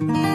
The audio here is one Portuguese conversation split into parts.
Mm-hmm.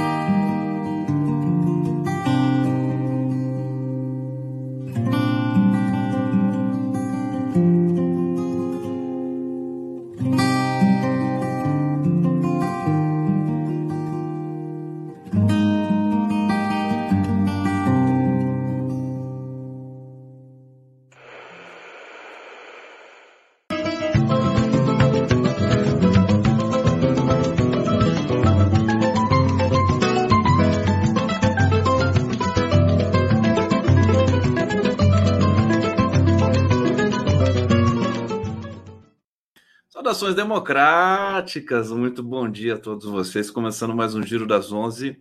Saudações democráticas, muito bom dia a todos vocês. Começando mais um Giro das 11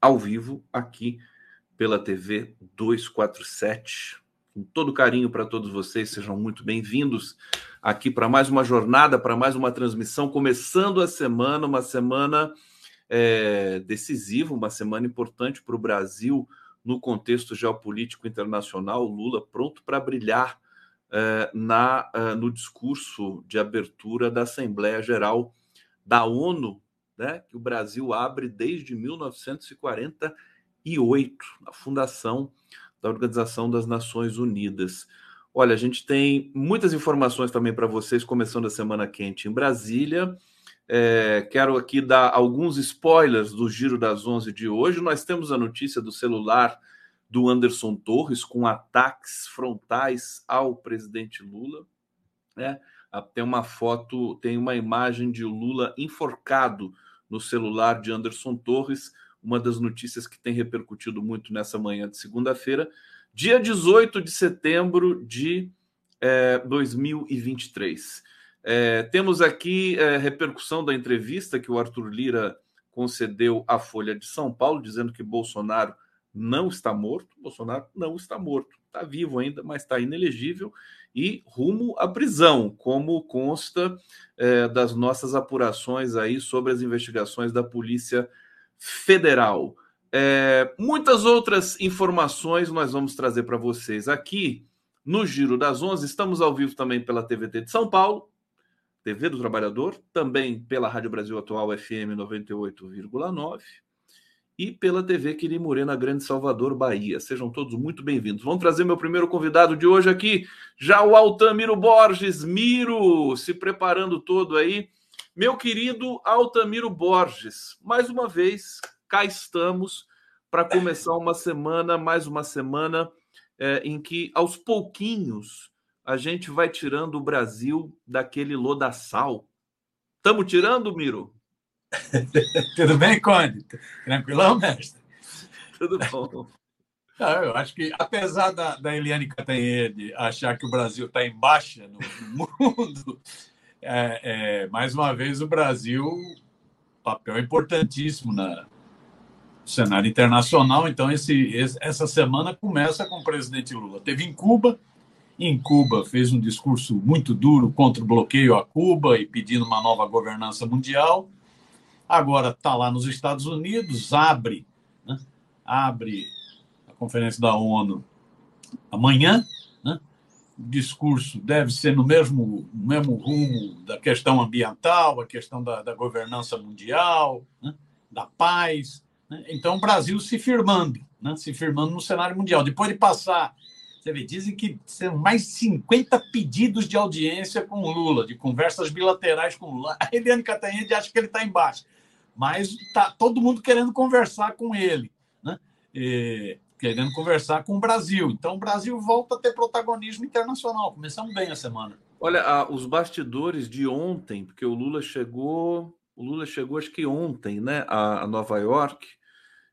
ao vivo aqui pela TV 247. Com todo carinho para todos vocês, sejam muito bem-vindos aqui para mais uma jornada, para mais uma transmissão. Começando a semana, uma semana é, decisiva, uma semana importante para o Brasil no contexto geopolítico internacional. Lula pronto para brilhar eh, na, eh, no discurso de abertura da Assembleia Geral da ONU, né, que o Brasil abre desde 1948, a fundação da Organização das Nações Unidas. Olha, a gente tem muitas informações também para vocês, começando a semana quente em Brasília. É, quero aqui dar alguns spoilers do Giro das 11 de hoje. Nós temos a notícia do celular do Anderson Torres com ataques frontais ao presidente Lula. Né? Tem uma foto, tem uma imagem de Lula enforcado no celular de Anderson Torres, uma das notícias que tem repercutido muito nessa manhã de segunda-feira, dia 18 de setembro de é, 2023. É, temos aqui é, repercussão da entrevista que o Arthur Lira concedeu à Folha de São Paulo, dizendo que Bolsonaro não está morto, Bolsonaro não está morto, está vivo ainda, mas está inelegível e rumo à prisão, como consta é, das nossas apurações aí sobre as investigações da Polícia Federal. É, muitas outras informações nós vamos trazer para vocês aqui no Giro das Onze. Estamos ao vivo também pela TVT de São Paulo, TV do Trabalhador, também pela Rádio Brasil Atual FM 98,9 e pela TV Quirimurê na Grande Salvador, Bahia. Sejam todos muito bem-vindos. Vamos trazer meu primeiro convidado de hoje aqui, já o Altamiro Borges. Miro, se preparando todo aí. Meu querido Altamiro Borges, mais uma vez, cá estamos para começar uma semana, mais uma semana é, em que, aos pouquinhos, a gente vai tirando o Brasil daquele lodaçal. Estamos tirando, Miro? Tudo bem, Conde? Tranquilão, mestre? Tudo bom. Não, eu acho que, apesar da, da Eliane Catanhede achar que o Brasil está em baixa no, no mundo, é, é, mais uma vez o Brasil, papel importantíssimo na, no cenário internacional. Então, esse, esse, essa semana começa com o presidente Lula. Teve em Cuba, em Cuba fez um discurso muito duro contra o bloqueio a Cuba e pedindo uma nova governança mundial Agora está lá nos Estados Unidos, abre, né? abre a conferência da ONU amanhã. Né? O discurso deve ser no mesmo, no mesmo rumo da questão ambiental, a questão da, da governança mundial, né? da paz. Né? Então, o Brasil se firmando, né? se firmando no cenário mundial. Depois de passar você vê, dizem que são mais 50 pedidos de audiência com o Lula, de conversas bilaterais com o Lula. A Eliane Catanhede acha que ele está embaixo mas tá todo mundo querendo conversar com ele, né? E, querendo conversar com o Brasil. Então o Brasil volta a ter protagonismo internacional. Começamos bem a semana. Olha, os bastidores de ontem, porque o Lula chegou, o Lula chegou acho que ontem, né, a, a Nova York,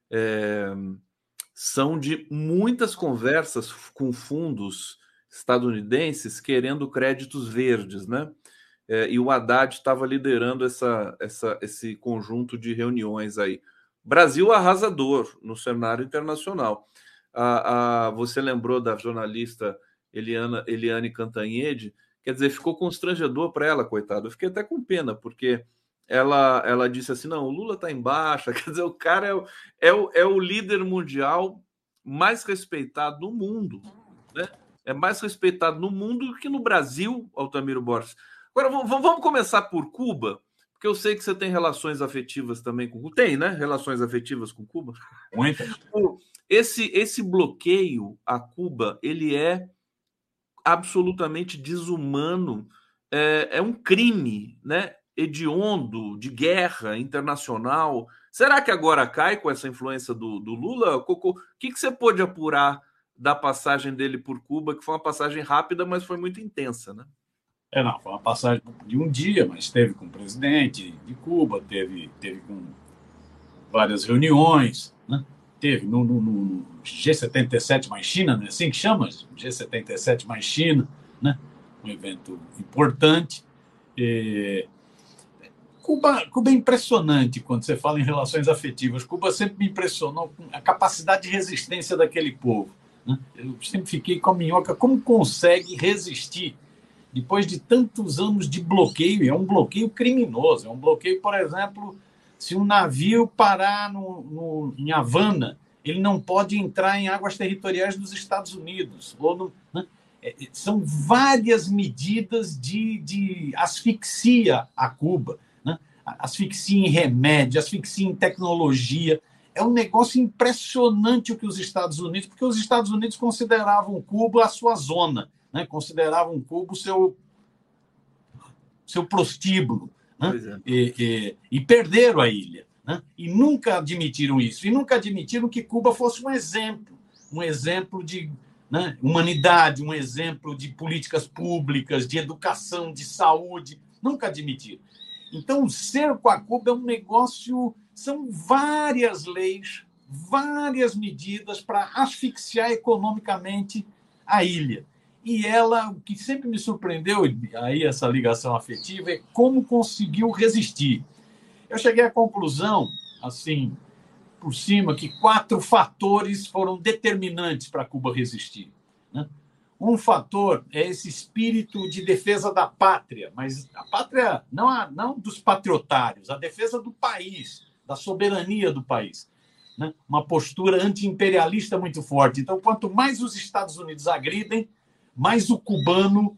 é, são de muitas conversas com fundos estadunidenses querendo créditos verdes, né? É, e o Haddad estava liderando essa, essa, esse conjunto de reuniões aí. Brasil arrasador no cenário internacional. A, a, você lembrou da jornalista Eliana, Eliane Cantanhede? Quer dizer, ficou constrangedor para ela, coitada. Eu fiquei até com pena, porque ela, ela disse assim: não, o Lula está em baixa. Quer dizer, o cara é o, é, o, é o líder mundial mais respeitado no mundo. Né? É mais respeitado no mundo do que no Brasil, Altamiro Borges. Agora vamos começar por Cuba, Porque eu sei que você tem relações afetivas também com Cuba. Tem, né? Relações afetivas com Cuba? Muitas. Esse, esse bloqueio a Cuba, ele é absolutamente desumano. É, é um crime, né? Hediondo, de guerra internacional. Será que agora cai com essa influência do, do Lula? Coco, o que, que você pôde apurar da passagem dele por Cuba, que foi uma passagem rápida, mas foi muito intensa, né? É, não, foi uma passagem de um dia, mas teve com o presidente de Cuba, teve, teve com várias reuniões, né? teve no, no, no, G77 mais China, não é assim que chama? G77 mais China, né? um evento importante. E... Cuba, Cuba é impressionante quando você fala em relações afetivas. Cuba sempre me impressionou com a capacidade de resistência daquele povo. Né? Eu sempre fiquei com a minhoca, como consegue resistir depois de tantos anos de bloqueio? É um bloqueio criminoso, é um bloqueio, por exemplo, se um navio parar no, no, em Havana, ele não pode entrar em águas territoriais dos Estados Unidos. Ou no, né? É, é, são várias medidas de, de asfixia a Cuba. Né? Asfixia em remédio, asfixia em tecnologia é um negócio impressionante o que os Estados Unidos, porque os Estados Unidos consideravam Cuba a sua zona, né? consideravam Cuba o seu, seu prostíbulo, né? É. e, e, e, perderam a ilha. Né? E nunca admitiram isso, e nunca admitiram que Cuba fosse um exemplo, um exemplo de né? humanidade, um exemplo de políticas públicas, de educação, de saúde, nunca admitiram. Então, o cerco a Cuba é um negócio são várias leis, várias medidas para asfixiar economicamente a ilha. E ela, o que sempre me surpreendeu, aí essa ligação afetiva, é como conseguiu resistir. Eu cheguei à conclusão, assim, por cima, que quatro fatores foram determinantes para Cuba resistir. Né? Um fator é esse espírito de defesa da pátria, mas a pátria não, a, não dos patriotários, a defesa do país, da soberania do país. Né? Uma postura anti-imperialista muito forte. Então, quanto mais os Estados Unidos agridem, mais o cubano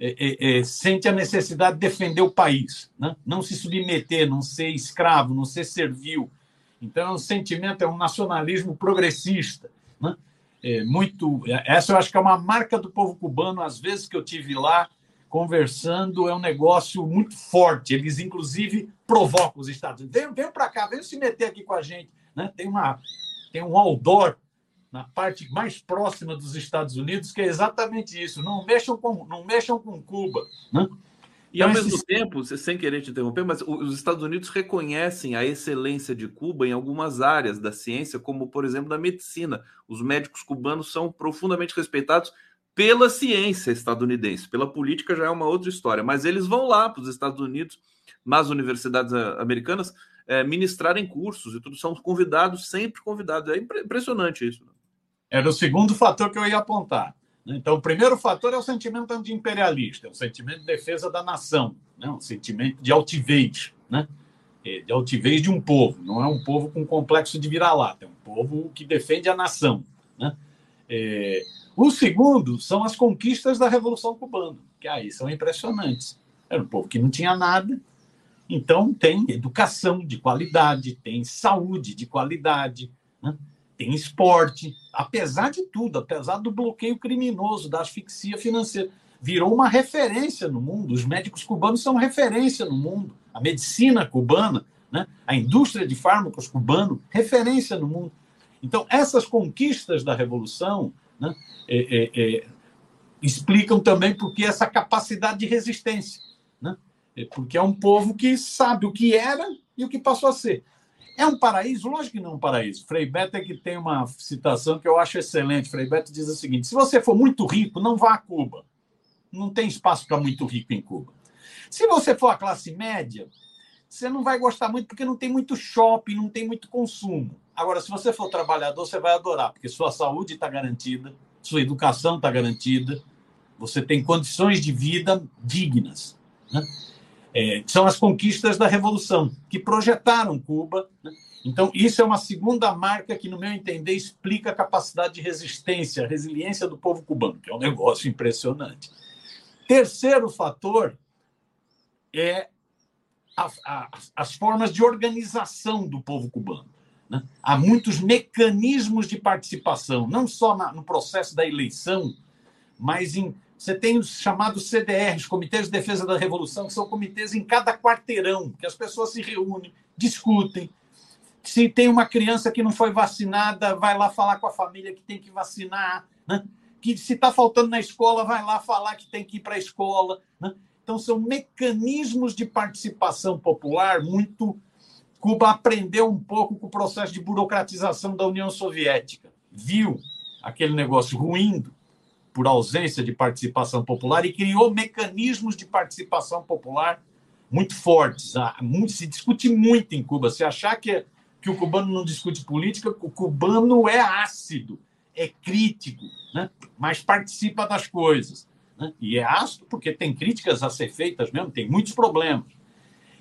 é, é, é, sente a necessidade de defender o país, né? não se submeter, não ser escravo, não ser servil. Então, é um sentimento, é um nacionalismo progressista. Né? É muito, essa eu acho que é uma marca do povo cubano. Às vezes que eu tive lá, conversando, é um negócio muito forte. Eles, inclusive, provocam os Estados Unidos. Venham, venham para cá, venham se meter aqui com a gente. Né? Tem, uma, tem um outdoor na parte mais próxima dos Estados Unidos que é exatamente isso. Não mexam com, não mexam com Cuba. Né? E ao mesmo tempo, sem querer te interromper, mas os Estados Unidos reconhecem a excelência de Cuba em algumas áreas da ciência, como por exemplo da medicina. Os médicos cubanos são profundamente respeitados pela ciência estadunidense. Pela política já é uma outra história, mas eles vão lá para os Estados Unidos, nas universidades eh, americanas, é, ministrarem cursos e tudo, são convidados, sempre convidados. É impressionante isso. Né? Era o segundo fator que eu ia apontar. Né? Então, o primeiro fator é o sentimento anti-imperialista, é o sentimento de defesa da nação, né? um sentimento de altivez, né? É, de altivez de um povo. Não é um povo com complexo de vira-lata, é um povo que defende a nação. Né? É, o segundo são as conquistas da Revolução Cubana, que aí são impressionantes. Era um povo que não tinha nada, então tem educação de qualidade, tem saúde de qualidade, né? Tem esporte, apesar de tudo, apesar do bloqueio criminoso, da asfixia financeira. Virou uma referência no mundo. Os médicos cubanos são referência no mundo. A medicina cubana, né? a indústria de fármacos cubano, referência no mundo. Então, essas conquistas da Revolução né? É, é, é, explicam também porque essa capacidade de resistência. Né? É porque é um povo que sabe o que era e o que passou a ser. É um paraíso? Lógico que não é um paraíso. Frei Beto é que tem uma citação que eu acho excelente. Frei Beto diz o seguinte: se você for muito rico, não vá a Cuba. Não tem espaço para muito rico em Cuba. Se você for a classe média, você não vai gostar muito porque não tem muito shopping, não tem muito consumo. Agora, se você for trabalhador, você vai adorar, porque sua saúde está garantida, sua educação está garantida, você tem condições de vida dignas. Né? É, são as conquistas da Revolução, que projetaram Cuba. Né? Então, isso é uma segunda marca que, no meu entender, explica a capacidade de resistência, a resiliência do povo cubano, que é um negócio impressionante. Terceiro fator é a, a, as formas de organização do povo cubano. Né? Há muitos mecanismos de participação, não só na, no processo da eleição, mas em. Você tem os chamados CDRs, Comitês de Defesa da Revolução, que são comitês em cada quarteirão, que as pessoas se reúnem, discutem. Se tem uma criança que não foi vacinada, vai lá falar com a família que tem que vacinar. Né? Que se está faltando na escola, vai lá falar que tem que ir para a escola. Né? Então, são mecanismos de participação popular muito Cuba aprendeu um pouco com o processo de burocratização da União Soviética. Viu aquele negócio ruindo por ausência de participação popular e criou mecanismos de participação popular muito fortes. Ah, se discute muito em Cuba. Se achar que, que o cubano não discute política, o cubano é ácido, é crítico, né? mas participa das coisas. Né? E é ácido porque tem críticas a ser feitas mesmo, tem muitos problemas.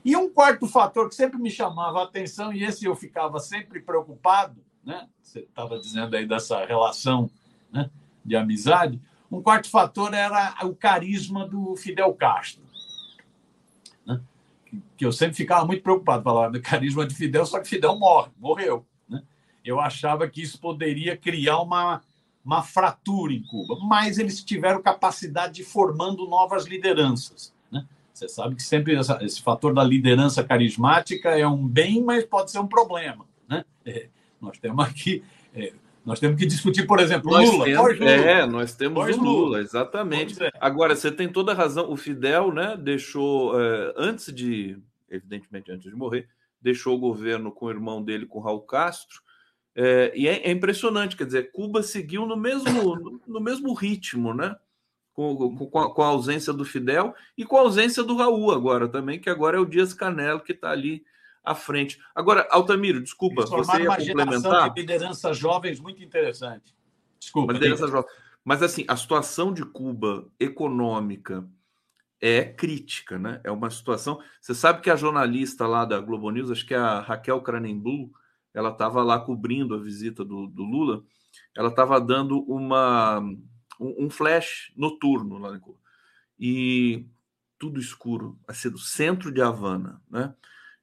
E um quarto fator que sempre me chamava a atenção, e esse eu ficava sempre preocupado, né? você estava dizendo aí dessa relação né? De amizade, um quarto fator era o carisma do Fidel Castro. Né? Que eu sempre ficava muito preocupado, falava do carisma de Fidel, só que Fidel morre, morreu. Né? Eu achava que isso poderia criar uma, uma fratura em Cuba, mas eles tiveram capacidade de formando novas lideranças. Você sabe que sempre essa, esse fator da liderança carismática é um bem, mas pode ser um problema. Né? É, nós temos aqui. É, nós temos que discutir, por exemplo, nós Lula. Temos, Lula. É, nós temos o Lula, Lula exatamente. É. Agora, você tem toda a razão. O Fidel né, deixou, é, antes de, evidentemente, antes de morrer, deixou o governo com o irmão dele, com Raul Castro. É, e é, é, impressionante, quer dizer, Cuba seguiu no mesmo, no, no mesmo ritmo, né? com, com, a, com, a, ausência do Fidel e com a ausência do Raul agora também, que agora é o Dias Canelo que está ali à frente. Agora, Altamiro, desculpa, você ia uma complementar. De lideranças jovens muito interessante. Desculpa. Liderança jovem. Mas assim, a situação de Cuba econômica é crítica, né? É uma situação. Você sabe que a jornalista lá da Globo News, acho que é a Raquel Cranenbu, ela estava lá cobrindo a visita do, do Lula. Ela estava dando uma um, um flash noturno lá em Cuba. E tudo escuro, ser do centro de Havana, né?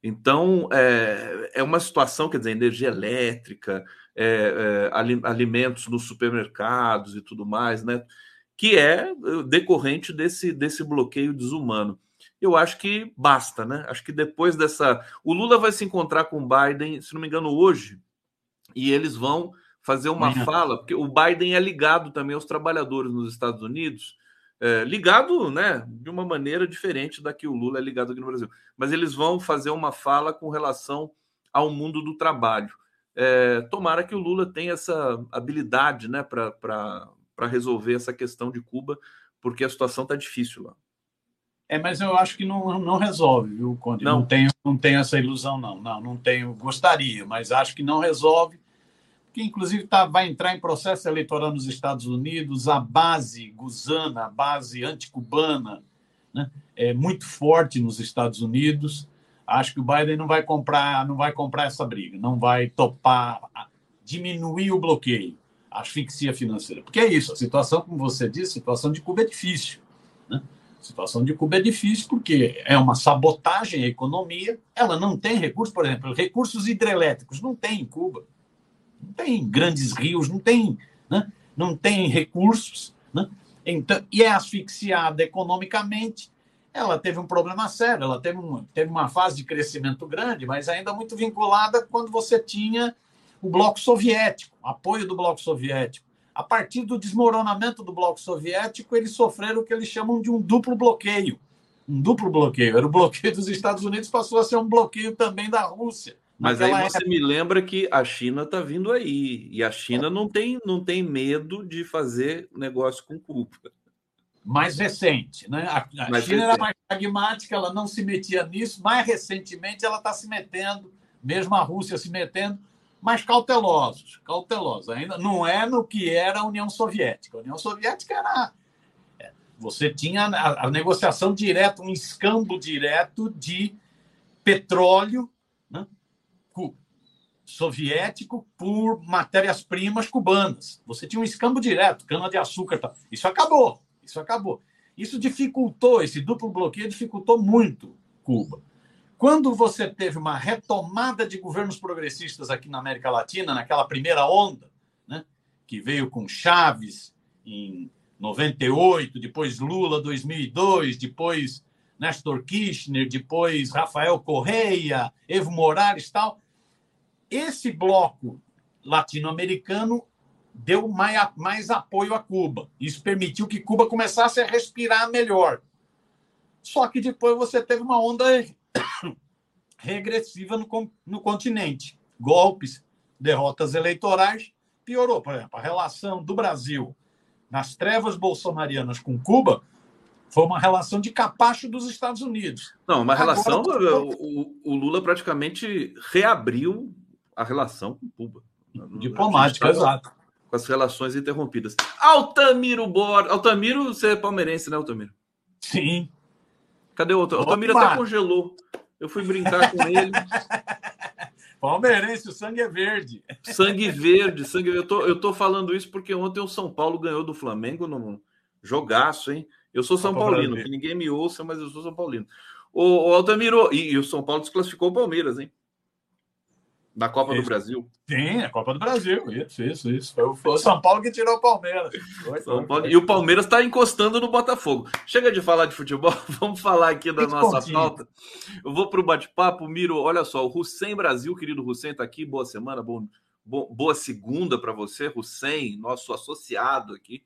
Então, é, é uma situação, quer dizer, energia elétrica, é, é, alimentos nos supermercados e tudo mais, né? Que é, é decorrente desse, desse bloqueio desumano. Eu acho que basta, né? Acho que depois dessa. O Lula vai se encontrar com o Biden, se não me engano, hoje, e eles vão fazer uma fala, porque o Biden é ligado também aos trabalhadores nos Estados Unidos, é, ligado né, de uma maneira diferente da que o Lula é ligado aqui no Brasil. Mas eles vão fazer uma fala com relação ao mundo do trabalho. É, tomara que o Lula tenha essa habilidade né, para resolver essa questão de Cuba, porque a situação está difícil lá. É, mas eu acho que não, não resolve, viu, Conde? Não. não tenho, não tenho essa ilusão, não. Não, não tenho. Gostaria, mas acho que não resolve que inclusive tá, vai entrar em processo eleitoral nos Estados Unidos, a base gusana, a base anticubana, né, é muito forte nos Estados Unidos. Acho que o Biden não vai comprar, não vai comprar essa briga, não vai topar diminuir o bloqueio, a asfixia financeira. Porque é isso, a situação, como você disse, a situação de Cuba é difícil. Né? A situação de Cuba é difícil porque é uma sabotagem à economia, ela não tem recursos, por exemplo, recursos hidrelétricos, não tem em Cuba tem grandes rios, não tem, né? não tem recursos, né? então, e é asfixiada economicamente. Ela teve um problema sério, ela teve, um, teve uma fase de crescimento grande, mas ainda muito vinculada quando você tinha o bloco soviético, apoio do bloco soviético. A partir do desmoronamento do bloco soviético, eles sofreram o que eles chamam de um duplo bloqueio. Um duplo bloqueio. Era o bloqueio dos Estados Unidos, passou a ser um bloqueio também da Rússia. Mas aí você época... me lembra que a China está vindo aí. E a China não tem, não tem medo de fazer negócio com Cuba. Mais recente, né? A, a China recente. era mais pragmática, ela não se metia nisso. Mais recentemente, ela está se metendo, mesmo a Rússia se metendo, mas cautelosos, cautelosos. Ainda não é no que era a União Soviética. A União Soviética era é, você tinha a, a negociação direta, um escambo direto de petróleo soviético por matérias-primas cubanas. Você tinha um escambo direto, cana-de-açúcar. Tá. Isso acabou. Isso acabou. Isso dificultou, esse duplo bloqueio dificultou muito Cuba. quando você teve uma retomada de governos progressistas aqui na América Latina, naquela primeira onda, né, que veio com Chaves em 98, depois Lula 2002, depois Nestor Kirchner, depois Rafael Correia, Evo Morales tal. Esse bloco latino-americano deu mais, mais apoio a Cuba. Isso permitiu que Cuba começasse a respirar melhor. Só que depois você teve uma onda regressiva no, no continente. Golpes, derrotas eleitorais, piorou. Por exemplo, a relação do Brasil nas trevas bolsonarianas com Cuba foi uma relação de capacho dos Estados Unidos. Não, uma relação. O, o, Lula praticamente reabriu a relação com Cuba. Diplomática, exato. Com as relações interrompidas. Altamiro Borges. Altamiro, você é palmeirense, né, Altamiro? Sim. Cadê o Altamiro? Altamiro até congelou. Eu fui brincar com ele. Palmeirense, o sangue é verde. Sangue verde, sangue Eu tô, eu tô falando isso porque ontem o São Paulo ganhou do Flamengo num jogaço, hein? Eu sou São Paulino, que ninguém me ouça, mas eu sou São Paulino. O, o Altamiro, e, e, o São Paulo desclassificou o Palmeiras, hein? Na Copa isso. do Brasil. Sim, a Copa do Brasil. Isso, isso, isso. Foi, o São Paulo que tirou o Palmeiras. Foi, São Paulo... E o Palmeiras está encostando no Botafogo. Chega de falar de futebol, vamos falar aqui da nossa pontinho. pauta. Eu vou para o bate-papo. Miro, olha só, o Hussein Brasil, querido Hussein, está aqui. Boa semana, bom, boa segunda para você, Hussein, nosso associado aqui.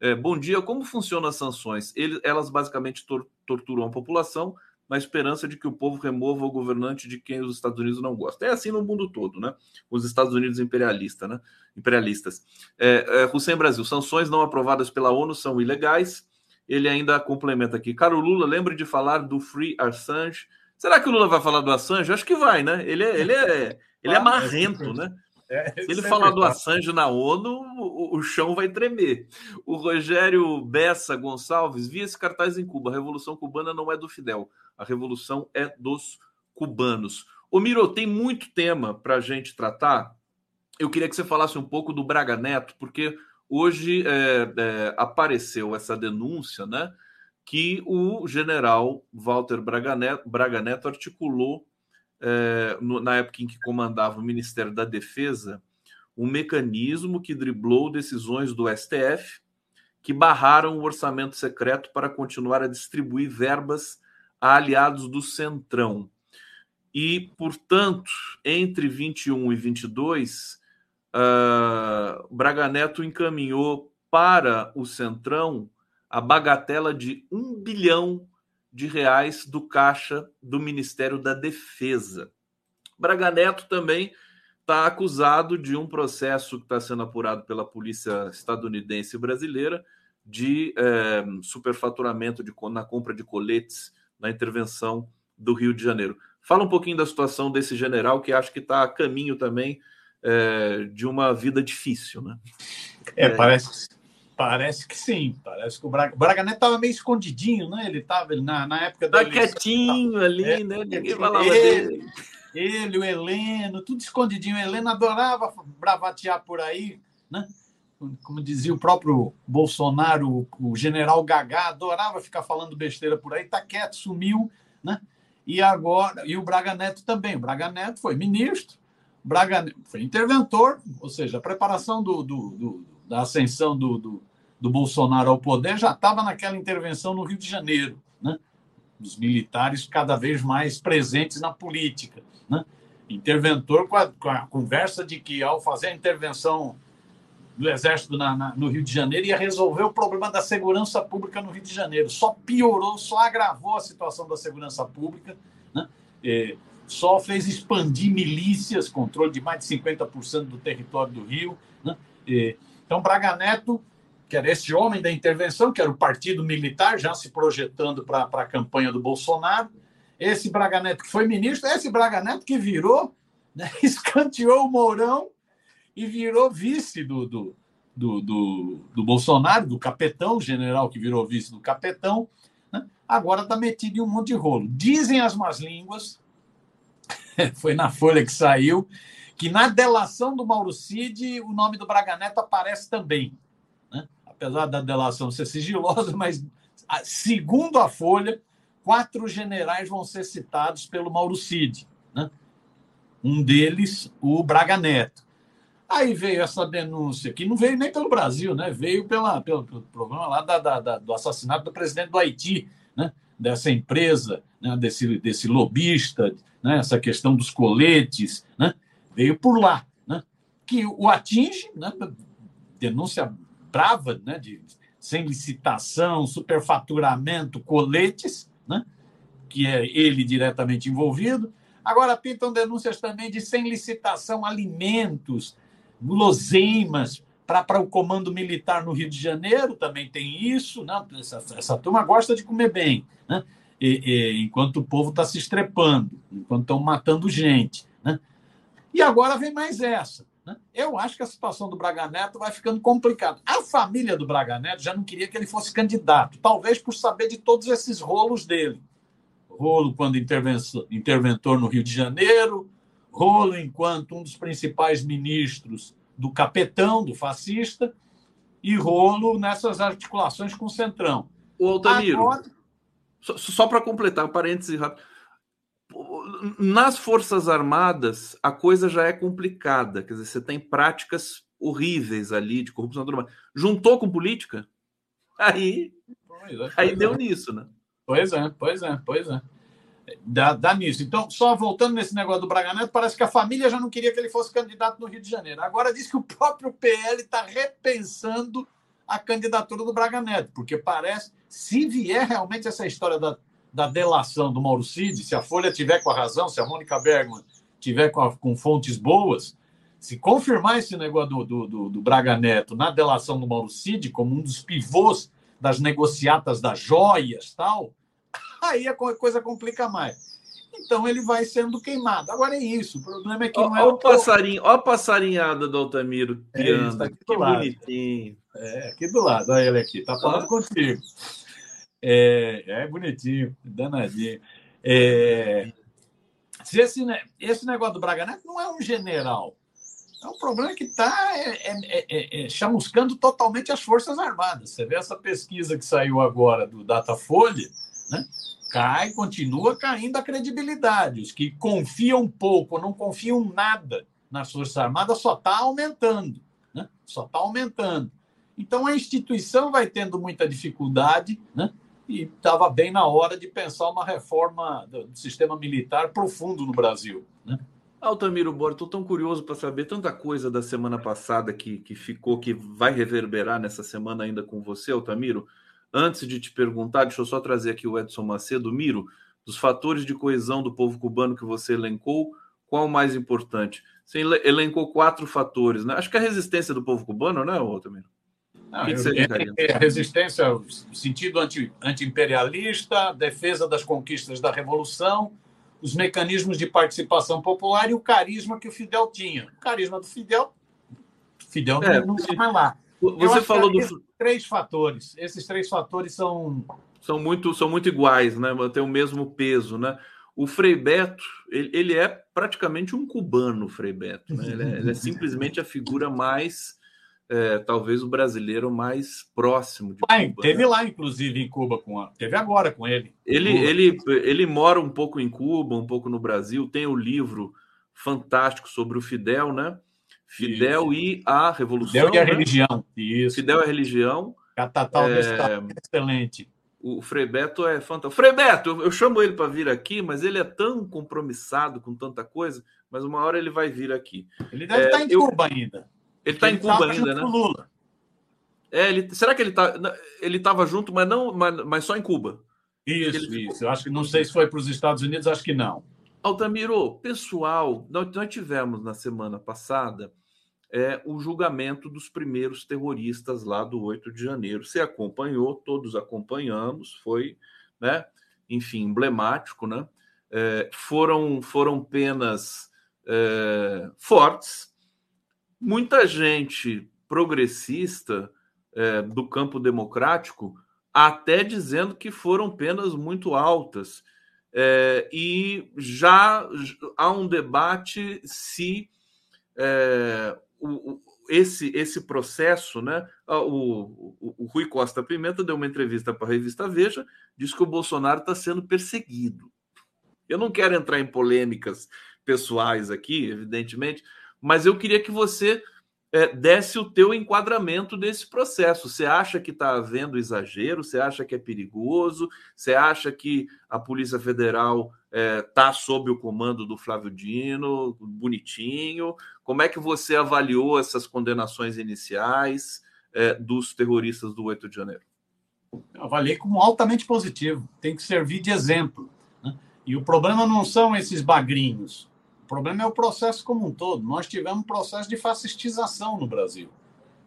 É, bom dia, como funcionam as sanções? Ele, elas basicamente tor torturam a população na esperança de que o povo remova o governante de quem os Estados Unidos não gostam. É assim no mundo todo, né? Os Estados Unidos imperialista, né? imperialistas. É, é, Hussein Brasil, sanções não aprovadas pela ONU são ilegais. Ele ainda complementa aqui. Caro Lula, lembre de falar do Free Assange. Será que o Lula vai falar do Assange? Acho que vai, né? Ele é, ele é, ele é marrento, né? É, Se ele é falar do Assange na ONU, o, o, chão vai tremer. O Rogério Bessa Gonçalves via esse cartaz em Cuba. A Revolução Cubana não é do Fidel, a revolução é dos cubanos. Ô Miro, tem muito tema para a gente tratar. Eu queria que você falasse um pouco do Braga Neto, porque hoje é, é, apareceu essa denúncia, né? Que o general Walter Braga Neto, Braga Neto articulou é, no, na época em que comandava o Ministério da Defesa, um mecanismo que driblou decisões do STF que barraram o orçamento secreto para continuar a distribuir verbas a aliados do Centrão. E, portanto, entre 21 e 22, uh, ah, Braga Neto encaminhou para o Centrão a bagatela de um bilhão de reais do caixa do Ministério da Defesa. Braga Neto também está acusado de um processo que está sendo apurado pela polícia estadunidense e brasileira de é, superfaturamento de, na compra de coletes na intervenção do Rio de Janeiro. Fala um pouquinho da situação desse general que acho que está a caminho também é, de uma vida difícil, né? É, parece Parece que sim. Parece que o Braga, o Braga Neto estava meio escondidinho, né? Ele estava na, na época da. Tá quietinho ali, é, né? Ninguém falava ele, dele. Ele, o Heleno, tudo escondidinho. O Heleno adorava bravatear por aí, né? Como dizia o próprio Bolsonaro, o general Gagá adorava ficar falando besteira por aí, tá quieto, sumiu, né? E agora, e o Braga Neto também. O Braga Neto foi ministro, Braga foi interventor, ou seja, a preparação do, do, do da ascensão do, do, do Bolsonaro ao poder já estava naquela intervenção no Rio de Janeiro, né? Os militares cada vez mais presentes na política, né? Interventor com a, com a conversa de que ao fazer a intervenção do Exército na, na, no Rio de Janeiro ia resolver o problema da segurança pública no Rio de Janeiro. Só piorou, só agravou a situação da segurança pública, né? E só fez expandir milícias, controle de mais de 50% do território do Rio. Né? E, então, Braga Neto, que era esse homem da intervenção, que era o partido militar, já se projetando para a campanha do Bolsonaro, esse Braga Neto que foi ministro, esse Braga Neto que virou, né, escanteou o Mourão e virou vice do, do, do, do, do Bolsonaro, do capetão, general que virou vice do capetão, né, agora está metido em um monte de rolo. Dizem as más línguas, foi na Folha que saiu, que na delação do Mauro Cid o nome do Braga Neto aparece também. Apesar da delação ser sigilosa, mas segundo a Folha, quatro generais vão ser citados pelo Mauro Cid. Né? Um deles, o Braga Neto. Aí veio essa denúncia, que não veio nem pelo Brasil, né? veio pela, pelo, pelo problema lá da, da, da, do assassinato do presidente do Haiti, né? dessa empresa, né? desse, desse lobista, né? essa questão dos coletes, né? veio por lá, né? que o atinge, né? denúncia brava, né? de, sem licitação, superfaturamento, coletes, né? que é ele diretamente envolvido. Agora pintam denúncias também de sem licitação alimentos, guloseimas para o comando militar no Rio de Janeiro, também tem isso. Né? Essa, essa turma gosta de comer bem, né? e, e, enquanto o povo está se estrepando, enquanto estão matando gente. Né? E agora vem mais essa. Né? Eu acho que a situação do Braga Neto vai ficando complicada. A família do Braga Neto já não queria que ele fosse candidato, talvez por saber de todos esses rolos dele. Rolo quando interventor no Rio de Janeiro, rolo enquanto um dos principais ministros do capetão, do fascista, e rolo nessas articulações com o Centrão. O Altamiro, Agora... só, só para completar, um parêntese rápido nas Forças Armadas, a coisa já é complicada. Quer dizer, você tem práticas horríveis ali de corrupção. Tudo mais. Juntou com política, aí, é, aí deu é. nisso, né? Pois é, pois é, pois é. Dá, dá nisso. Então, só voltando nesse negócio do Braga Neto, parece que a família já não queria que ele fosse candidato no Rio de Janeiro. Agora diz que o próprio PL está repensando a candidatura do Braga Neto, porque parece, se vier realmente essa história da da delação do Mauro Cid, se a Folha tiver com a razão, se a Mônica Bergman tiver com, a, com fontes boas, se confirmar esse negócio do, do, do, do, Braga Neto na delação do Mauro Cid como um dos pivôs das negociatas das joias tal, aí a coisa complica mais. Então ele vai sendo queimado. Agora é isso. O problema é que não é. Olha o passarinho, olha a passarinhada do Altamiro. É, tá que lado. bonitinho. É, aqui do lado, olha ele aqui, tá falando ah. contigo. É, é bonitinho, danadinho. É, se esse, esse negócio do Braga Neto não é um general. É um problema que está é, é, é, é, chamuscando totalmente as Forças Armadas. Você vê essa pesquisa que saiu agora do Datafolha, né? cai, continua caindo a credibilidade. Os que confiam pouco, não confiam nada nas Forças Armadas, só está aumentando. Né? Só está aumentando. Então a instituição vai tendo muita dificuldade, né? E estava bem na hora de pensar uma reforma do, sistema militar profundo no Brasil. Né? Altamiro Bora, estou tão curioso para saber tanta coisa da semana passada que, que ficou, que vai reverberar nessa semana ainda com você, Altamiro. Antes de te perguntar, deixa eu só trazer aqui o Edson Macedo. Miro, dos fatores de coesão do povo cubano que você elencou, qual o mais importante? Você elencou quatro fatores, né? Acho que a resistência do povo cubano, né, Altamiro? Não, eu, a resistência, sentido anti, anti-imperialista, defesa das conquistas da Revolução, os mecanismos de participação popular e o carisma que o Fidel tinha. O carisma do Fidel, Fidel é, não está mais lá. Você falou do três fatores. Esses três fatores são são muito são muito iguais, né? Tem o mesmo peso, né? O Frei Beto, ele, ele é praticamente um cubano, o Frei Beto. Né? Ele, é, ele é simplesmente a figura mais é, talvez o brasileiro mais próximo de Cuba. Teve né? lá, inclusive, em Cuba, com a... teve agora com ele. Ele, ele. ele mora um pouco em Cuba, um pouco no Brasil, tem o um livro fantástico sobre o Fidel, né? Fidel Isso. e a Revolução. Fidel e a né? religião. Isso. Fidel e a religião. Catatal é... excelente. O Frei Beto é fantástico. Frei Beto, eu chamo ele para vir aqui, mas ele é tão compromissado com tanta coisa, mas uma hora ele vai vir aqui. Ele deve é, estar em eu... Cuba ainda. Ele está em Cuba ainda, né? Lula. É, ele, será que ele tá, ele estava junto, mas não, mas, mas, só em Cuba? Isso, ele... isso. Eu acho que não sei se foi para os Estados Unidos, acho que não. Altamiro, pessoal, nós, nós tivemos na semana passada é, o julgamento dos primeiros terroristas lá do 8 de janeiro. Você acompanhou, todos acompanhamos, foi, né, enfim, emblemático, né? É, foram, foram penas é, fortes, muita gente progressista é, do campo democrático até dizendo que foram penas muito altas. É, e já há um debate se é, o, esse esse processo, né? O, o, o Rui Costa Pimenta deu uma entrevista para a revista Veja, disse que o Bolsonaro está sendo perseguido. Eu não quero entrar em polêmicas pessoais aqui, evidentemente, mas eu queria que você é, desse o teu enquadramento desse processo. Você acha que está havendo exagero? Você acha que é perigoso? Você acha que a Polícia Federal está é, tá sob o comando do Flávio Dino, bonitinho? Como é que você avaliou essas condenações iniciais é, dos terroristas do 8 de janeiro? Eu avaliei como altamente positivo. Tem que servir de exemplo. Né? E o problema não são esses bagrinhos problema é o processo como um todo. Nós tivemos um processo de fascistização no Brasil.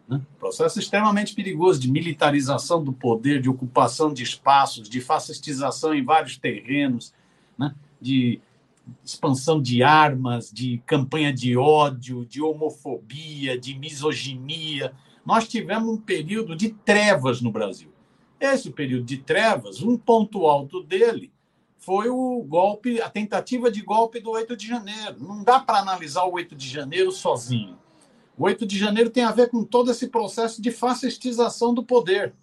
Né? Processo extremamente perigoso de militarização do poder, de ocupação de espaços, de fascistização em vários terrenos, né? de expansão de armas, de campanha de ódio, de homofobia, de misoginia. Nós tivemos um período de trevas no Brasil. Esse período de trevas, um ponto alto dele foi o golpe, a tentativa de golpe do 8 de janeiro. Não dá para analisar o 8 de janeiro sozinho. O 8 de janeiro tem a ver com todo esse processo de fascistização do poder.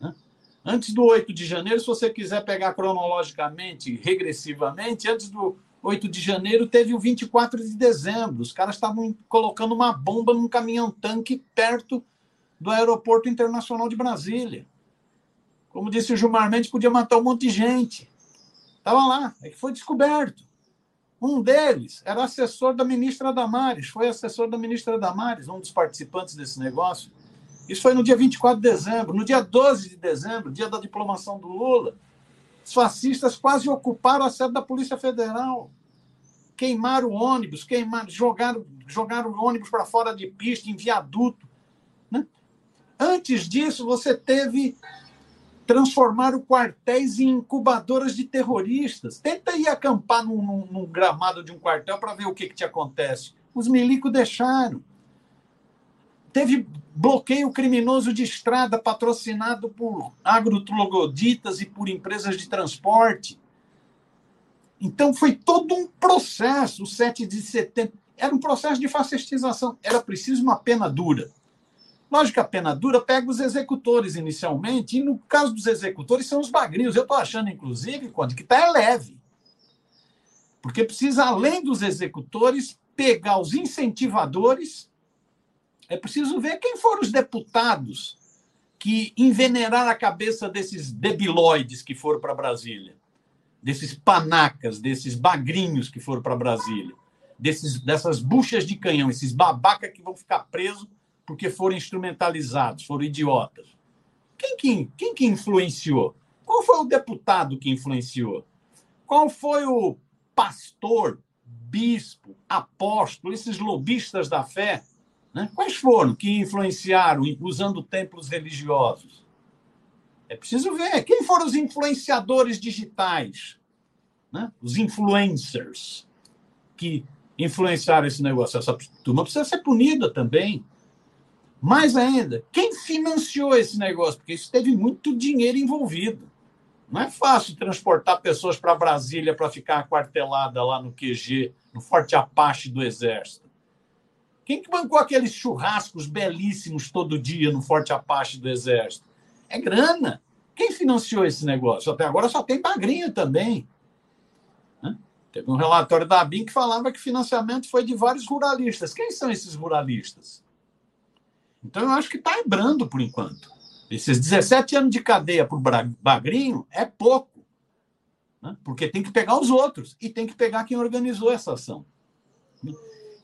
Né? Antes do 8 de janeiro, se você quiser pegar cronologicamente, regressivamente, antes do 8 de janeiro teve o 24 de dezembro. Os caras estavam colocando uma bomba num caminhão-tanque perto do Aeroporto Internacional de Brasília. Como disse o Gilmar Mendes, podia matar um monte de gente. Estava lá, foi descoberto. Um deles era assessor da ministra Damares, foi assessor da ministra Damares, um dos participantes desse negócio. Isso foi no dia 24 de dezembro. No dia 12 de dezembro, dia da diplomação do Lula, os fascistas quase ocuparam a sede da Polícia Federal. Queimaram o ônibus, queimaram, jogaram, jogaram o ônibus para fora de pista, em viaduto. Né? Antes disso, você teve transformaram quartéis em incubadoras de terroristas. Tenta ir acampar num, num, num gramado de um quartel para ver o que, que te acontece. Os milicos deixaram. Teve bloqueio criminoso de estrada patrocinado por agrotrogoditas e por empresas de transporte. Então foi todo um processo, o 7 de setembro. Era um processo de fascistização. Era preciso uma pena dura. Lógico que a pena dura pega os executores inicialmente, e no caso dos executores são os bagrinhos. Eu estou achando, inclusive, quando que está é leve. Porque precisa, além dos executores, pegar os incentivadores. É preciso ver quem foram os deputados que envenenaram a cabeça desses debilóides que foram para Brasília, desses panacas, desses bagrinhos que foram para Brasília, desses, dessas buchas de canhão, esses babaca que vão ficar presos porque foram instrumentalizados, foram idiotas. Quem que, quem que influenciou? Qual foi o deputado que influenciou? Qual foi o pastor, bispo, apóstolo, esses lobistas da fé? Né? Quais foram que influenciaram usando templos religiosos? É preciso ver quem foram os influenciadores digitais, né? os influencers que influenciaram esse negócio. Essa turma precisa ser punida também. Mais ainda, quem financiou esse negócio? Porque isso teve muito dinheiro envolvido. Não é fácil transportar pessoas para Brasília para ficar aquartelada lá no QG, no Forte Apache do Exército. Quem que bancou aqueles churrascos belíssimos todo dia no Forte Apache do Exército? É grana. Quem financiou esse negócio? Até agora só tem bagrinho também. Teve um relatório da ABIN que falava que financiamento foi de vários ruralistas. Quem são esses ruralistas? Então, eu acho que está brando por enquanto. Esses 17 anos de cadeia por Bagrinho é pouco. Né? Porque tem que pegar os outros e tem que pegar quem organizou essa ação.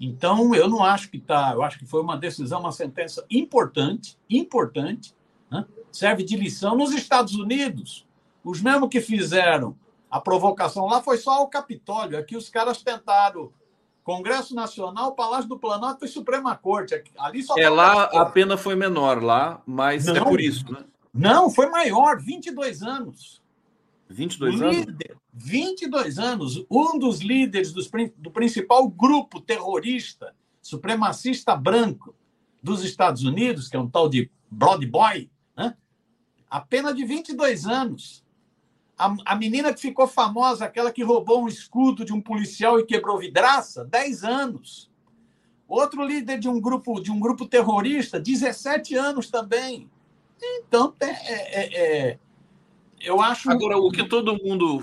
Então, eu não acho que está. Eu acho que foi uma decisão, uma sentença importante, importante, né? serve de lição. Nos Estados Unidos, os mesmos que fizeram a provocação lá foi só o Capitólio. Aqui os caras tentaram Congresso Nacional, Palácio do Planalto e Suprema Corte. Ali só é, lá a pena foi menor, lá, mas é não, é por isso, né? Não, foi maior, 22 anos. 22 o anos? 22 anos. Um dos líderes dos, do principal grupo terrorista supremacista branco dos Estados Unidos, que é um tal de Broad Boy, né? a pena de 22 anos. A, a menina que ficou famosa, aquela que roubou um escudo de um policial e quebrou vidraça, 10 anos. Outro líder de um grupo de um grupo terrorista, 17 anos também. Então, é, é, é, eu acho. Agora, o que todo mundo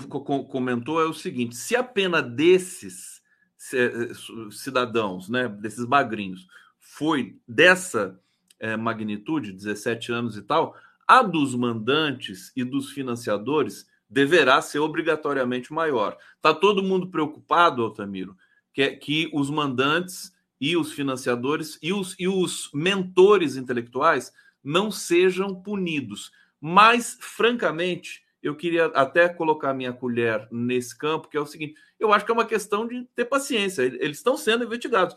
comentou é o seguinte: se a pena desses cidadãos, né, desses magrinhos, foi dessa é, magnitude, 17 anos e tal, a dos mandantes e dos financiadores deverá ser obrigatoriamente maior. Está todo mundo preocupado, Altamiro, que, que os mandantes e os financiadores e os, e os mentores intelectuais não sejam punidos. Mas, francamente, eu queria até colocar minha colher nesse campo, que é o seguinte: eu acho que é uma questão de ter paciência. Eles estão sendo investigados.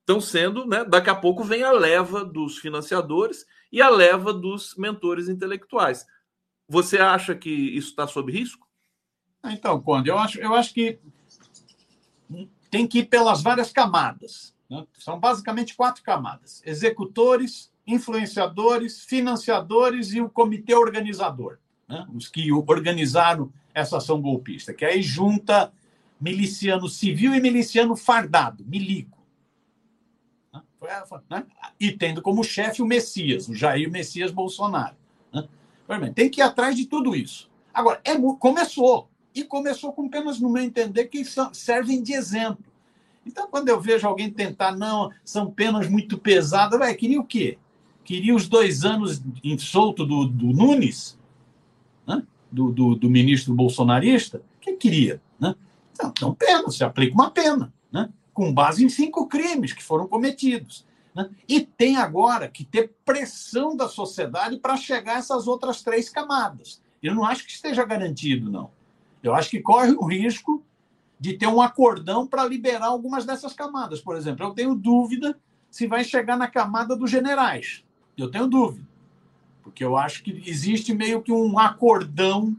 Estão sendo, né? Daqui a pouco vem a leva dos financiadores e a leva dos mentores intelectuais. Você acha que isso está sob risco? Então, Conde, eu acho, eu acho que tem que ir pelas várias camadas. Né? São basicamente quatro camadas: executores, influenciadores, financiadores e o comitê organizador, né? os que organizaram essa ação golpista, que aí junta miliciano civil e miliciano fardado, milico. Né? né? E tendo como chefe o Messias, o Jair Messias Bolsonaro. Tem que ir atrás de tudo isso. Agora, é, começou. E começou com penas, no meu entender, que servem de exemplo. Então, quando eu vejo alguém tentar, não, são penas muito pesadas, vai, queria o quê? Queria os dois anos em solto do, do Nunes, né? do, do, do, ministro bolsonarista? que queria? Né? Então, então, pena, se aplica uma pena, né? com base em cinco crimes que foram cometidos. Né? E tem agora que ter pressão da sociedade para chegar a essas outras três camadas. Eu não acho que esteja garantido, não. Eu acho que corre o risco de ter um acordão para liberar algumas dessas camadas. Por exemplo, eu tenho dúvida se vai chegar na camada dos generais. Eu tenho dúvida. Porque eu acho que existe meio que um acordão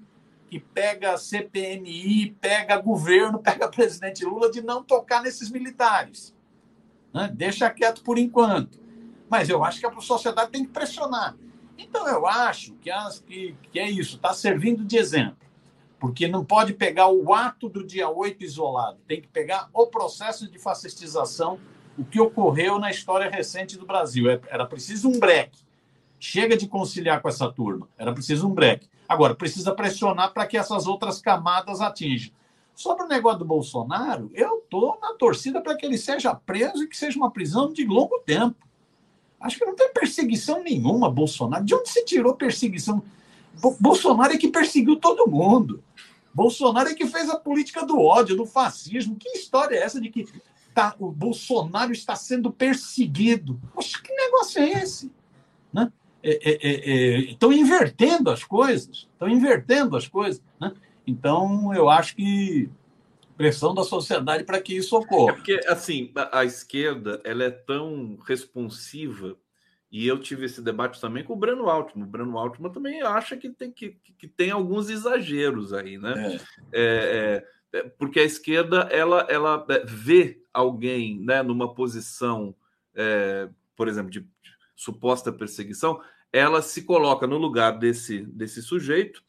que pega CPMI, pega governo, pega presidente Lula de não tocar nesses militares. Né? Deixa quieto por enquanto. Mas eu acho que a sociedade tem que pressionar. Então, eu acho que, as, que, que é isso, está servindo de exemplo. Porque não pode pegar o ato do dia 8 isolado, tem que pegar o processo de fascistização, o que ocorreu na história recente do Brasil. É, era preciso um break. Chega de conciliar com essa turma, era preciso um break. Agora, precisa pressionar para que essas outras camadas atinjam. Sobre o negócio do Bolsonaro, eu estou na torcida para que ele seja preso e que seja uma prisão de longo tempo. Acho que não tem perseguição nenhuma, Bolsonaro. De onde se tirou perseguição? Bolsonaro é que perseguiu todo mundo. Bolsonaro é que fez a política do ódio, do fascismo. Que história é essa de que tá, o Bolsonaro está sendo perseguido? Poxa, que negócio é esse? Né? Estão é, é, é, é invertendo as coisas. Estão invertendo as coisas. Né? Então, eu acho que pressão da sociedade para que isso ocorra. É porque, assim, a, esquerda ela é tão responsiva, e eu tive esse debate também com o Breno Altman. O Breno Altman também acha que tem, que, que tem alguns exageros aí, né? É. É, é, porque a esquerda ela, ela é, vê alguém né, numa posição, é, por exemplo, de suposta perseguição, ela se coloca no lugar desse, desse sujeito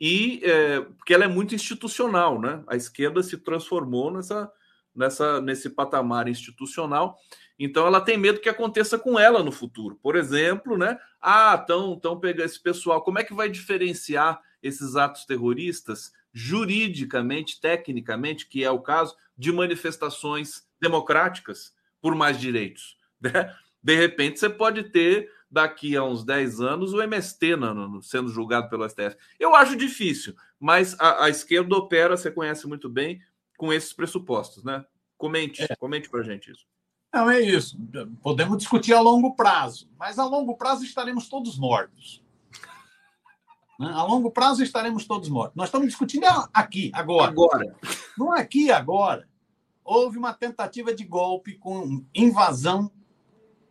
e é, porque ela é muito institucional, né? A esquerda se transformou nessa, nessa, nesse patamar institucional. Então ela tem medo que aconteça com ela no futuro. Por exemplo, né? Ah, então, então pegar esse pessoal. Como é que vai diferenciar esses atos terroristas juridicamente, tecnicamente, que é o caso de manifestações democráticas por mais direitos? Né? De repente você pode ter daqui a uns 10 anos o MST no, sendo julgado pelo STF. Eu acho difícil, mas a, a, esquerda opera, você conhece muito bem, com esses pressupostos, né? Comente, é. comente para a gente isso. Não, é isso. Podemos discutir a longo prazo, mas a longo prazo estaremos todos mortos. Né? A longo prazo estaremos todos mortos. Nós estamos discutindo aqui, agora. Agora. Não aqui, agora. Houve uma tentativa de golpe com invasão,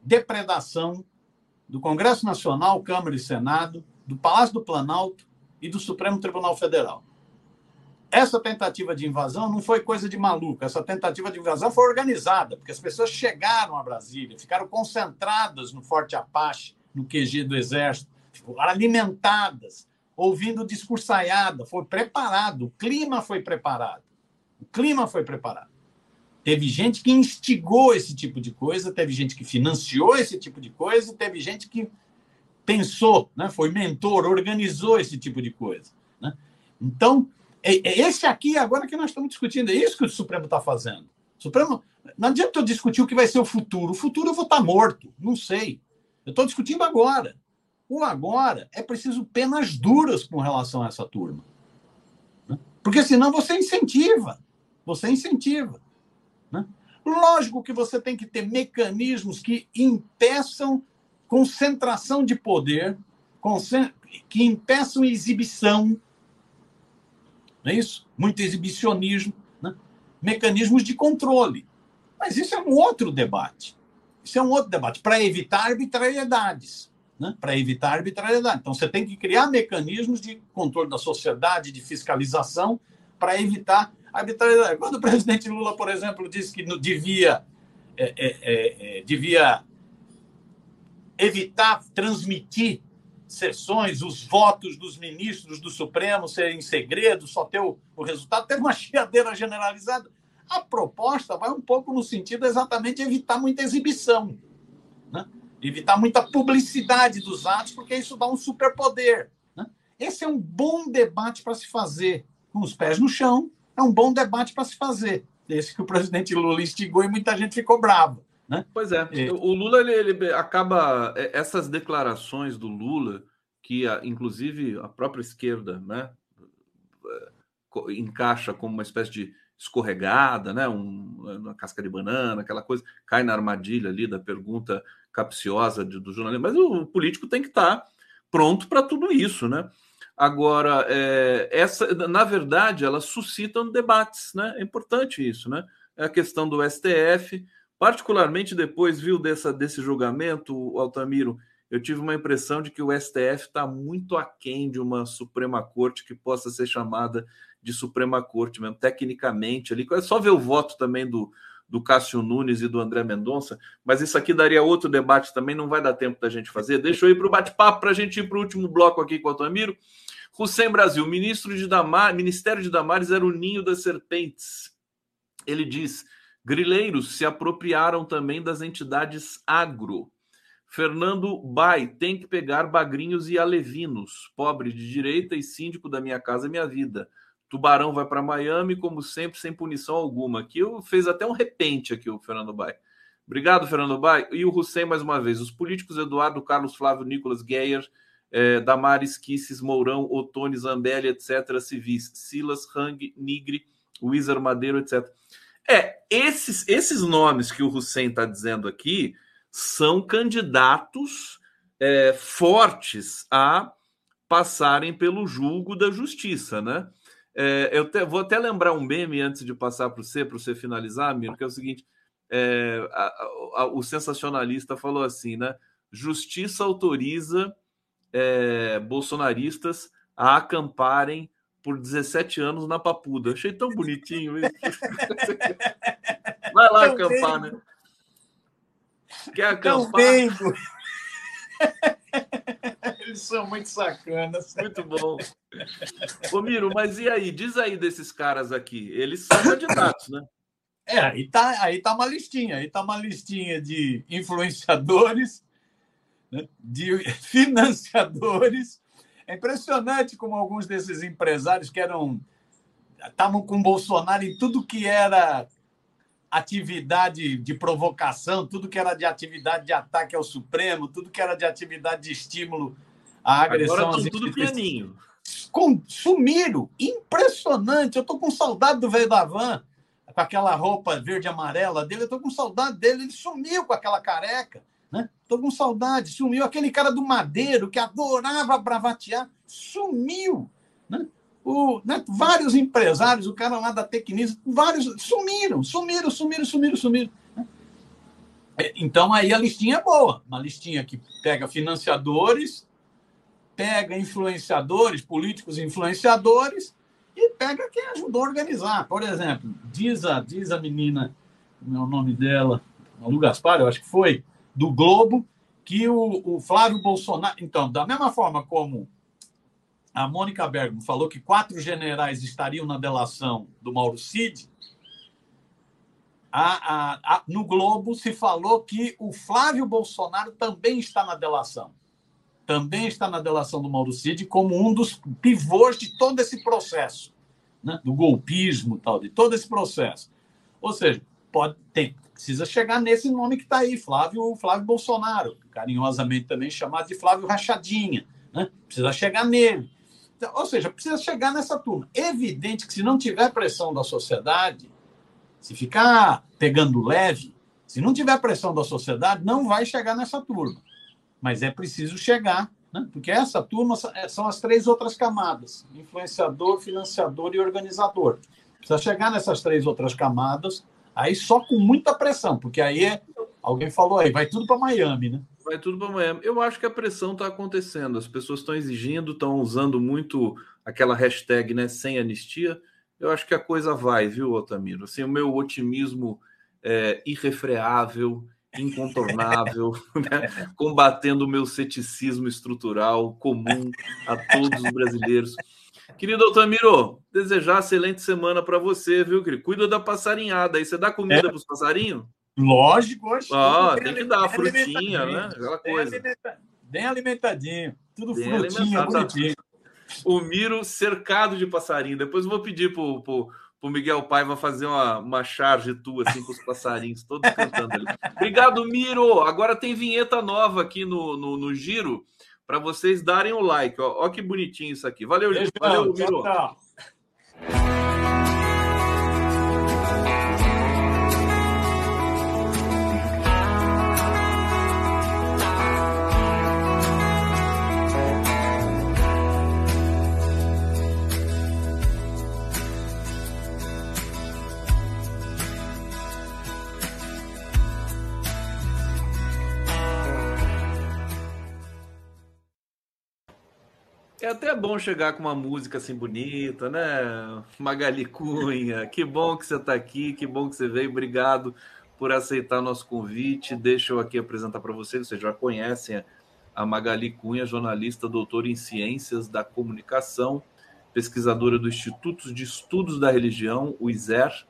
depredação do Congresso Nacional, Câmara e Senado, do Palácio do Planalto e do Supremo Tribunal Federal. Essa tentativa de invasão não foi coisa de maluco, essa tentativa de invasão foi organizada, porque as pessoas chegaram a Brasília, ficaram concentradas no Forte Apache, no QG do Exército, alimentadas, ouvindo discursaiada, foi preparado, o clima foi preparado. O clima foi preparado. Teve gente que instigou esse tipo de coisa, teve gente que financiou esse tipo de coisa, teve gente que pensou, né? foi mentor, organizou esse tipo de coisa. Né? Então, é, é esse aqui agora que nós estamos discutindo, é isso que o Supremo está fazendo. O Supremo, não adianta eu discutir o que vai ser o futuro. O futuro eu vou estar tá morto, não sei. Eu estou discutindo agora. O agora é preciso penas duras com relação a essa turma. Né? Porque senão você incentiva. Você incentiva. Né? Lógico que você tem que ter mecanismos que impeçam concentração de poder, que impeçam exibição. Não é isso? Muito exibicionismo. Né? Mecanismos de controle. Mas isso é um outro debate. Isso é um outro debate, para evitar arbitrariedades. Né? Para evitar arbitrariedade. Então, você tem que criar mecanismos de controle da sociedade, de fiscalização, para evitar arbitrariedade. Quando o presidente Lula, por exemplo, disse que devia, é, é, é, é, devia evitar transmitir sessões, os votos dos ministros do Supremo serem segredo, só ter o, o resultado, teve uma chiadeira generalizada. A proposta vai um pouco no sentido exatamente de evitar muita exibição, né? evitar muita publicidade dos atos, porque isso dá um superpoder. Né? Esse é um bom debate para se fazer com os pés no chão, é um bom debate para se fazer. Esse que o presidente Lula instigou e muita gente ficou brava. Né? Pois é. é. O Lula ele, ele, acaba. É, essas declarações do Lula, que inclusive a própria esquerda né, é, encaixa como uma espécie de escorregada, né, um, uma casca de banana, aquela coisa, cai na armadilha ali da pergunta capciosa do, do jornalista. Mas o, o político tem que estar pronto para tudo isso, né? Agora, é, essa, na verdade, elas suscitam debates, né? É importante isso, né? É a questão do STF, particularmente depois, viu, dessa, desse julgamento, Altamiro, eu tive uma impressão de que o STF está muito aquém de uma Suprema Corte que possa ser chamada de Suprema Corte mesmo, tecnicamente ali. É só ver o voto também do, do Cássio Nunes e do André Mendonça, mas isso aqui daria outro debate também, não vai dar tempo da gente fazer. Deixa eu ir para o bate-papo para a gente ir para o último bloco aqui com o Altamiro. Hussein Brasil, ministro de Damar, Ministério de Damares era o ninho das serpentes. Ele diz: grileiros se apropriaram também das entidades agro. Fernando Bai tem que pegar bagrinhos e alevinos, pobre de direita e síndico da minha casa minha vida. Tubarão vai para Miami, como sempre, sem punição alguma. Aqui fez até um repente aqui o Fernando Bai. Obrigado, Fernando Bai. E o Hussein mais uma vez. Os políticos Eduardo Carlos Flávio Nicolas Geyer é, Damares, Kisses, Mourão, Otone, Zambelli, etc., civis, Silas, Hang, Nigre, Wizard Madeiro, etc. É, esses, esses nomes que o Hussein está dizendo aqui são candidatos é, fortes a passarem pelo julgo da justiça, né? É, eu te, vou até lembrar um meme antes de passar para você, para você finalizar, Miro, que é o seguinte: é, a, a, o sensacionalista falou assim, né? Justiça autoriza é, bolsonaristas a acamparem por 17 anos na Papuda. Achei tão bonitinho isso. Vai lá acampar, né? Quer acampar? Eles são muito sacanas. Muito bom. Ô, Miro, mas e aí? Diz aí desses caras aqui. Eles são candidatos, né? É, aí tá, aí tá uma listinha. Aí tá uma listinha de influenciadores né, de financiadores. É impressionante como alguns desses empresários que eram estavam com Bolsonaro em tudo que era atividade de provocação, tudo que era de atividade de ataque ao Supremo, tudo que era de atividade de estímulo à agressão Agora às tudo pianinho. Com, sumiram. Impressionante. Eu estou com saudade do velho da van, com aquela roupa verde e amarela dele. Eu estou com saudade dele. Ele sumiu com aquela careca. Tô com saudade. Sumiu aquele cara do Madeiro que adorava bravatear, sumiu. Né? O, né? Vários empresários, o cara lá da Tecnisa, vários sumiram, sumiram, sumiram, sumiram, sumiram. Né? É, então aí a listinha é boa, uma listinha que pega financiadores, pega influenciadores, políticos influenciadores e pega quem ajudou a organizar. Por exemplo, diz a, diz a menina, é o nome dela, Lu Gaspar, eu acho que foi, do Globo que o, o Flávio Bolsonaro. Então, da mesma forma como a Mônica Bergman falou que quatro generais estariam na delação do Mauro Cid, a, a, a, no Globo se falou que o Flávio Bolsonaro também está na delação. Também está na delação do Mauro Cid como um dos pivôs de todo esse processo, né? do golpismo tal, de todo esse processo. Ou seja, pode tem, precisa chegar nesse nome que está aí, Flávio, Flávio Bolsonaro, carinhosamente também chamado de Flávio Rachadinha. Né? Precisa chegar nele. Então, ou seja, precisa chegar nessa turma. Evidente que se não tiver pressão da sociedade, se ficar pegando leve, se não tiver pressão da sociedade, não vai chegar nessa turma. Mas é preciso chegar, né? porque essa turma é, são as três outras camadas: influenciador, financiador e organizador. Precisa chegar nessas três outras camadas, aí só com muita pressão, porque aí é, alguém falou aí, vai tudo para Miami, né? Vai tudo para Miami. Eu acho que a pressão está acontecendo. As pessoas estão exigindo, estão usando muito aquela hashtag, né, sem anistia. Eu acho que a coisa vai, viu, Otamiro? Assim, o meu otimismo é irrefreável, incontornável, né? combatendo o meu ceticismo estrutural comum a todos os brasileiros. Querido Altamiro, desejar excelente semana para você, viu, querido? Cuida da passarinhada aí. Você dá comida é. para os passarinhos? Lógico, hoje. Ah, tem que dar frutinha, né? Aquela coisa. Alimenta... Bem alimentadinho. Tudo bem frutinha, bonitinho. O Miro cercado de passarinho. Depois eu vou pedir pro, pro, pro Miguel Paiva fazer uma, uma charge tua, assim, com os passarinhos, todos cantando ali. Obrigado, Miro. Agora tem vinheta nova aqui no, no, no Giro para vocês darem o like. Ó, ó que bonitinho isso aqui. Valeu, Beijo, valeu, Miro. Tchau, tchau. É até bom chegar com uma música assim bonita, né? Magali Cunha, que bom que você está aqui, que bom que você veio, obrigado por aceitar nosso convite. Deixa eu aqui apresentar para vocês, vocês já conhecem a Magali Cunha, jornalista, doutora em Ciências da Comunicação, pesquisadora do Instituto de Estudos da Religião, o ISER,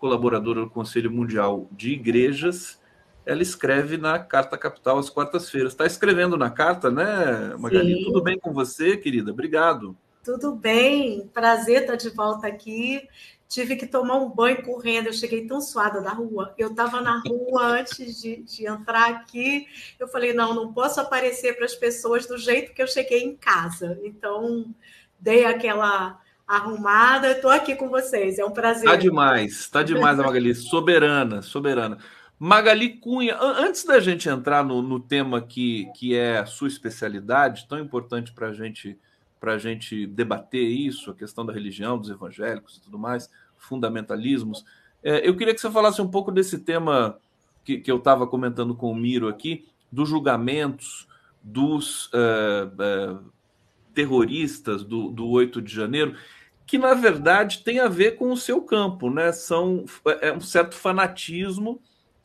colaboradora do Conselho Mundial de Igrejas ela escreve na Carta Capital às quartas-feiras. Está escrevendo na carta, né, Magali? Sim. Tudo bem com você, querida? Obrigado. Tudo bem, prazer estar de volta aqui. Tive que tomar um banho correndo, eu cheguei tão suada da rua. Eu estava na rua antes de, de entrar aqui. Eu falei: não, não posso aparecer para as pessoas do jeito que eu cheguei em casa. Então, dei aquela arrumada. Estou aqui com vocês, é um prazer. Está demais, está demais, Magali. Soberana, soberana. Magali Cunha, antes da gente entrar no, no tema que, que é sua especialidade, tão importante para gente, a gente debater isso, a questão da religião, dos evangélicos e tudo mais, fundamentalismos, é, eu queria que você falasse um pouco desse tema que, que eu estava comentando com o Miro aqui, dos julgamentos dos é, é, terroristas do, do 8 de janeiro, que na verdade tem a ver com o seu campo, né? São, é um certo fanatismo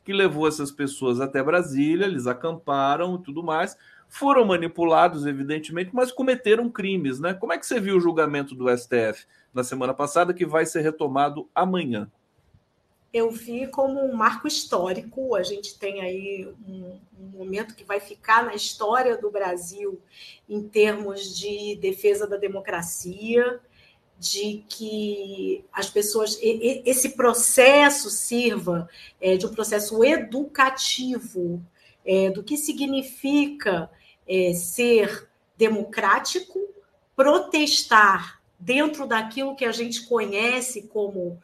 que levou essas pessoas até Brasília, eles acamparam e tudo mais, foram manipulados, evidentemente, mas cometeram crimes, né? Como é que você viu o julgamento do STF na semana passada, que vai ser retomado amanhã? Eu vi como um marco histórico. A gente tem aí um, um momento que vai ficar na história do Brasil em termos de defesa da democracia, de que as pessoas esse processo sirva é, de um processo educativo é, do que significa é, ser democrático, protestar dentro daquilo que a gente conhece como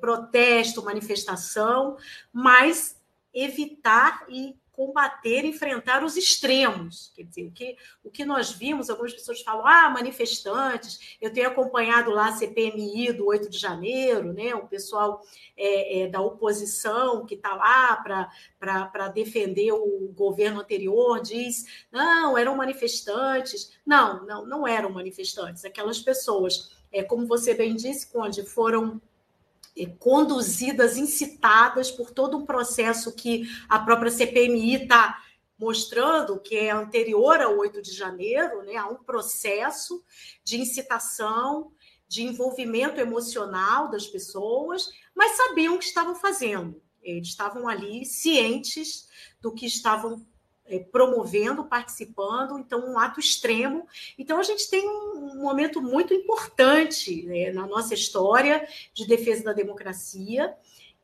protesto, manifestação, mas evitar e combater, enfrentar os extremos. Quer dizer, o que, o que nós vimos, algumas pessoas falam, ah, manifestantes, eu tenho acompanhado lá a CPMI do 8 de janeiro, né, o pessoal é, é, da oposição que está lá para defender o governo anterior, diz, não, eram manifestantes. Não, não, não eram manifestantes. Aquelas pessoas, é, como você bem disse, Conde, foram conduzidas, incitadas por todo um processo que a própria CPMI está mostrando, que é anterior ao 8 de janeiro, né, a um processo de incitação, de envolvimento emocional das pessoas, mas sabiam o que estavam fazendo. Eles estavam ali cientes do que estavam promovendo, participando, então um ato extremo. Então a gente tem um momento muito importante né, na nossa história de defesa da democracia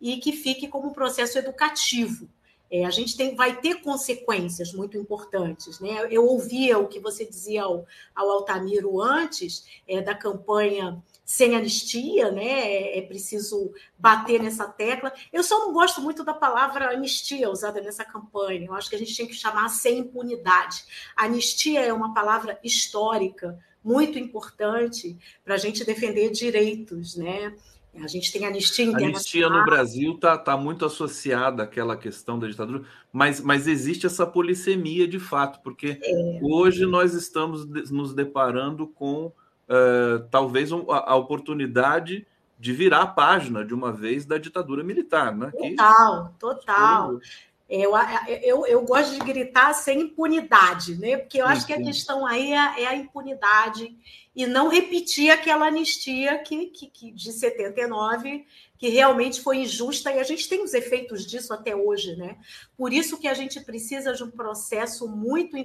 e que fique como um processo educativo. É, a gente tem, vai ter consequências muito importantes. Né? Eu ouvia o que você dizia ao, ao Altamiro antes, é, da campanha sem anistia, né? É, é preciso bater nessa tecla. Eu só não gosto muito da palavra anistia usada nessa campanha. Eu acho que a gente tem que chamar sem impunidade. Anistia é uma palavra histórica muito importante para a gente defender direitos, né? A gente tem anistia internacional. Anistia no Brasil está tá muito associada àquela questão da ditadura, mas, mas existe essa polissemia de fato, porque é. hoje nós estamos nos deparando com uh, talvez um, a, a, oportunidade de virar a página de uma vez da ditadura militar, né? Total, que... total. Eu, eu, eu gosto de gritar sem impunidade, né? Porque eu sim, acho que a questão aí é, é, a impunidade e não repetir aquela anistia que, que, que de 79 que realmente foi injusta e a gente tem os efeitos disso até hoje, né? Por isso que a gente precisa de um processo muito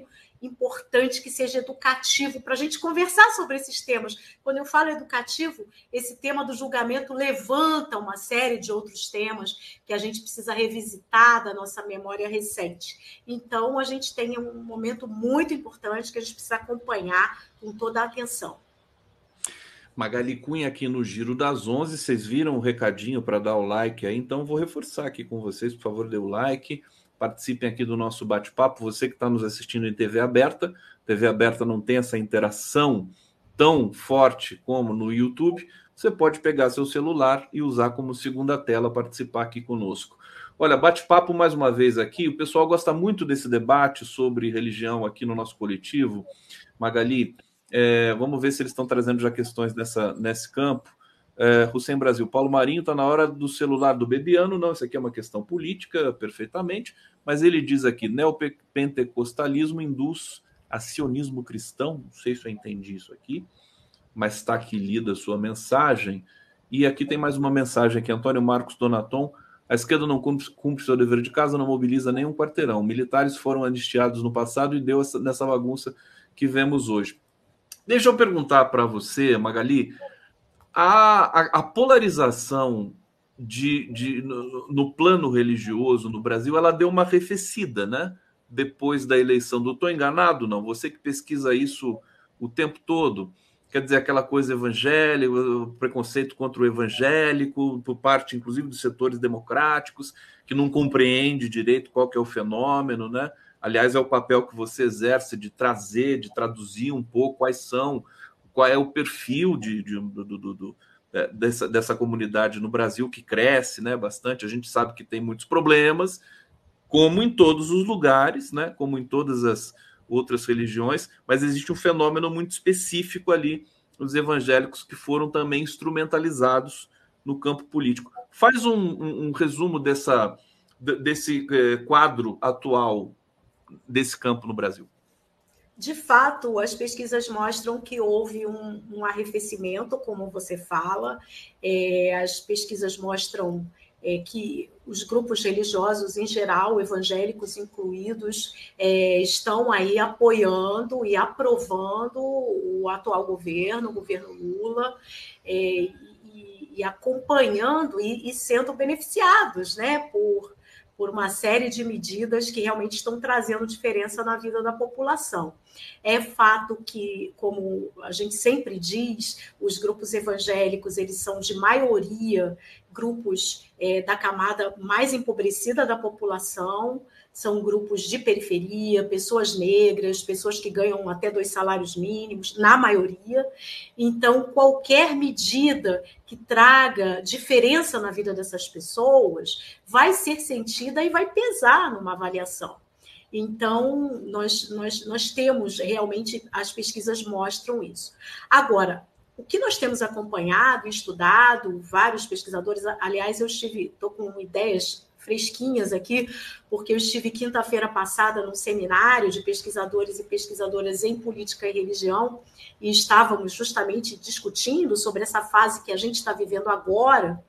importante que seja educativo para a gente conversar sobre esses temas. Quando eu falo educativo, esse tema do julgamento levanta uma série de outros temas que a gente precisa revisitar da nossa memória recente. Então, a gente tem um momento muito importante que a gente precisa acompanhar com toda a atenção. Magali Cunha aqui no Giro das Onze. Vocês viram o recadinho para dar o like aí? Então, vou reforçar aqui com vocês. Por favor, dê o like participem aqui do nosso bate-papo. Você que está nos assistindo em TV aberta, TV aberta não tem essa interação tão forte como no YouTube. Você pode pegar seu celular e usar como segunda tela participar aqui conosco. Olha, bate-papo mais uma vez aqui. O pessoal gosta muito desse debate sobre religião aqui no nosso coletivo. Magali, é, vamos ver se eles estão trazendo já questões nessa, nesse campo. É, Hussein Brasil, Paulo Marinho está na hora do celular do Bebiano. Não, isso aqui é uma questão política, perfeitamente. Mas ele diz aqui: neopentecostalismo induz a sionismo cristão. Não sei se eu entendi isso aqui, mas está aqui lida a sua mensagem. E aqui tem mais uma mensagem aqui: Antônio Marcos Donaton. A esquerda não cumpre, cumpre seu dever de casa, não mobiliza nenhum quarteirão. Militares foram anistiados no passado e deu essa, nessa bagunça que vemos hoje. Deixa eu perguntar para você, Magali, a, a, a polarização de, de no, no, plano religioso no Brasil, ela deu uma arrefecida, né? Depois da eleição do estou enganado, não? Você que pesquisa isso o tempo todo, quer dizer, aquela coisa evangélica, preconceito contra o evangélico, por parte, inclusive, dos setores democráticos, que não compreende direito qual que é o fenômeno, né? Aliás, é o papel que você exerce de trazer, de traduzir um pouco quais são qual é o perfil de, de do, do, do, é, dessa, dessa comunidade no Brasil que cresce né, bastante. A gente sabe que tem muitos problemas, como em todos os lugares, né, como em todas as outras religiões, mas existe um fenômeno muito específico ali nos evangélicos que foram também instrumentalizados no campo político. Faz um, um, um resumo dessa, desse eh, quadro atual desse campo no Brasil de fato, as pesquisas mostram que houve um, um arrefecimento, como você fala. É, as pesquisas mostram é, que os grupos religiosos, em geral, evangélicos incluídos, é, estão aí apoiando e aprovando o atual governo, o governo Lula, é, e, e, acompanhando e, e sendo beneficiados né, por por uma série de medidas que realmente estão trazendo diferença na vida da população. É fato que, como a gente sempre diz, os grupos evangélicos eles são de maioria grupos é, da camada mais empobrecida da população, são grupos de periferia, pessoas negras, pessoas que ganham até dois salários mínimos, na maioria. Então, qualquer medida que traga diferença na vida dessas pessoas vai ser sentida e vai pesar numa avaliação. Então, nós, nós, nós temos realmente, as pesquisas mostram isso. Agora, o que nós temos acompanhado, estudado, vários pesquisadores, aliás, eu estive, estou com ideias fresquinhas aqui, porque eu estive quinta-feira passada num seminário de pesquisadores e pesquisadoras em política e religião, e estávamos justamente discutindo sobre essa fase que a gente está vivendo agora,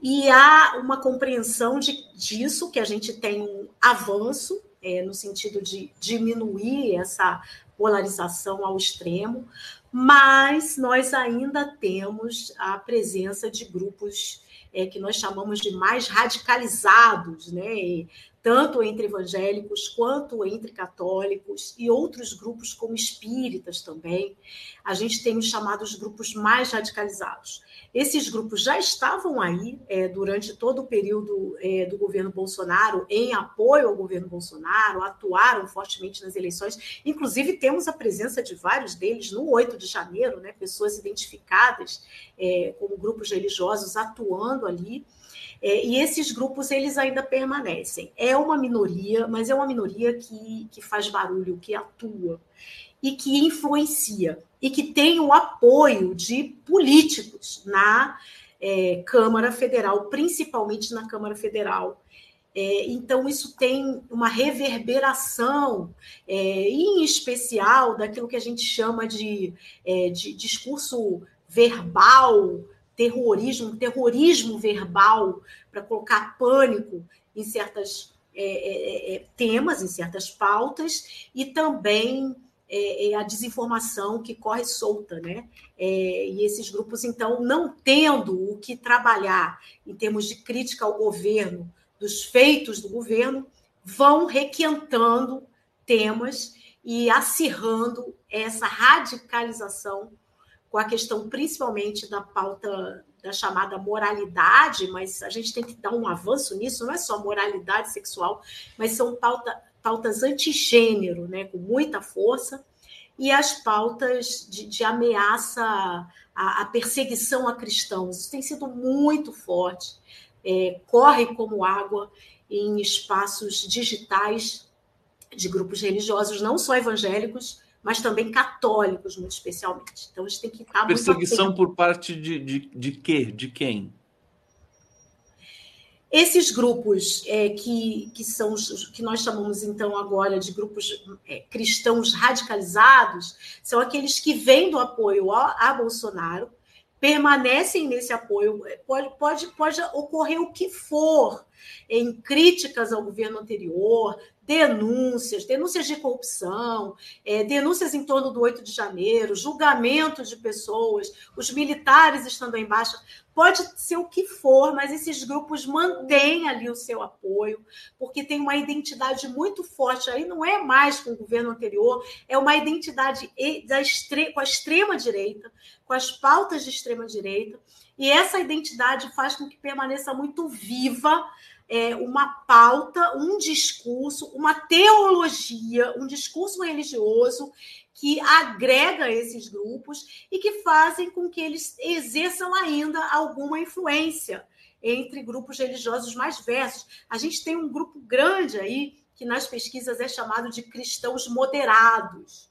E há uma compreensão de, disso, que a gente tem um avanço, é, no sentido de diminuir essa polarização ao extremo, mas nós ainda temos a presença de grupos é, que nós chamamos de mais radicalizados, né? Tanto entre evangélicos quanto entre católicos e outros grupos como espíritas também. A gente tem os chamados grupos mais radicalizados. Esses grupos já estavam aí é, durante todo o período é, do governo Bolsonaro, em apoio ao governo Bolsonaro, atuaram fortemente nas eleições. Inclusive, temos a presença de vários deles no 8 de janeiro, né, pessoas identificadas é, como grupos religiosos atuando ali. É, e esses grupos eles ainda permanecem. É uma minoria, mas é uma minoria que, que faz barulho, que atua e que influencia e que tem o apoio de políticos na é, Câmara Federal, principalmente na Câmara Federal. É, então, isso tem uma reverberação, é, em especial daquilo que a gente chama de, é, de discurso verbal, terrorismo, terrorismo verbal, para colocar pânico em certas é, é, é, temas, em certas pautas, e também é, é, a desinformação que corre solta, né? É, e esses grupos, então, não tendo o que trabalhar em termos de crítica ao governo, dos feitos do governo, vão requentando temas e acirrando essa radicalização com a questão principalmente da pauta da chamada moralidade, mas a gente tem que dar um avanço nisso, não é só moralidade sexual, mas são pauta, pautas antigênero, né, com muita força, e as pautas de, de ameaça à, à, perseguição a cristãos. Isso tem sido muito forte, é, corre como água em espaços digitais de grupos religiosos, não só evangélicos, mas também católicos, muito especialmente. Então, a gente tem que estar Perseguição por parte de, de, de quê? De quem? Esses grupos é, que, que são os que nós chamamos então agora de grupos é, cristãos radicalizados, são aqueles que vêm do apoio a, a Bolsonaro, permanecem nesse apoio. Pode, pode, pode ocorrer o que for em críticas ao governo anterior, denúncias, denúncias de corrupção, é, denúncias em torno do 8 de janeiro, julgamentos de pessoas, os militares estando em baixa. Pode ser o que for, mas esses grupos mantêm ali o seu apoio, porque tem uma identidade muito forte. Aí não é mais com o governo anterior, é uma identidade da com a extrema-direita, com as pautas de extrema-direita, e essa identidade faz com que permaneça muito viva é, uma pauta, um discurso, uma teologia, um discurso religioso que agrega esses grupos e que fazem com que eles exerçam ainda alguma influência entre grupos religiosos mais diversos. A gente tem um grupo grande aí que nas pesquisas é chamado de cristãos moderados.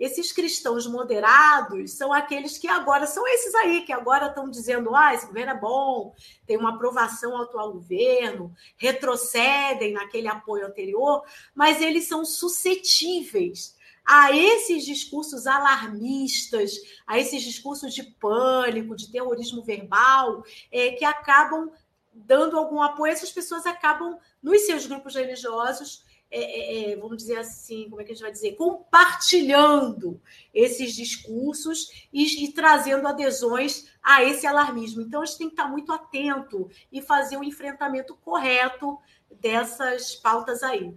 Esses cristãos moderados são aqueles que agora são esses aí, que agora estão dizendo: ah, esse governo é bom, tem uma aprovação ao atual governo, retrocedem naquele apoio anterior, mas eles são suscetíveis a esses discursos alarmistas, a esses discursos de pânico, de terrorismo verbal, é, que acabam dando algum apoio, essas pessoas acabam, nos seus grupos religiosos, é, é, é, vamos dizer assim, como é que a gente vai dizer, compartilhando esses discursos e, e, trazendo adesões a esse alarmismo. Então, a gente tem que estar muito atento e fazer o um enfrentamento correto dessas pautas aí.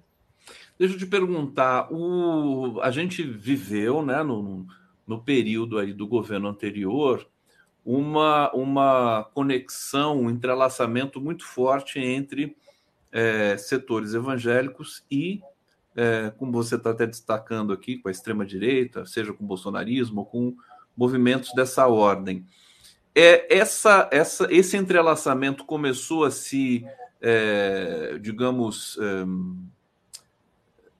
Deixa eu te perguntar, o, a gente viveu, né, no, no período aí do governo anterior, uma, uma conexão, um entrelaçamento muito forte entre é, setores evangélicos e, é, como você está até destacando aqui, com a extrema-direita, seja com o bolsonarismo ou com movimentos dessa ordem. É, essa, essa, esse entrelaçamento começou a se, é, digamos, é,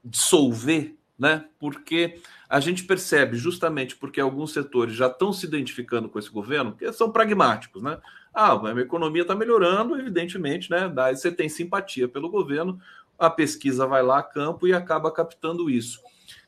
dissolver, né? porque a gente percebe, justamente porque alguns setores já estão se identificando com esse governo, que são pragmáticos, né? Ah, a economia está melhorando, evidentemente, né? Daí você tem simpatia pelo governo, a pesquisa vai lá a campo e acaba captando isso.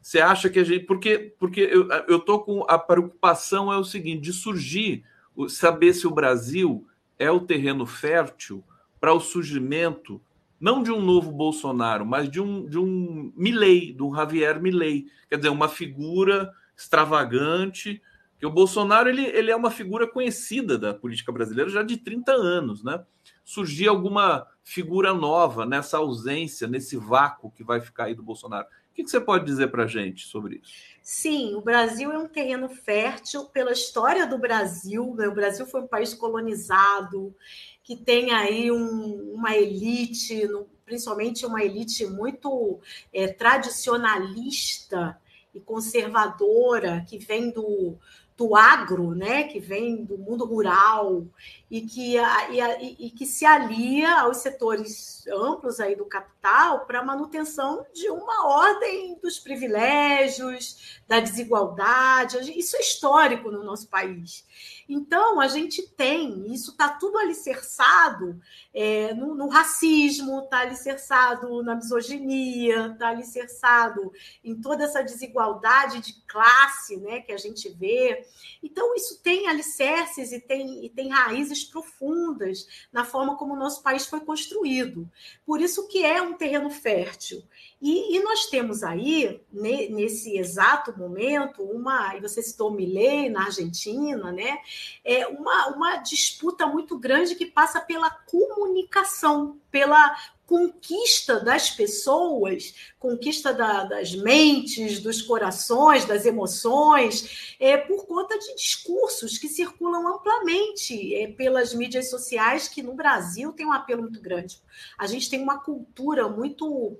Você acha que a gente. Porque, porque eu, eu tô com. A preocupação é o seguinte: de surgir, saber se o Brasil é o terreno fértil para o surgimento não de um novo Bolsonaro, mas de um de um Milley, do Javier Milley, quer dizer, uma figura extravagante, que o Bolsonaro ele, ele é uma figura conhecida da política brasileira já de 30 anos, né? Surgir alguma figura nova nessa ausência, nesse vácuo que vai ficar aí do Bolsonaro. O que, que você pode dizer para a gente sobre isso? Sim, o Brasil é um terreno fértil pela história do Brasil. Né? O Brasil foi um país colonizado, que tem aí um, uma elite, principalmente uma elite muito é, tradicionalista e conservadora, que vem do, do agro, né, que vem do mundo rural e que, e, e que se alia aos setores amplos aí do capital para a manutenção de uma ordem dos privilégios, da desigualdade. Isso é histórico no nosso país. Então, a gente tem, isso está tudo alicerçado é, no, no, racismo, está alicerçado na misoginia, está alicerçado em toda essa desigualdade de classe né, que a gente vê. Então, isso tem alicerces e tem, e tem raízes profundas na forma como o nosso país foi construído. Por isso que é um terreno fértil. E, e nós temos aí, ne, nesse exato momento, uma, e você citou Milley na Argentina, né? É uma, uma disputa muito grande que passa pela comunicação, pela conquista das pessoas, conquista da, das mentes, dos corações, das emoções, é, por conta de discursos que circulam amplamente é, pelas mídias sociais, que no Brasil tem um apelo muito grande. A gente tem uma cultura muito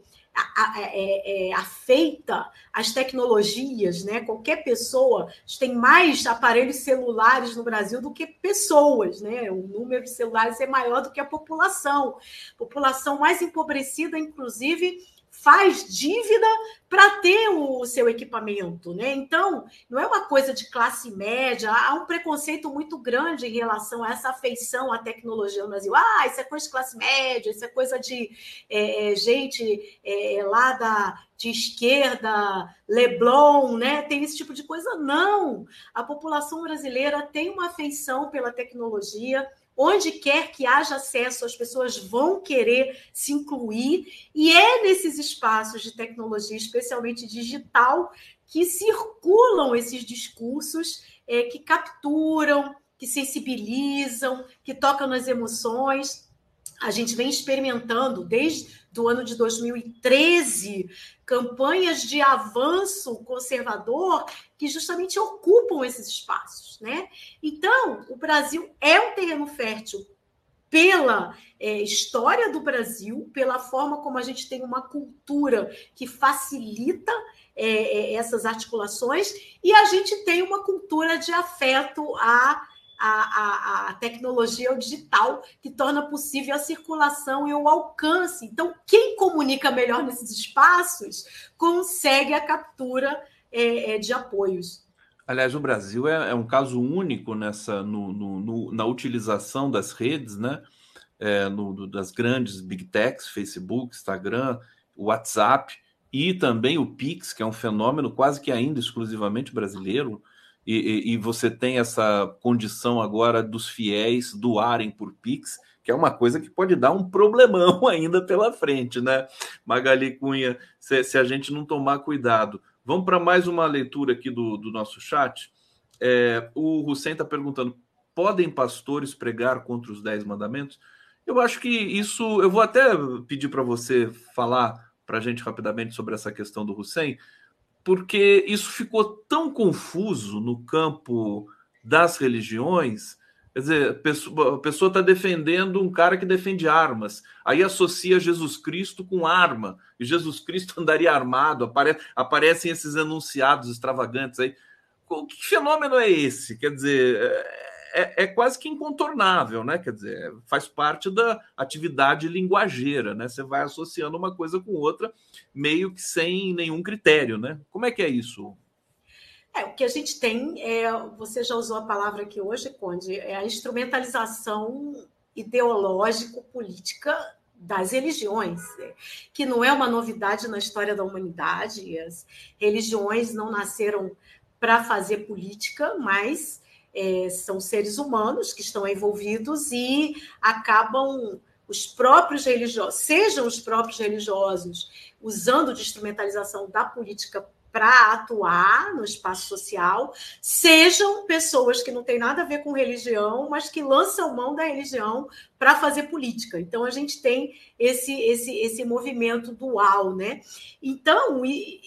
é, é, afeita às tecnologias, né? Qualquer pessoa tem mais aparelhos celulares no Brasil do que pessoas, né? O número de celulares é maior do que a população. População mais empobrecida, inclusive faz dívida para ter o seu equipamento, né? Então, não é uma coisa de classe média, há um preconceito muito grande em relação a essa afeição à tecnologia no Brasil. Ah, isso é coisa de classe média, isso é coisa de é, é gente é, lá da, de esquerda, Leblon, né? Tem esse tipo de coisa. Não! A população brasileira tem uma afeição pela tecnologia, Onde quer que haja acesso, as pessoas vão querer se incluir, e é nesses espaços de tecnologia, especialmente digital, que circulam esses discursos é, que capturam, que sensibilizam, que tocam nas emoções. A gente vem experimentando desde do ano de 2013 campanhas de avanço conservador que justamente ocupam esses espaços, né? Então, o Brasil é um terreno fértil pela é, história do Brasil, pela forma como a gente tem uma cultura que facilita é, é essas articulações, e a gente tem uma cultura de afeto a a, a, a, tecnologia o digital que torna possível a circulação e o alcance. Então, quem comunica melhor nesses espaços consegue a captura é, é, de apoios. Aliás, o Brasil é, é um caso único nessa no, no, no, na utilização das redes, né? É, das grandes big techs, Facebook, Instagram, WhatsApp e também o Pix, que é um fenômeno quase que ainda exclusivamente brasileiro e, e, você tem essa condição agora dos fiéis doarem por Pix, que é uma coisa que pode dar um problemão ainda pela frente, né? Magali Cunha, se, se a gente não tomar cuidado. Vamos para mais uma leitura aqui do, do nosso chat. É, o Hussein está perguntando: podem pastores pregar contra os dez mandamentos? Eu acho que isso. Eu vou até pedir para você falar para a gente rapidamente sobre essa questão do Hussein, porque isso ficou tão confuso no campo das religiões. Quer dizer, a pessoa está defendendo um cara que defende armas, aí associa Jesus Cristo com arma, e Jesus Cristo andaria armado, apare, aparecem esses enunciados extravagantes aí. Que fenômeno é esse? Quer dizer, é, é, quase que incontornável, né? Quer dizer, faz parte da atividade linguageira, né? Você vai associando uma coisa com outra, meio que sem nenhum critério, né? Como é que é isso? É, o que a gente tem é, você já usou a palavra aqui hoje, Conde, é a instrumentalização ideológico-política das religiões, né? que não é uma novidade na história da humanidade. As religiões não nasceram para fazer política, mas é, são seres humanos que estão envolvidos e acabam os próprios religiosos, sejam os próprios religiosos, usando de instrumentalização da política para atuar no espaço social, sejam pessoas que não têm nada a ver com religião, mas que lançam mão da religião para fazer política. Então a gente tem esse esse esse movimento dual, né? Então, e,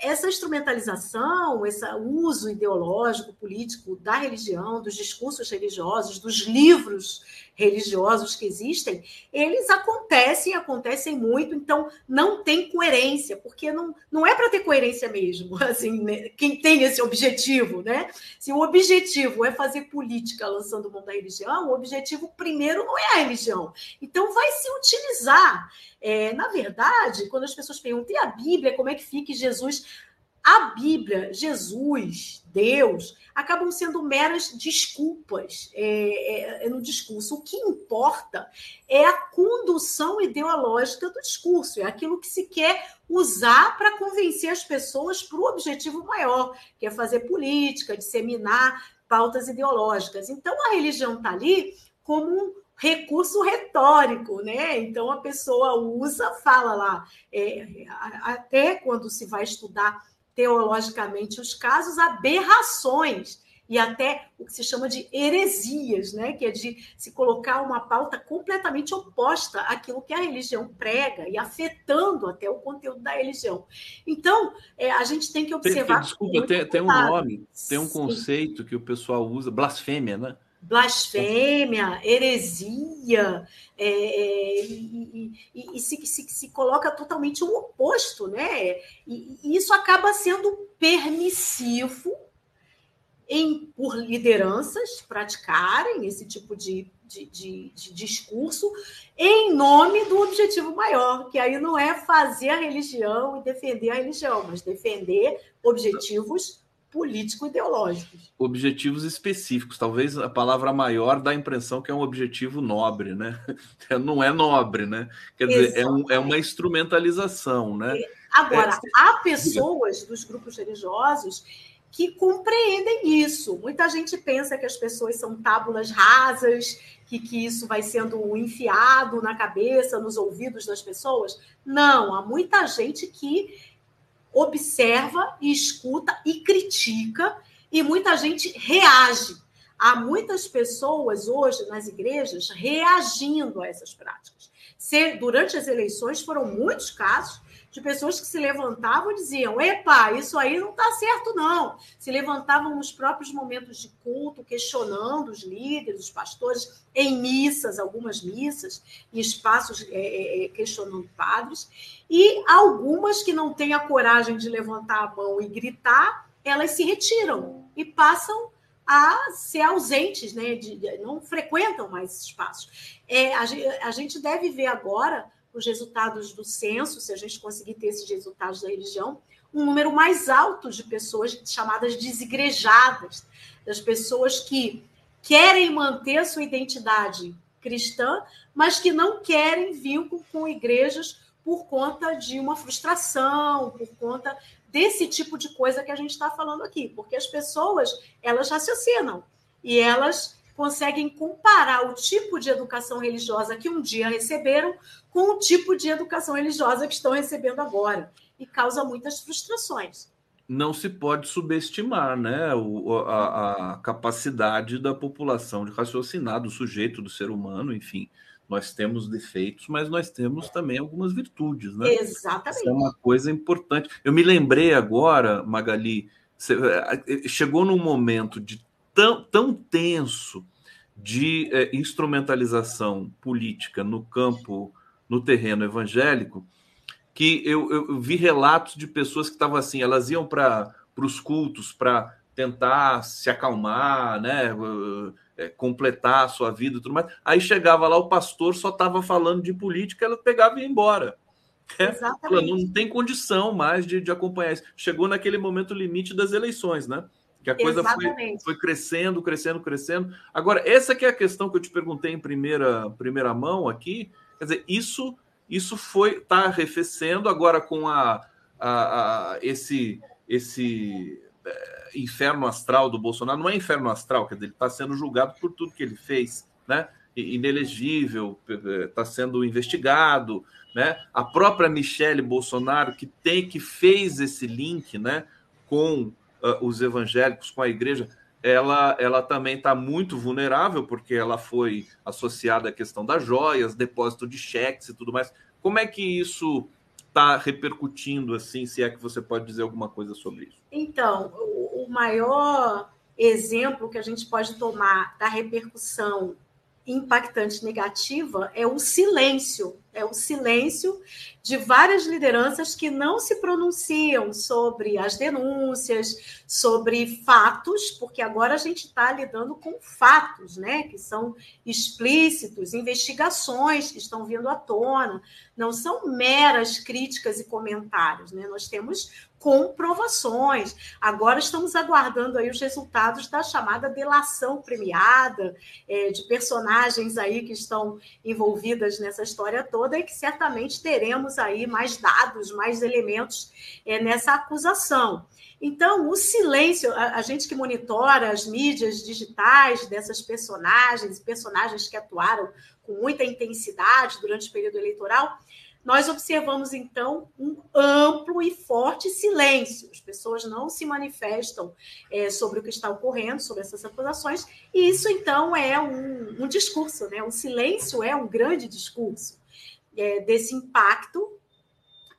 essa instrumentalização, esse uso ideológico, político da religião, dos discursos religiosos, dos livros religiosos que existem, eles acontecem, acontecem muito, então não tem coerência, porque não, não é para ter coerência mesmo, assim, né? quem tem esse objetivo, né? Se o objetivo é fazer política lançando mão da religião, o objetivo primeiro não é a religião. Então vai se utilizar. É, na verdade, quando as pessoas perguntam, e a Bíblia, como é que fica Jesus? A Bíblia, Jesus, Deus, acabam sendo meras desculpas é, é, é, no discurso. O que importa é a condução ideológica do discurso, é aquilo que se quer usar para convencer as pessoas para o objetivo maior, que é fazer política, disseminar pautas ideológicas. Então, a religião está ali como um recurso retórico, né? Então a pessoa usa, fala lá, é, até quando se vai estudar teologicamente os casos, aberrações e até o que se chama de heresias, né? que é de se colocar uma pauta completamente oposta àquilo que a religião prega e afetando até o conteúdo da religião. Então, é, a gente tem que observar. Desculpa, tem, tem, um nome, tem um conceito que o pessoal usa, blasfêmia, né? Blasfêmia, heresia, é, é, e, e, e se, se, se, coloca totalmente o oposto, né? E, e, isso acaba sendo permissivo em, por lideranças praticarem esse tipo de, de, de, de discurso em nome do objetivo maior, que aí não é fazer a religião e defender a religião, mas defender objetivos político-ideológicos. Objetivos específicos. Talvez a palavra maior dá a impressão que é um objetivo nobre, né? Não é nobre, né? Quer dizer, é, um, é, uma instrumentalização, né? Agora, é... há pessoas dos grupos religiosos que compreendem isso. Muita gente pensa que as pessoas são tábulas rasas, que, que isso vai sendo enfiado na cabeça, nos ouvidos das pessoas. Não, há muita gente que observa e escuta e critica, e muita gente reage. Há muitas pessoas hoje nas igrejas reagindo a essas práticas. Se, durante as eleições foram muitos casos de pessoas que se levantavam e diziam: epa, isso aí não está certo, não. Se levantavam nos próprios momentos de culto, questionando os líderes, os pastores, em missas, algumas missas, em espaços é, é, é, questionando padres, e algumas que não têm a coragem de levantar a mão e gritar, elas se retiram e passam a ser ausentes, né? De, de, não frequentam mais espaços. É, a, a gente deve ver agora os resultados do censo, se a gente conseguir ter esses resultados da religião, um número mais alto de pessoas chamadas desigrejadas, das pessoas que querem manter sua identidade cristã, mas que não querem vínculo com igrejas por conta de uma frustração, por conta desse tipo de coisa que a gente está falando aqui, porque as pessoas elas raciocinam e elas conseguem comparar o tipo de educação religiosa que um dia receberam com o tipo de educação religiosa que estão recebendo agora e causa muitas frustrações. Não se pode subestimar né, o, a, a capacidade da população de raciocinar, do sujeito, do ser humano, enfim. Nós temos defeitos, mas nós temos também algumas virtudes, né? Exatamente. Isso é uma coisa importante. Eu me lembrei agora, Magali, eh, chegou num momento de tão, tão tenso de é, instrumentalização política no campo, no terreno evangélico, que eu, eu vi relatos de pessoas que estavam assim, elas iam para os cultos para tentar se acalmar, né, é, completar a sua vida e tudo mais. Aí chegava lá, o pastor só estava falando de política, ela pegava e ia embora. É, não tem condição mais de, de acompanhar isso. Chegou naquele momento limite das eleições, né? Que a coisa foi, foi, crescendo, crescendo, crescendo. Agora, essa que é a questão que eu te perguntei em primeira, primeira mão aqui. Quer dizer, isso isso foi está arrefecendo agora com a, a, a esse esse é, inferno astral do Bolsonaro não é inferno astral, quer dizer, ele está sendo julgado por tudo que ele fez, né? Inelegível, está sendo investigado, né? A própria Michele Bolsonaro que tem que fez esse link, né, com uh, os evangélicos, com a igreja, ela, ela também está muito vulnerável porque ela foi associada à questão das joias, depósito de cheques e tudo mais. Como é que isso está repercutindo, assim, se é que você pode dizer alguma coisa sobre isso? Então, o, o maior exemplo que a gente pode tomar da repercussão impactante negativa é o silêncio é o silêncio de várias lideranças que não se pronunciam sobre as denúncias, sobre fatos, porque agora a gente está lidando com fatos, né, que são explícitos, investigações que estão vindo à tona, não são meras críticas e comentários, né? Nós temos comprovações. Agora estamos aguardando aí os resultados da chamada delação premiada é, de personagens aí que estão envolvidas nessa história toda e que certamente teremos aí mais dados, mais elementos é, nessa acusação. Então, o silêncio, a, a, gente que monitora as mídias digitais dessas personagens, personagens que atuaram com muita intensidade durante o período eleitoral, nós observamos, então, um amplo e forte silêncio. As pessoas não se manifestam é, sobre o que está ocorrendo, sobre essas acusações, e isso, então, é um, um discurso, né? O silêncio é um grande discurso é, desse impacto,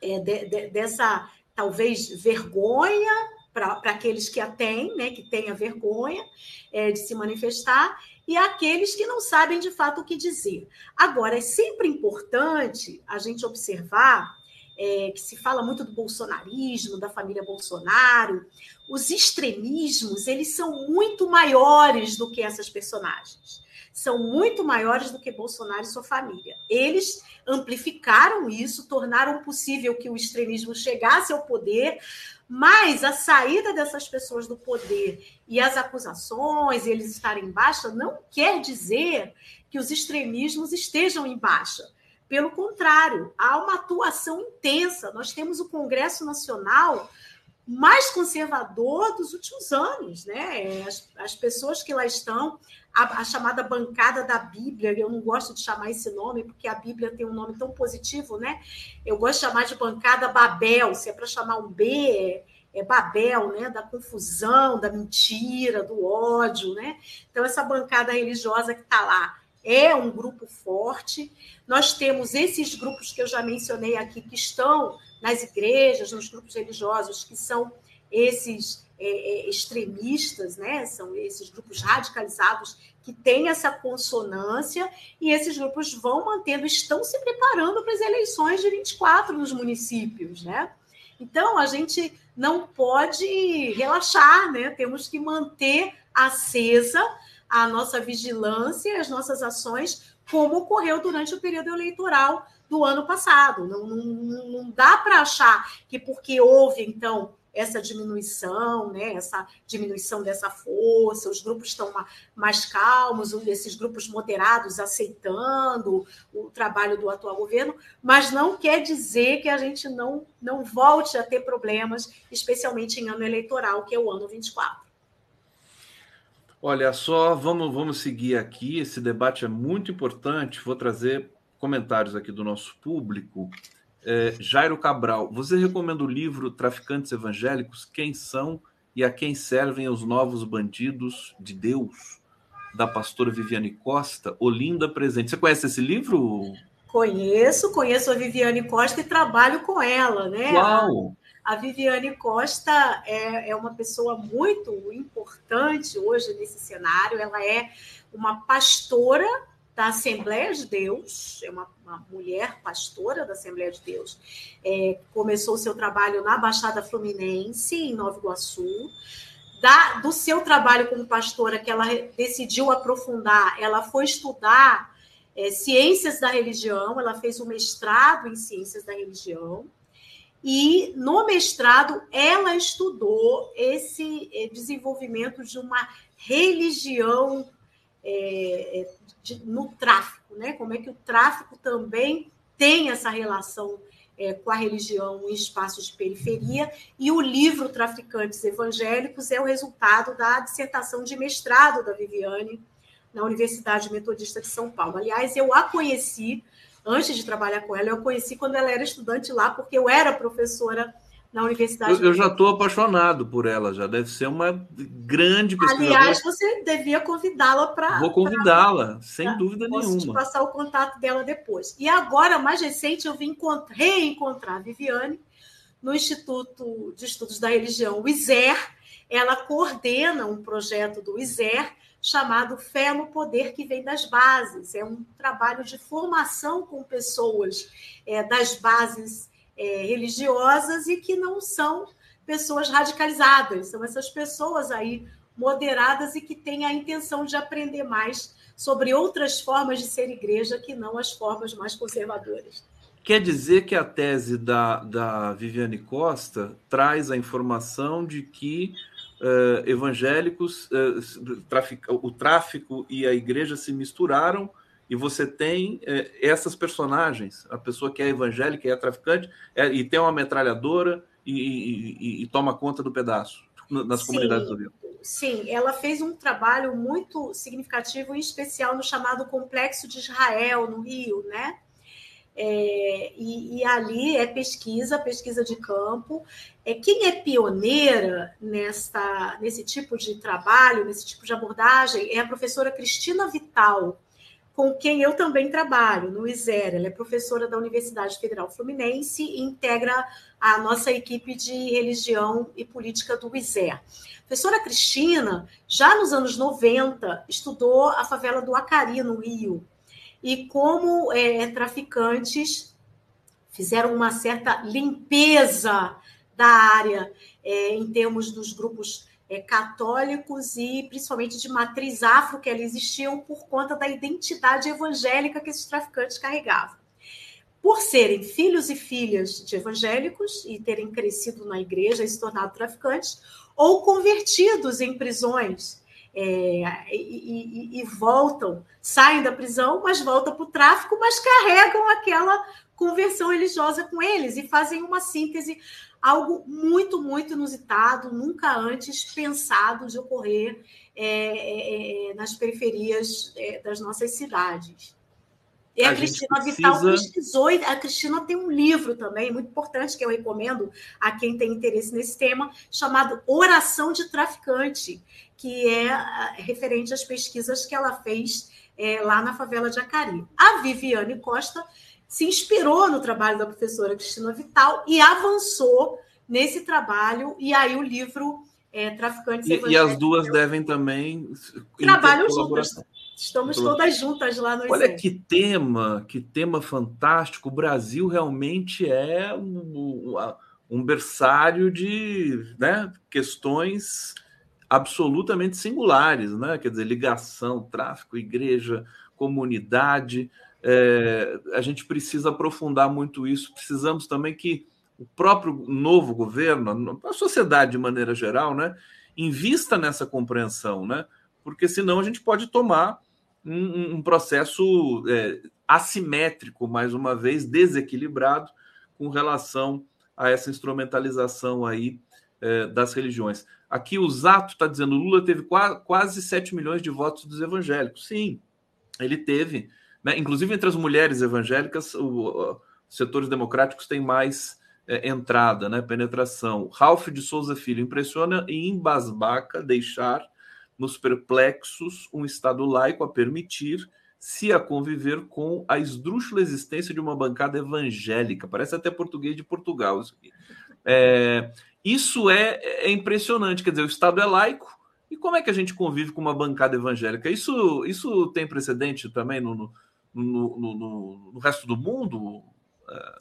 é, de, de, dessa, talvez, vergonha para aqueles que a têm, né, que têm a vergonha é, de se manifestar, e aqueles que não sabem de fato o que dizer. Agora, é sempre importante a gente observar é, que se fala muito do bolsonarismo, da família Bolsonaro, os extremismos eles são muito maiores do que essas personagens. São muito maiores do que Bolsonaro e sua família. Eles amplificaram isso, tornaram possível que o extremismo chegasse ao poder, mas a saída dessas pessoas do poder e as acusações, eles estarem em baixa, não quer dizer que os extremismos estejam em baixa. Pelo contrário, há uma atuação intensa. Nós temos o Congresso Nacional mais conservador dos últimos anos, né? As, as pessoas que lá estão, a, a, chamada bancada da Bíblia, eu não gosto de chamar esse nome, porque a Bíblia tem um nome tão positivo, né? Eu gosto de chamar de bancada Babel, se é para chamar um B, é, é Babel, né? Da confusão, da mentira, do ódio, né? Então, essa bancada religiosa que está lá é um grupo forte. Nós temos esses grupos que eu já mencionei aqui, que estão nas igrejas, nos grupos religiosos, que são esses é, é, extremistas, né? são esses grupos radicalizados que têm essa consonância, e esses grupos vão mantendo, estão se preparando para as eleições de 24 nos municípios. Né? Então, a gente não pode relaxar, né? temos que manter acesa a nossa vigilância, as nossas ações, como ocorreu durante o período eleitoral do ano passado. Não, não, não dá para achar que porque houve, então, essa diminuição, né, essa diminuição dessa força, os grupos estão mais calmos, esses grupos moderados aceitando o trabalho do atual governo, mas não quer dizer que a gente não, não volte a ter problemas, especialmente em ano eleitoral, que é o ano 24. Olha só, vamos, vamos seguir aqui. Esse debate é muito importante. Vou trazer comentários aqui do nosso público. É, Jairo Cabral, você recomenda o livro Traficantes Evangélicos? Quem são e a quem servem os novos bandidos de Deus? Da pastora Viviane Costa, Olinda Presente. Você conhece esse livro? Conheço, conheço a Viviane Costa e trabalho com ela, né? Uau! A, Viviane Costa é, é uma pessoa muito importante hoje nesse cenário. Ela é uma pastora da Assembleia de Deus, é uma, uma mulher pastora da Assembleia de Deus, é, começou o seu trabalho na Baixada Fluminense, em Nova Iguaçu. Da, do seu trabalho como pastora, que ela decidiu aprofundar, ela foi estudar é, ciências da religião, ela fez um mestrado em ciências da religião, e no mestrado ela estudou esse é, desenvolvimento de uma religião é, de, no tráfico, né? Como é que o tráfico também tem essa relação é, com a religião em espaços de periferia, e o livro Traficantes Evangélicos é o resultado da dissertação de mestrado da Viviane na Universidade Metodista de São Paulo. Aliás, eu a conheci, antes de trabalhar com ela, eu a conheci quando ela era estudante lá, porque eu era professora na Universidade. Eu, eu já estou apaixonado por ela, já deve ser uma grande pesquisadora. Aliás, você devia convidá-la para. Vou convidá-la, sem pra, dúvida posso nenhuma. Te passar o contato dela depois. E agora, mais recente, eu vim reencontrar a Viviane no Instituto de Estudos da Religião, o ISER. Ela coordena um projeto do ISER chamado Fé no Poder que vem das bases. É um trabalho de formação com pessoas é, das bases é, religiosas e que não são pessoas radicalizadas, são essas pessoas aí moderadas e que têm a intenção de aprender mais sobre outras formas de ser igreja que não as formas mais conservadoras. Quer dizer que a tese da, da Viviane Costa traz a informação de que uh, evangélicos, uh, o tráfico e a igreja se misturaram e você tem é, essas personagens, a pessoa que é evangélica e é traficante, é, e tem uma metralhadora e, e, e, toma conta do pedaço nas Sim. comunidades do Rio. Sim, ela fez um trabalho muito significativo e especial no chamado Complexo de Israel, no Rio, né? É, e, e, ali é pesquisa, pesquisa de campo. É, quem é pioneira nesta, nesse tipo de trabalho, nesse tipo de abordagem, é a professora Cristina Vital, com quem eu também trabalho no ISER. Ela é professora da Universidade Federal Fluminense e integra a nossa equipe de religião e política do ISER. A professora Cristina, já nos anos 90, estudou a favela do Acari, no Rio, e como é, traficantes fizeram uma certa limpeza da área é, em termos dos grupos é, católicos e principalmente de matriz afro, que ali existiam por conta da identidade evangélica que esses traficantes carregavam. Por serem filhos e filhas de evangélicos e terem crescido na igreja e se tornado traficantes, ou convertidos em prisões é, e, e, e, voltam, saem da prisão, mas voltam para o tráfico, mas carregam aquela conversão religiosa com eles e fazem uma síntese algo muito, muito inusitado, nunca antes pensado de ocorrer é, é, é nas periferias é, das nossas cidades. E a, a Cristina precisa... Vital pesquisou, a Cristina tem um livro também, muito importante, que eu recomendo a quem tem interesse nesse tema, chamado Oração de Traficante, que é referente às pesquisas que ela fez é, lá na favela de Acari. A Viviane Costa se inspirou no trabalho da professora Cristina Vital e avançou nesse trabalho, e aí o livro é, Traficantes e, e as duas devem também trabalham juntas. Estamos todas juntas lá no Olha que tema, que tema fantástico. O Brasil realmente é um, um berçário de né, questões absolutamente singulares, né? Quer dizer, ligação, tráfico, igreja, comunidade. É, a gente precisa aprofundar muito isso. Precisamos também que o próprio novo governo, a sociedade de maneira geral, né, invista nessa compreensão, né? Porque senão a gente pode tomar um, um processo é, assimétrico, mais uma vez, desequilibrado com relação a essa instrumentalização aí é, das religiões. Aqui o Zato está dizendo Lula teve quase 7 milhões de votos dos evangélicos. Sim, ele teve. Né? Inclusive, entre as mulheres evangélicas, os setores democráticos têm mais é, entrada, né? penetração. Ralph de Souza Filho impressiona e embasbaca deixar nos perplexos um Estado laico a permitir se a conviver com a esdrúxula existência de uma bancada evangélica. Parece até português de Portugal. Isso, é, isso é, é, impressionante. Quer dizer, o Estado é laico. E como é que a gente convive com uma bancada evangélica? Isso, isso tem precedente também no, no, no, no, no resto do mundo? É,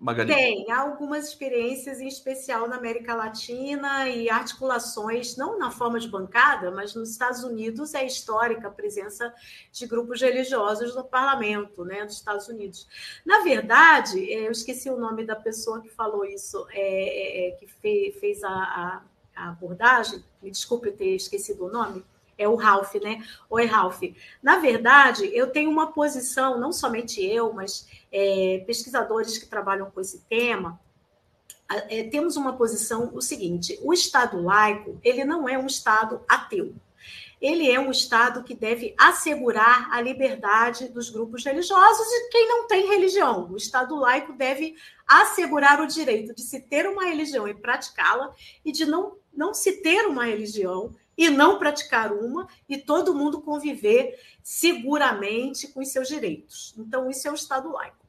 Magali? Tem algumas experiências, em especial na América Latina, e articulações, não na forma de bancada, mas nos Estados Unidos é histórica a presença de grupos religiosos no parlamento né, dos Estados Unidos. Na verdade, é, eu esqueci o nome da pessoa que falou isso, é, é, é que fez a, a, a abordagem, me desculpe ter esquecido o nome, é o Ralph, né? Oi, Ralph. Na verdade, eu tenho uma posição, não somente eu, mas é, pesquisadores que trabalham com esse tema, é, temos uma posição o seguinte: o Estado laico ele não é um Estado ateu. Ele é um Estado que deve assegurar a liberdade dos grupos religiosos e quem não tem religião. O Estado laico deve assegurar o direito de se ter uma religião e praticá-la e de não, não se ter uma religião e não praticar uma e todo mundo conviver seguramente com os seus direitos. Então, isso é o Estado laico.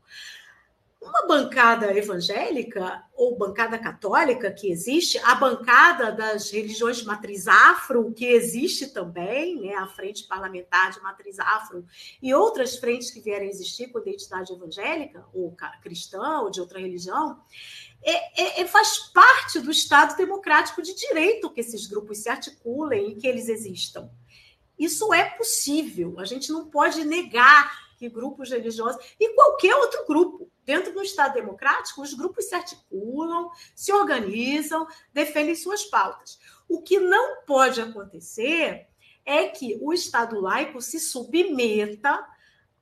Uma bancada evangélica ou bancada católica que existe, a bancada das religiões de matriz afro, que existe também, né, a frente parlamentar de matriz afro, e outras frentes que vierem existir com identidade evangélica, ou cristã, ou de outra religião, é, é, é, faz parte do Estado democrático de direito que esses grupos se articulem e que eles existam. Isso é possível, a gente não pode negar que grupos religiosos e qualquer outro grupo. Dentro do Estado democrático, os grupos se articulam, se organizam, defendem suas pautas. O que não pode acontecer é que o Estado laico se submeta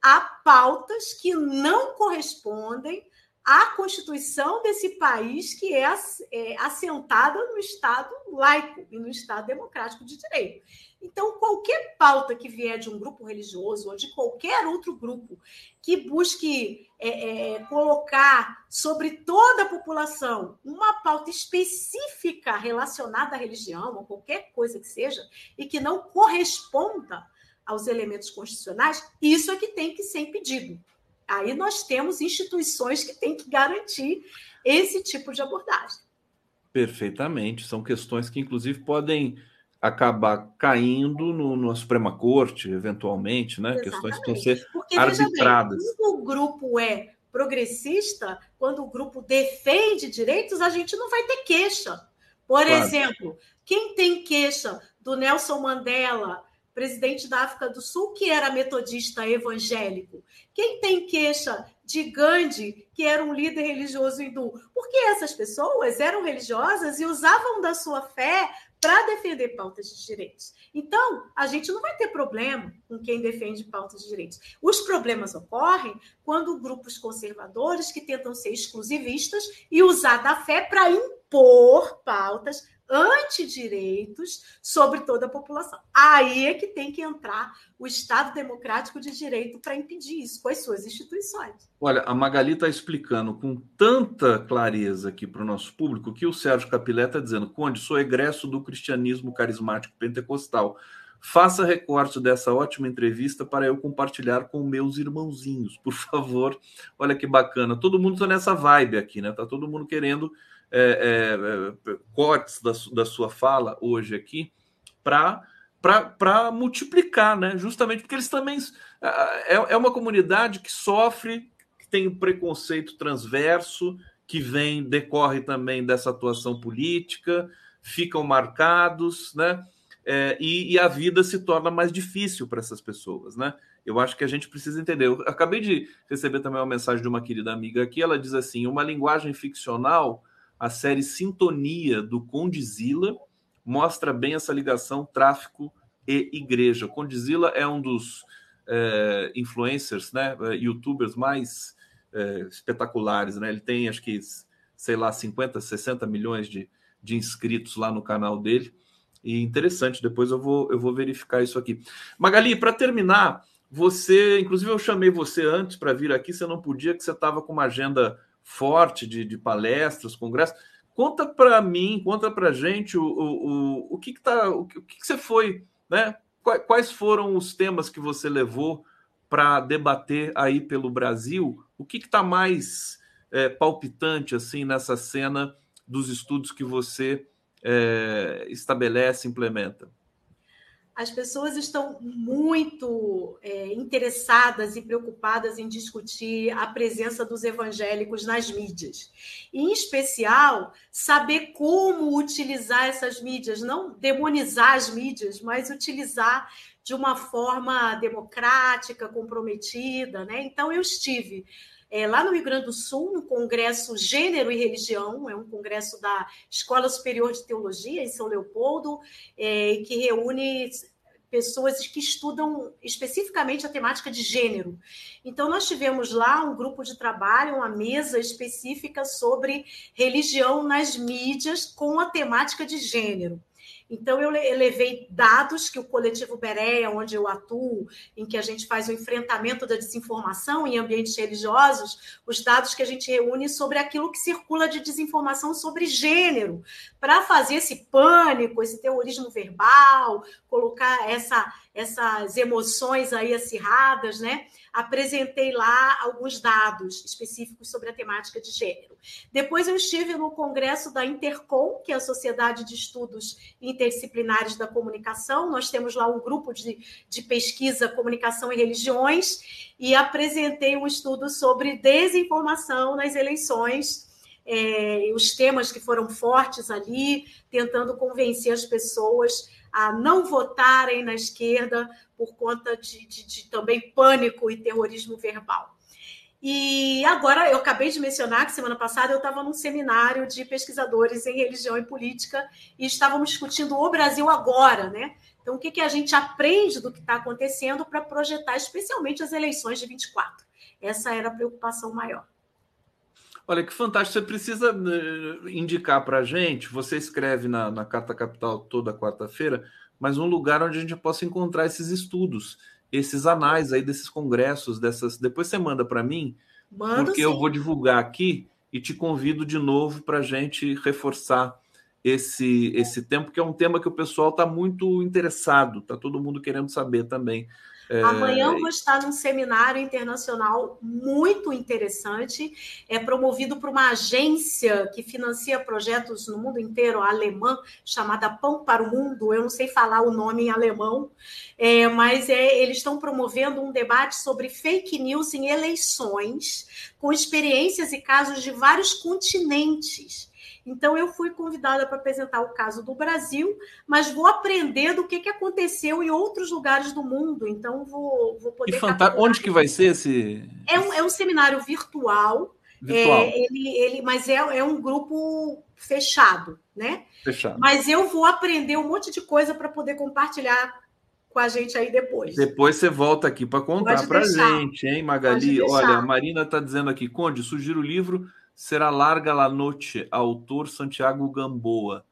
a pautas que não correspondem à Constituição desse país que é, é assentada no Estado laico e no Estado democrático de direito. Então, qualquer pauta que vier de um grupo religioso ou de qualquer outro grupo que busque é, é, colocar sobre toda a população uma pauta específica relacionada à religião ou qualquer coisa que seja e que não corresponda aos elementos constitucionais, isso é que tem que ser impedido. Aí nós temos instituições que têm que garantir esse tipo de abordagem. Perfeitamente. São questões que, inclusive, podem acabar caindo no, na Suprema Corte, eventualmente, né? Exatamente. Questões que vão ser Porque, arbitradas. Bem, quando o grupo é progressista, quando o grupo defende direitos, a gente não vai ter queixa. Por claro. exemplo, quem tem queixa do Nelson Mandela, presidente da África do Sul, que era metodista evangélico? Quem tem queixa de Gandhi, que era um líder religioso hindu? Porque essas pessoas eram religiosas e usavam da sua fé para defender pautas de direitos. Então, a gente não vai ter problema com quem defende pautas de direitos. Os problemas ocorrem quando grupos conservadores que tentam ser exclusivistas e usar da fé para impor pautas antidireitos sobre toda a população. Aí é que tem que entrar o Estado Democrático de Direito para impedir isso com as suas instituições. Olha, a Magali está explicando com tanta clareza aqui para o nosso público que o Sérgio Capilé está dizendo: Conde, sou egresso do cristianismo carismático pentecostal. Faça recorte dessa ótima entrevista para eu compartilhar com meus irmãozinhos, por favor. Olha que bacana. Todo mundo está nessa vibe aqui, né? Tá todo mundo querendo é, é, cortes da, da sua fala hoje aqui para multiplicar, né? Justamente porque eles também. É, é uma comunidade que sofre, que tem um preconceito transverso, que vem, decorre também dessa atuação política, ficam marcados, né? É, e, e, a vida se torna mais difícil para essas pessoas, né? Eu acho que a gente precisa entender. Eu acabei de receber também uma mensagem de uma querida amiga aqui. Ela diz assim: uma linguagem ficcional a série Sintonia do Condizila mostra bem essa ligação tráfico e igreja. Condizila é um dos é, influencers, né, é, youtubers mais é, espetaculares, né? Ele tem, acho que, sei lá, 50, 60 milhões de, de inscritos lá no canal dele. E interessante, depois eu vou, eu vou verificar isso aqui. Magali, para terminar, você, inclusive eu chamei você antes para vir aqui, você não podia, que você estava com uma agenda forte de, de palestras, congressos. Conta para mim, conta para gente o, o, o, o que, que tá, o que, o que, que você foi, né? Quais foram os temas que você levou para debater aí pelo Brasil? O que está mais é, palpitante assim nessa cena dos estudos que você é, estabelece, implementa? As pessoas estão muito é, interessadas e preocupadas em discutir a presença dos evangélicos nas mídias. E, em especial, saber como utilizar essas mídias, não demonizar as mídias, mas utilizar de uma forma democrática, comprometida. Né? Então, eu estive é, lá no Rio Grande do Sul, no Congresso Gênero e Religião, é um congresso da Escola Superior de Teologia, em São Leopoldo, é, que reúne pessoas que estudam especificamente a temática de gênero. Então, nós tivemos lá um grupo de trabalho, uma mesa específica sobre religião nas mídias com a temática de gênero. Então, eu levei dados que o coletivo Bereia, onde eu atuo, em que a gente faz o enfrentamento da desinformação em ambientes religiosos, os dados que a gente reúne sobre aquilo que circula de desinformação sobre gênero, para fazer esse pânico, esse terrorismo verbal, colocar essa, essas emoções aí acirradas, né? apresentei lá alguns dados específicos sobre a temática de gênero. Depois eu estive no congresso da Intercom, que é a Sociedade de Estudos Interdisciplinares da Comunicação. Nós temos lá um grupo de, de pesquisa Comunicação e Religiões e apresentei um estudo sobre desinformação nas eleições. É, os temas que foram fortes ali, tentando convencer as pessoas a não votarem na esquerda por conta de, de, de também pânico e terrorismo verbal. E agora, eu acabei de mencionar que semana passada eu estava num seminário de pesquisadores em religião e política e estávamos discutindo o Brasil agora, né? Então, o que, que a gente aprende do que está acontecendo para projetar especialmente as eleições de 24? Essa era a preocupação maior. Olha que fantástico. Você precisa eh, indicar para a gente. Você escreve na, na Carta Capital toda quarta-feira mas um lugar onde a gente possa encontrar esses estudos, esses anais aí desses congressos, dessas. Depois você manda para mim, Mando porque sim. eu vou divulgar aqui e te convido de novo para a gente reforçar esse esse tempo, que é um tema que o pessoal está muito interessado, está todo mundo querendo saber também. É... Amanhã eu vou estar num seminário internacional muito interessante, é promovido por uma agência que financia projetos no mundo inteiro, alemã, chamada Pão para o Mundo. Eu não sei falar o nome em alemão, é, mas é, eles estão promovendo um debate sobre fake news em eleições, com experiências e casos de vários continentes. Então, eu fui convidada para apresentar o caso do Brasil, mas vou aprender do que, que aconteceu em outros lugares do mundo. Então, vou, vou poder. E. Onde que vai ser esse. É um, é um seminário virtual. virtual. É, ele, ele, mas é, é um grupo fechado, né? Fechado. Mas eu vou aprender um monte de coisa para poder compartilhar com a gente aí depois. Depois você volta aqui para contar para gente, hein, Magali? Olha, a Marina está dizendo aqui, Conde, sugiro o livro será larga la noite, autor Santiago Gamboa.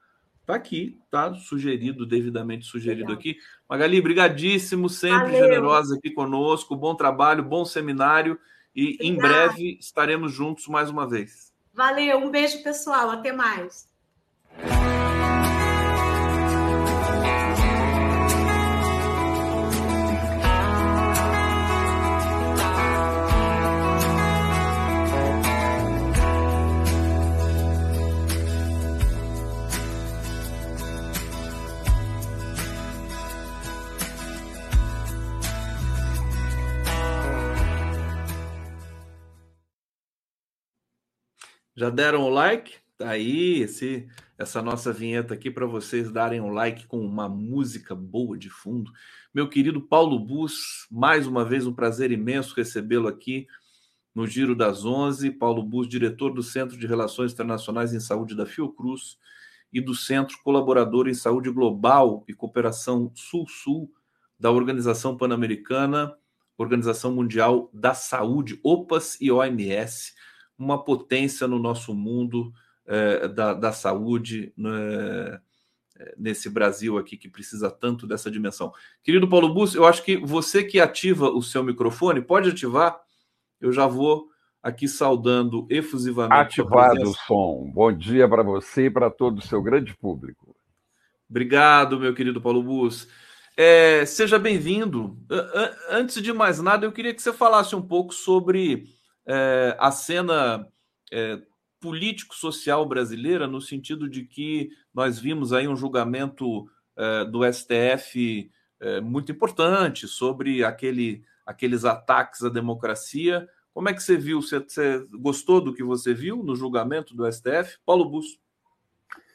Tá aqui, tá sugerido, devidamente sugerido Legal. aqui. Magali, brigadíssimo, sempre Valeu. generosa aqui conosco. Bom trabalho, bom seminário e Obrigada. em breve estaremos juntos mais uma vez. Valeu, um beijo pessoal, até mais. Já deram o like? Tá aí esse, essa nossa vinheta aqui para vocês darem um like com uma música boa de fundo. Meu querido Paulo Bus, mais uma vez um prazer imenso recebê-lo aqui no Giro das Onze. Paulo Bus, diretor do Centro de Relações Internacionais em Saúde da Fiocruz e do Centro Colaborador em Saúde Global e Cooperação Sul-Sul da Organização Pan-Americana, Organização Mundial da Saúde, OPAS e OMS uma potência no nosso mundo é, da, da, saúde, né, nesse Brasil aqui que precisa tanto dessa dimensão. Querido Paulo Bus, eu acho que você que ativa o seu microfone, pode ativar, eu já vou aqui saudando efusivamente. Ativado o som. Bom dia para você e para todo o seu grande público. Obrigado, meu querido Paulo Bus. É, seja bem-vindo. Antes de mais nada, eu queria que você falasse um pouco sobre é, a cena é, político-social brasileira, no sentido de que nós vimos aí um julgamento é, do STF muito importante sobre aquele, aqueles ataques à democracia. Como é que você viu? Você, você gostou do que você viu no julgamento do STF? Paulo Bus.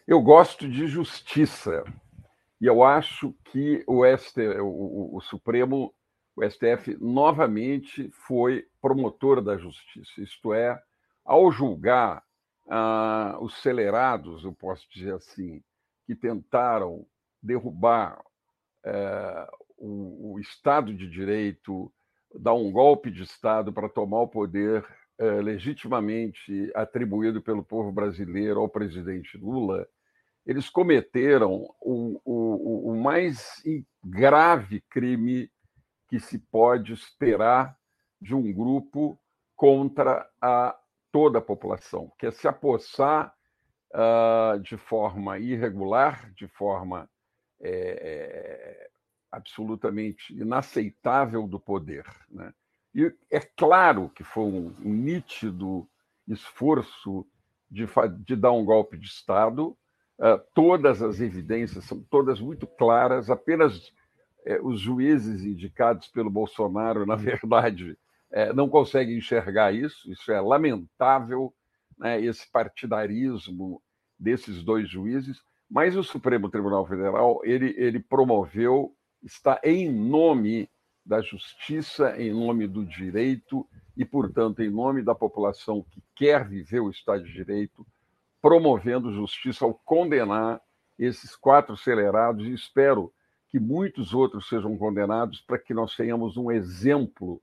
Eu gosto de justiça. E eu acho que o, ST, o, o, o Supremo o STF novamente foi promotor da justiça, isto é, ao julgar ah, os celerados, eu posso dizer assim, que tentaram derrubar eh, o, o, Estado de Direito, dar um golpe de Estado para tomar o poder é, legitimamente atribuído pelo povo brasileiro ao presidente Lula, eles cometeram o, o, o mais grave crime que se pode esperar de um grupo contra a toda a população, que é se apossar uh, de forma irregular, de forma é, absolutamente inaceitável do poder. Né? E é claro que foi um nítido esforço de, de dar um golpe de Estado. Uh, todas as evidências são todas muito claras, apenas é, os juízes indicados pelo Bolsonaro, na verdade, é, não conseguem enxergar isso. Isso é lamentável, né, esse partidarismo desses dois juízes. Mas o Supremo Tribunal Federal ele, ele promoveu, está em nome da justiça, em nome do direito e, portanto, em nome da população que quer viver o Estado de Direito, promovendo justiça ao condenar esses quatro acelerados e espero que muitos outros sejam condenados para que nós tenhamos um exemplo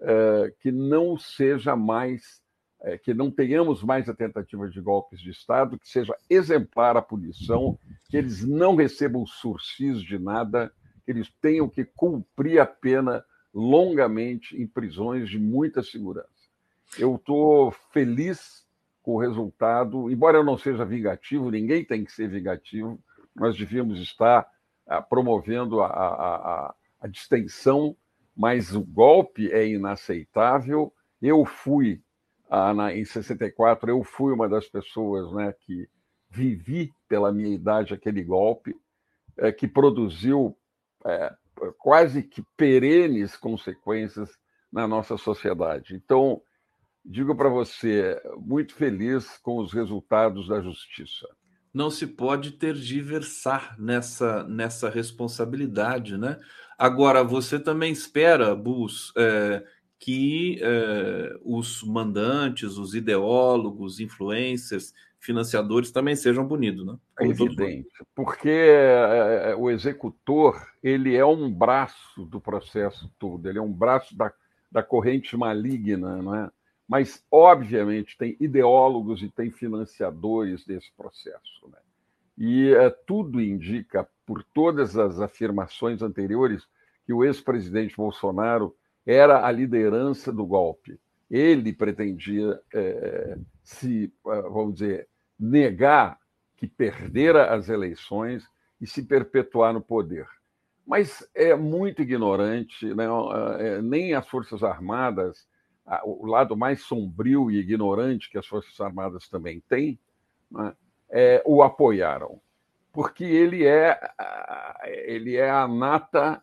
uh, que não seja mais, uh, que não tenhamos mais a tentativa de golpes de Estado, que seja exemplar a punição, que eles não recebam sursis de nada, que eles tenham que cumprir a pena longamente em prisões de muita segurança. Eu estou feliz com o resultado, embora eu não seja vingativo, ninguém tem que ser vingativo, nós devíamos estar promovendo a, a, a, distensão, mas o golpe é inaceitável. Eu fui, na, em 64, eu fui uma das pessoas né, que vivi pela minha idade aquele golpe, é, que produziu é, quase que perenes consequências na nossa sociedade. Então, digo para você, muito feliz com os resultados da justiça não se pode tergiversar nessa, nessa responsabilidade, né? Agora, você também espera, Bus, é, que é, os mandantes, os ideólogos, influencers, financiadores também sejam punidos, né? É evidente, porque é, o executor ele é um braço do processo todo, ele é um braço da, da corrente maligna, não é? Mas, obviamente, tem ideólogos e tem financiadores desse processo. Né? E é, tudo indica, por todas as afirmações anteriores, que o ex-presidente Bolsonaro era a liderança do golpe. Ele pretendia é, se, vamos dizer, negar que perdera as eleições e se perpetuar no poder. Mas é muito ignorante, né? nem as Forças Armadas o lado mais sombrio e ignorante que as Forças Armadas também têm, né, é, o apoiaram, porque ele é, ele é a nata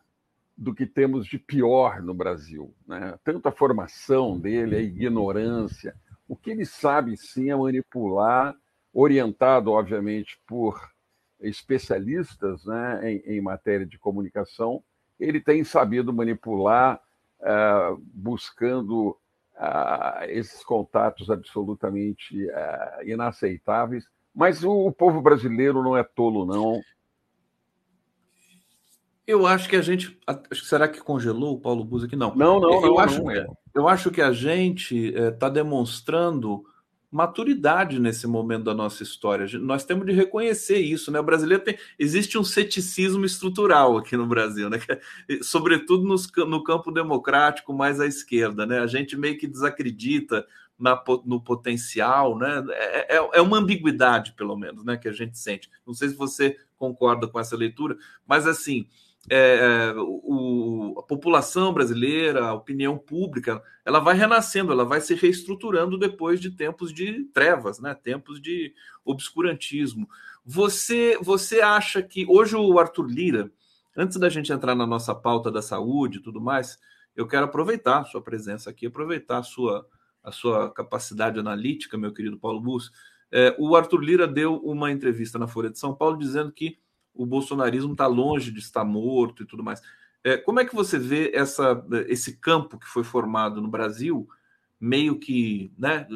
do que temos de pior no Brasil. Né? Tanto a formação dele, a ignorância, o que ele sabe sim é manipular, orientado, obviamente, por especialistas né, em, em matéria de comunicação, ele tem sabido manipular, uh, buscando uh, esses contatos absolutamente uh, inaceitáveis. Mas o, o, povo brasileiro não é tolo, não. Eu acho que a gente. Será que congelou o Paulo Bus aqui? Não. Não, não, eu não, acho, não é. Eu acho que a gente está eh, demonstrando maturidade nesse momento da nossa história. Nós temos de reconhecer isso, né? O brasileiro tem existe um ceticismo estrutural aqui no Brasil, né? Sobretudo nos, no campo democrático mais à esquerda, né? A gente meio que desacredita na, no potencial, né? É, é, é uma ambiguidade, pelo menos, né? Que a gente sente. Não sei se você concorda com essa leitura, mas assim é, é, o, a população brasileira, a opinião pública, ela vai renascendo, ela vai se reestruturando depois de tempos de trevas, né? tempos de obscurantismo. Você, você acha que hoje o Arthur Lira, antes da gente entrar na nossa pauta da saúde e tudo mais, eu quero aproveitar a sua presença aqui, aproveitar a sua, a sua capacidade analítica, meu querido Paulo Bus. É, o Arthur Lira deu uma entrevista na Folha de São Paulo dizendo que o bolsonarismo está longe de estar morto e tudo mais. É, como é que você vê essa, esse campo que foi formado no Brasil, meio que, né,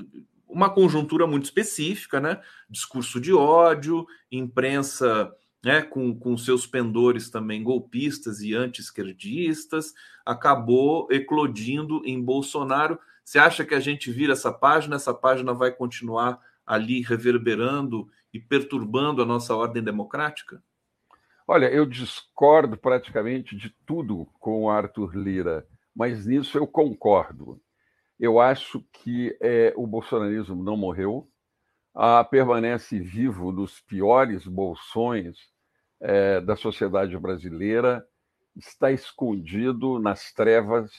uma conjuntura muito específica, né, discurso de ódio, imprensa né, com, com seus pendores também golpistas e anti-esquerdistas, acabou eclodindo em Bolsonaro. Você acha que a gente vira essa página? Essa página vai continuar ali reverberando e perturbando a nossa ordem democrática? Olha, eu discordo praticamente de tudo com o Arthur Lira, mas nisso eu concordo. Eu acho que é, o bolsonarismo não morreu, ah, permanece vivo nos piores bolsões é, da sociedade brasileira, está escondido nas trevas,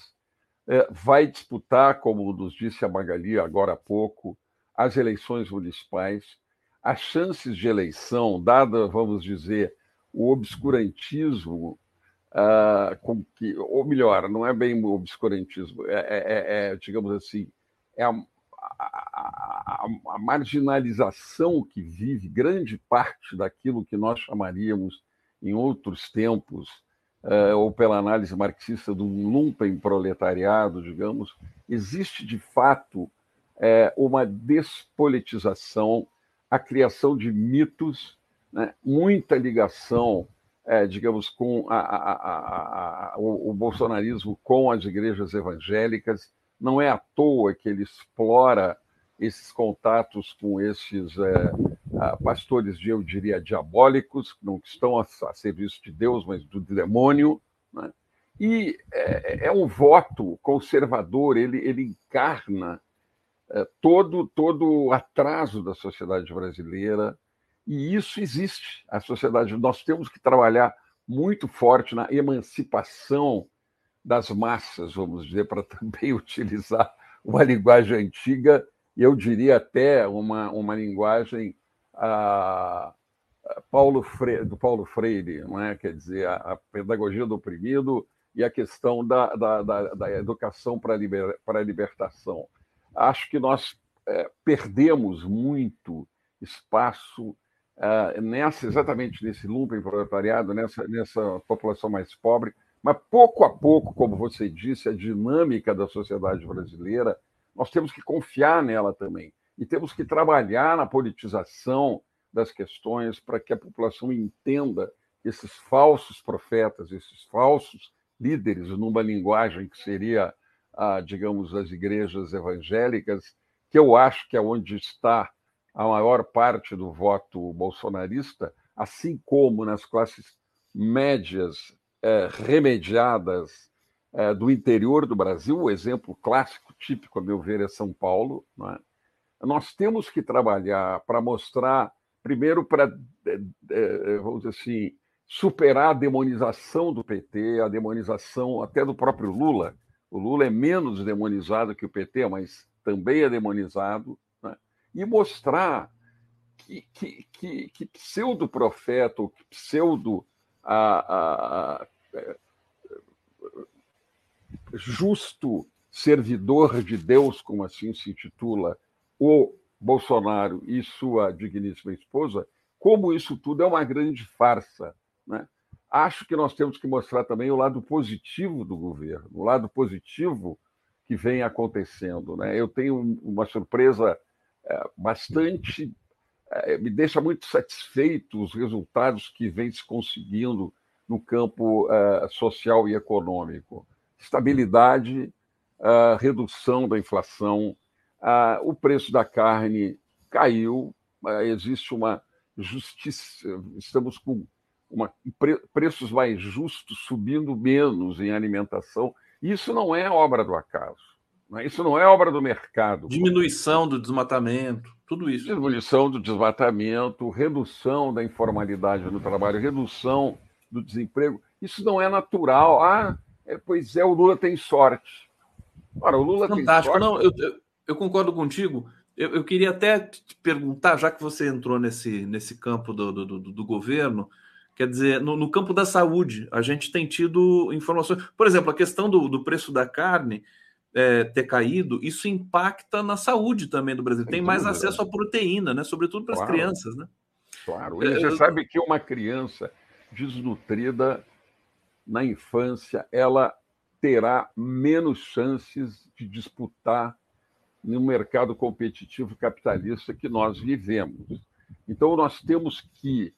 é, vai disputar, como nos disse a Magali agora há pouco, as eleições municipais. As chances de eleição, dada, vamos dizer, o obscurantismo, ah, com que, ou melhor, não é bem obscurantismo, é, é, é, é digamos assim, é a, a, a, marginalização que vive grande parte daquilo que nós chamaríamos em outros tempos, uh, ou pela análise marxista do lumpen proletariado, digamos, existe de fato é, uma despolitização, a criação de mitos, né, muita ligação, é, digamos, com a, a, o, o bolsonarismo com as igrejas evangélicas, não é à toa que ele explora esses contatos com esses é, pastores, eu diria, diabólicos, que não estão a, a serviço de Deus, mas do demônio. Né? E é, é, um voto conservador, ele, ele encarna é, todo, todo o atraso da sociedade brasileira, e isso existe. A sociedade, nós temos que trabalhar muito forte na emancipação das massas, vamos dizer, para também utilizar uma linguagem antiga, eu diria até uma, uma linguagem a, a Paulo do Paulo Freire, não é? quer dizer, a, a pedagogia do oprimido e a questão da, da, da, da educação para a liber, libertação. Acho que nós é, perdemos muito espaço é, nessa, exatamente nesse lumpen proletariado, nessa, nessa população mais pobre, mas pouco a pouco, como você disse, a dinâmica da sociedade brasileira, nós temos que confiar nela também. E temos que trabalhar na politização das questões para que a população entenda esses falsos profetas, esses falsos líderes, numa linguagem que seria, ah, digamos, as igrejas evangélicas, que eu acho que é onde está a maior parte do voto bolsonarista, assim como nas classes médias é, remediadas é, do interior do Brasil, o exemplo clássico, típico, a meu ver, é São Paulo. É? Nós temos que trabalhar para mostrar, primeiro, para, é, vamos dizer assim, superar a demonização do PT, a demonização até do próprio Lula. O Lula é menos demonizado que o PT, mas também é demonizado? E mostrar que, que, que, que pseudo-profeta, ou que pseudo a, a, a, justo servidor de Deus, como assim se intitula o Bolsonaro e sua digníssima esposa, como isso tudo é uma grande farsa. Né? Acho que nós temos que mostrar também o lado positivo do governo, o lado positivo que vem acontecendo. Né? Eu tenho uma surpresa é, bastante é, me deixa muito satisfeito os resultados que vem se conseguindo no campo uh, social e econômico. Estabilidade, redução da inflação, o preço da carne caiu, existe uma justiça, estamos com uma, pre, preços mais justos, subindo menos em alimentação. Isso não é obra do acaso. Né? Isso não é obra do mercado. Diminuição do desmatamento, tudo isso. Diminuição do desmatamento, redução da informalidade no trabalho, redução do desemprego. Isso não é natural. Ah, é, pois é, o Lula tem sorte. Ora, o Lula Fantástico. tem sorte. Não, eu, eu, eu concordo contigo. Eu, eu, queria até te perguntar, já que você entrou nesse, nesse campo do, do, do, do governo, quer dizer, no, no, campo da saúde, a gente tem tido informações. Por exemplo, a questão do, do preço da carne é, ter caído, isso impacta na saúde também do Brasil. Tem mais acesso à proteína, né? Sobretudo para as claro, crianças, né? Claro. E você é, sabe que uma criança desnutrida na infância, ela terá menos chances de disputar no mercado competitivo capitalista que nós vivemos. Então, nós temos que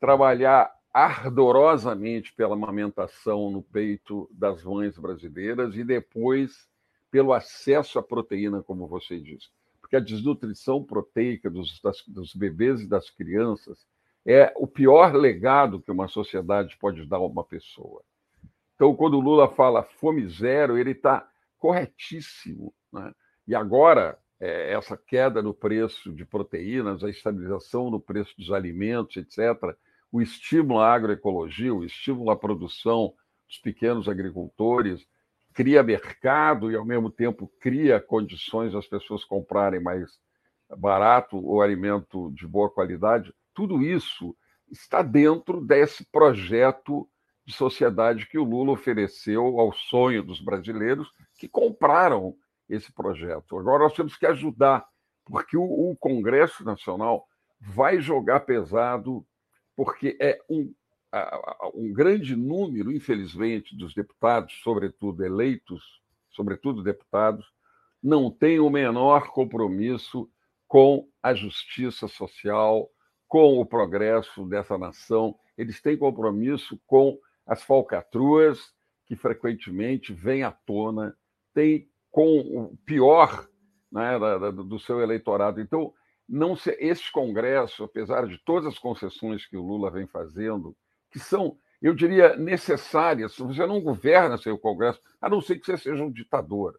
trabalhar ardorosamente pela amamentação no peito das mães brasileiras e depois pelo acesso à proteína, como você disse. Porque a desnutrição proteica dos, das, dos bebês e das crianças é o pior legado que uma sociedade pode dar a uma pessoa. Então, quando o Lula fala fome zero, ele está corretíssimo. Né? E agora, é, essa queda no preço de proteínas, a estabilização no preço dos alimentos, etc., o estímulo à agroecologia, o estímulo à produção dos pequenos agricultores, cria mercado e, ao mesmo tempo, cria condições das pessoas comprarem mais barato o alimento de boa qualidade. Tudo isso está dentro desse projeto de sociedade que o Lula ofereceu ao sonho dos brasileiros que compraram esse projeto. Agora nós temos que ajudar, porque o, o Congresso Nacional vai jogar pesado, porque é um, um grande número, infelizmente, dos deputados, sobretudo eleitos, sobretudo deputados, não tem o menor compromisso com a justiça social, com o progresso dessa nação. Eles têm compromisso com as falcatruas que frequentemente vêm à tona, tem com o pior né, do seu eleitorado. Então, não se, esse Congresso, apesar de todas as concessões que o Lula vem fazendo, que são, eu diria, necessárias, você não governa sem o Congresso, a não ser que você seja um ditador.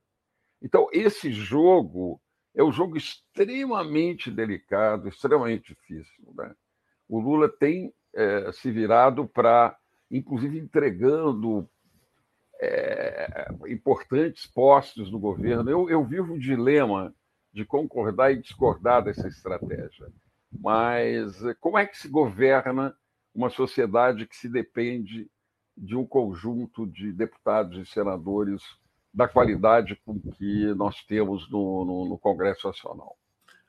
Então, esse jogo é um jogo extremamente delicado, extremamente difícil. Né? O Lula tem é, se virado para inclusive entregando é, importantes postos no governo. Eu, eu vivo o dilema de concordar e discordar dessa estratégia. Mas como é que se governa uma sociedade que se depende de um conjunto de deputados e senadores da qualidade com que nós temos no, no, no Congresso Nacional?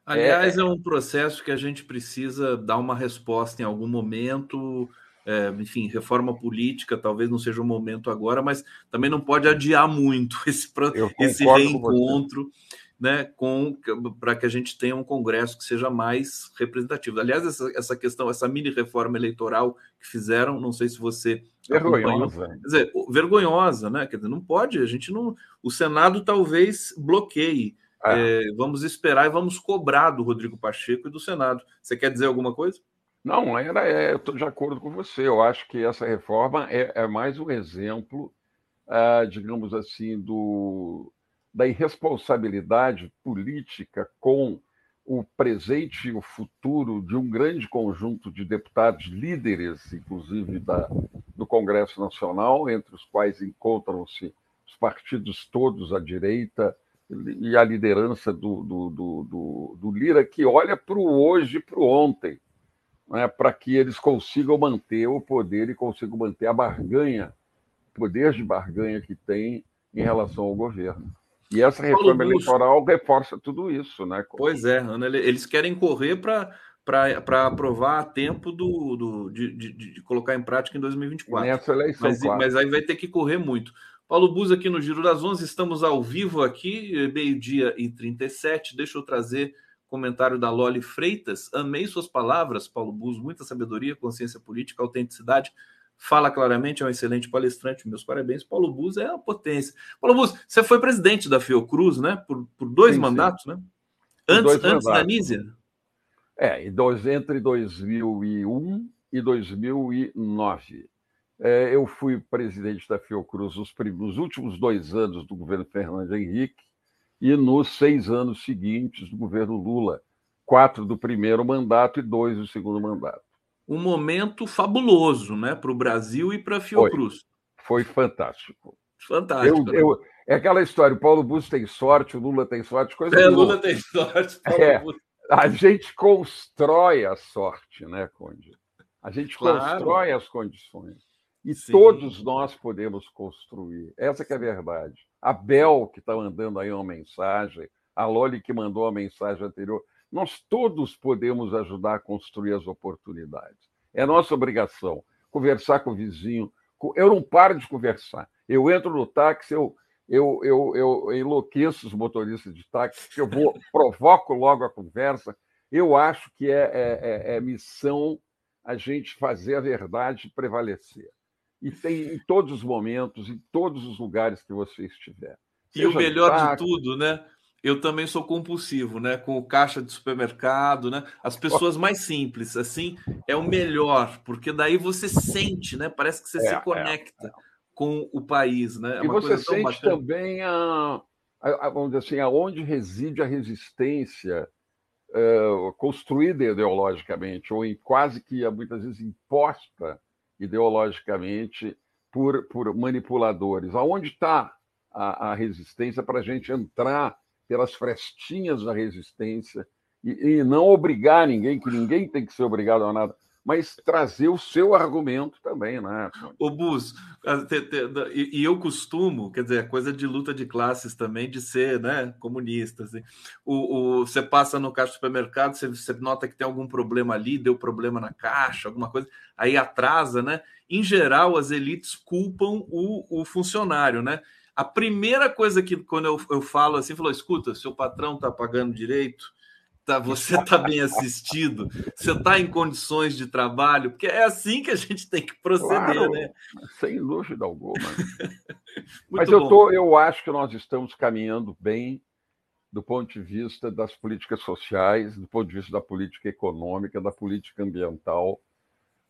Aliás, é... é. um processo que a gente precisa dar uma resposta em algum momento é, enfim, reforma política talvez não seja o momento agora, mas também não pode adiar muito esse, esse reencontro, né, com para que a gente tenha um Congresso que seja mais representativo. Aliás, essa, essa questão, essa mini reforma eleitoral que fizeram, não sei se você vergonhosa, quer dizer, vergonhosa, né? Quer dizer, não pode, a gente não, o Senado talvez bloqueie. É. É, vamos esperar e vamos cobrar do Rodrigo Pacheco e do Senado. Você quer dizer alguma coisa? Não, era, é, eu estou de acordo com você. Eu acho que essa reforma é, é mais um exemplo, ah, digamos assim, do, da irresponsabilidade política com o presente e o futuro de um grande conjunto de deputados líderes, inclusive da, do Congresso Nacional, entre os quais encontram-se os partidos todos à direita e a liderança do, do, do, do, do Lira, que olha para o hoje e para o ontem né, para que eles consigam manter o poder e consigam manter a barganha, o poder de barganha que tem em relação ao governo. E essa reforma eleitoral reforça tudo isso, né? Pois é, Ana, eles querem correr para para aprovar a tempo do, do de, de, de, colocar em prática em 2024. Nessa eleição, mas, claro. mas aí vai ter que correr muito. Paulo Bus aqui no Giro das Onze, estamos ao vivo aqui, meio-dia e 37. Deixa eu trazer Comentário da Loli Freitas. Amei suas palavras, Paulo Bus. Muita sabedoria, consciência política, autenticidade. Fala claramente, é um excelente palestrante. Meus parabéns. Paulo Bus é a potência. Paulo Bus, você foi presidente da Fiocruz, né? Por, por dois sim, mandatos, sim. né? Antes, dois antes mandatos. da Nízia? É, entre 2001 e 2009. É, eu fui presidente da Fiocruz nos, nos últimos dois anos do governo Fernando Henrique e nos seis anos seguintes do governo Lula, quatro do primeiro mandato e dois do segundo mandato. Um momento fabuloso, né, para o Brasil e para a Fiocruz. Foi, foi fantástico. Fantástico. Eu, né? eu, é aquela história: o Paulo Bus tem sorte, o Lula tem sorte, coisa. É, Lula tem sorte. É, a gente constrói a sorte, né, Conde? A gente claro. constrói as condições. E Sim. todos nós podemos construir. Essa é a verdade. A Bel, que está mandando aí uma mensagem, a Loli, que mandou a mensagem anterior. Nós todos podemos ajudar a construir as oportunidades. É nossa obrigação conversar com o vizinho. Eu não paro de conversar. Eu entro no táxi, eu, eu, eu, eu enlouqueço os motoristas de táxi, eu vou, provoco logo a conversa. Eu acho que é, é, é, é missão a gente fazer a verdade prevalecer. E tem em todos os momentos, em todos os lugares que você estiver. E o melhor de tudo, né? Eu também sou compulsivo, né? Com o caixa de supermercado, né? As pessoas mais simples, assim, é o melhor, porque daí você sente, né? Parece que você é, se conecta é, é. com o país, né? É e você sente também a, a, a, vamos dizer assim, aonde reside a resistência uh, construída ideologicamente, ou em, quase que muitas vezes imposta ideologicamente por, por manipuladores. Aonde está a, a resistência para a gente entrar pelas frestinhas da resistência e, e, não obrigar ninguém, que ninguém tem que ser obrigado a nada, mas trazer o seu argumento também, né? O Bus, e eu costumo, quer dizer, coisa de luta de classes também, de ser né, comunista. Assim. O, o, você passa no caixa do supermercado, você, você nota que tem algum problema ali, deu problema na caixa, alguma coisa, aí atrasa, né? Em geral, as elites culpam o, o funcionário, né? A primeira coisa que, quando eu, eu falo assim, falou: escuta, seu patrão está pagando direito, tá, você está bem assistido, você está em condições de trabalho, porque é assim que a gente tem que proceder, claro, né? Sem dúvida alguma. Mas eu, tô, eu acho que nós estamos caminhando bem do ponto de vista das políticas sociais, do ponto de vista da política econômica, da política ambiental.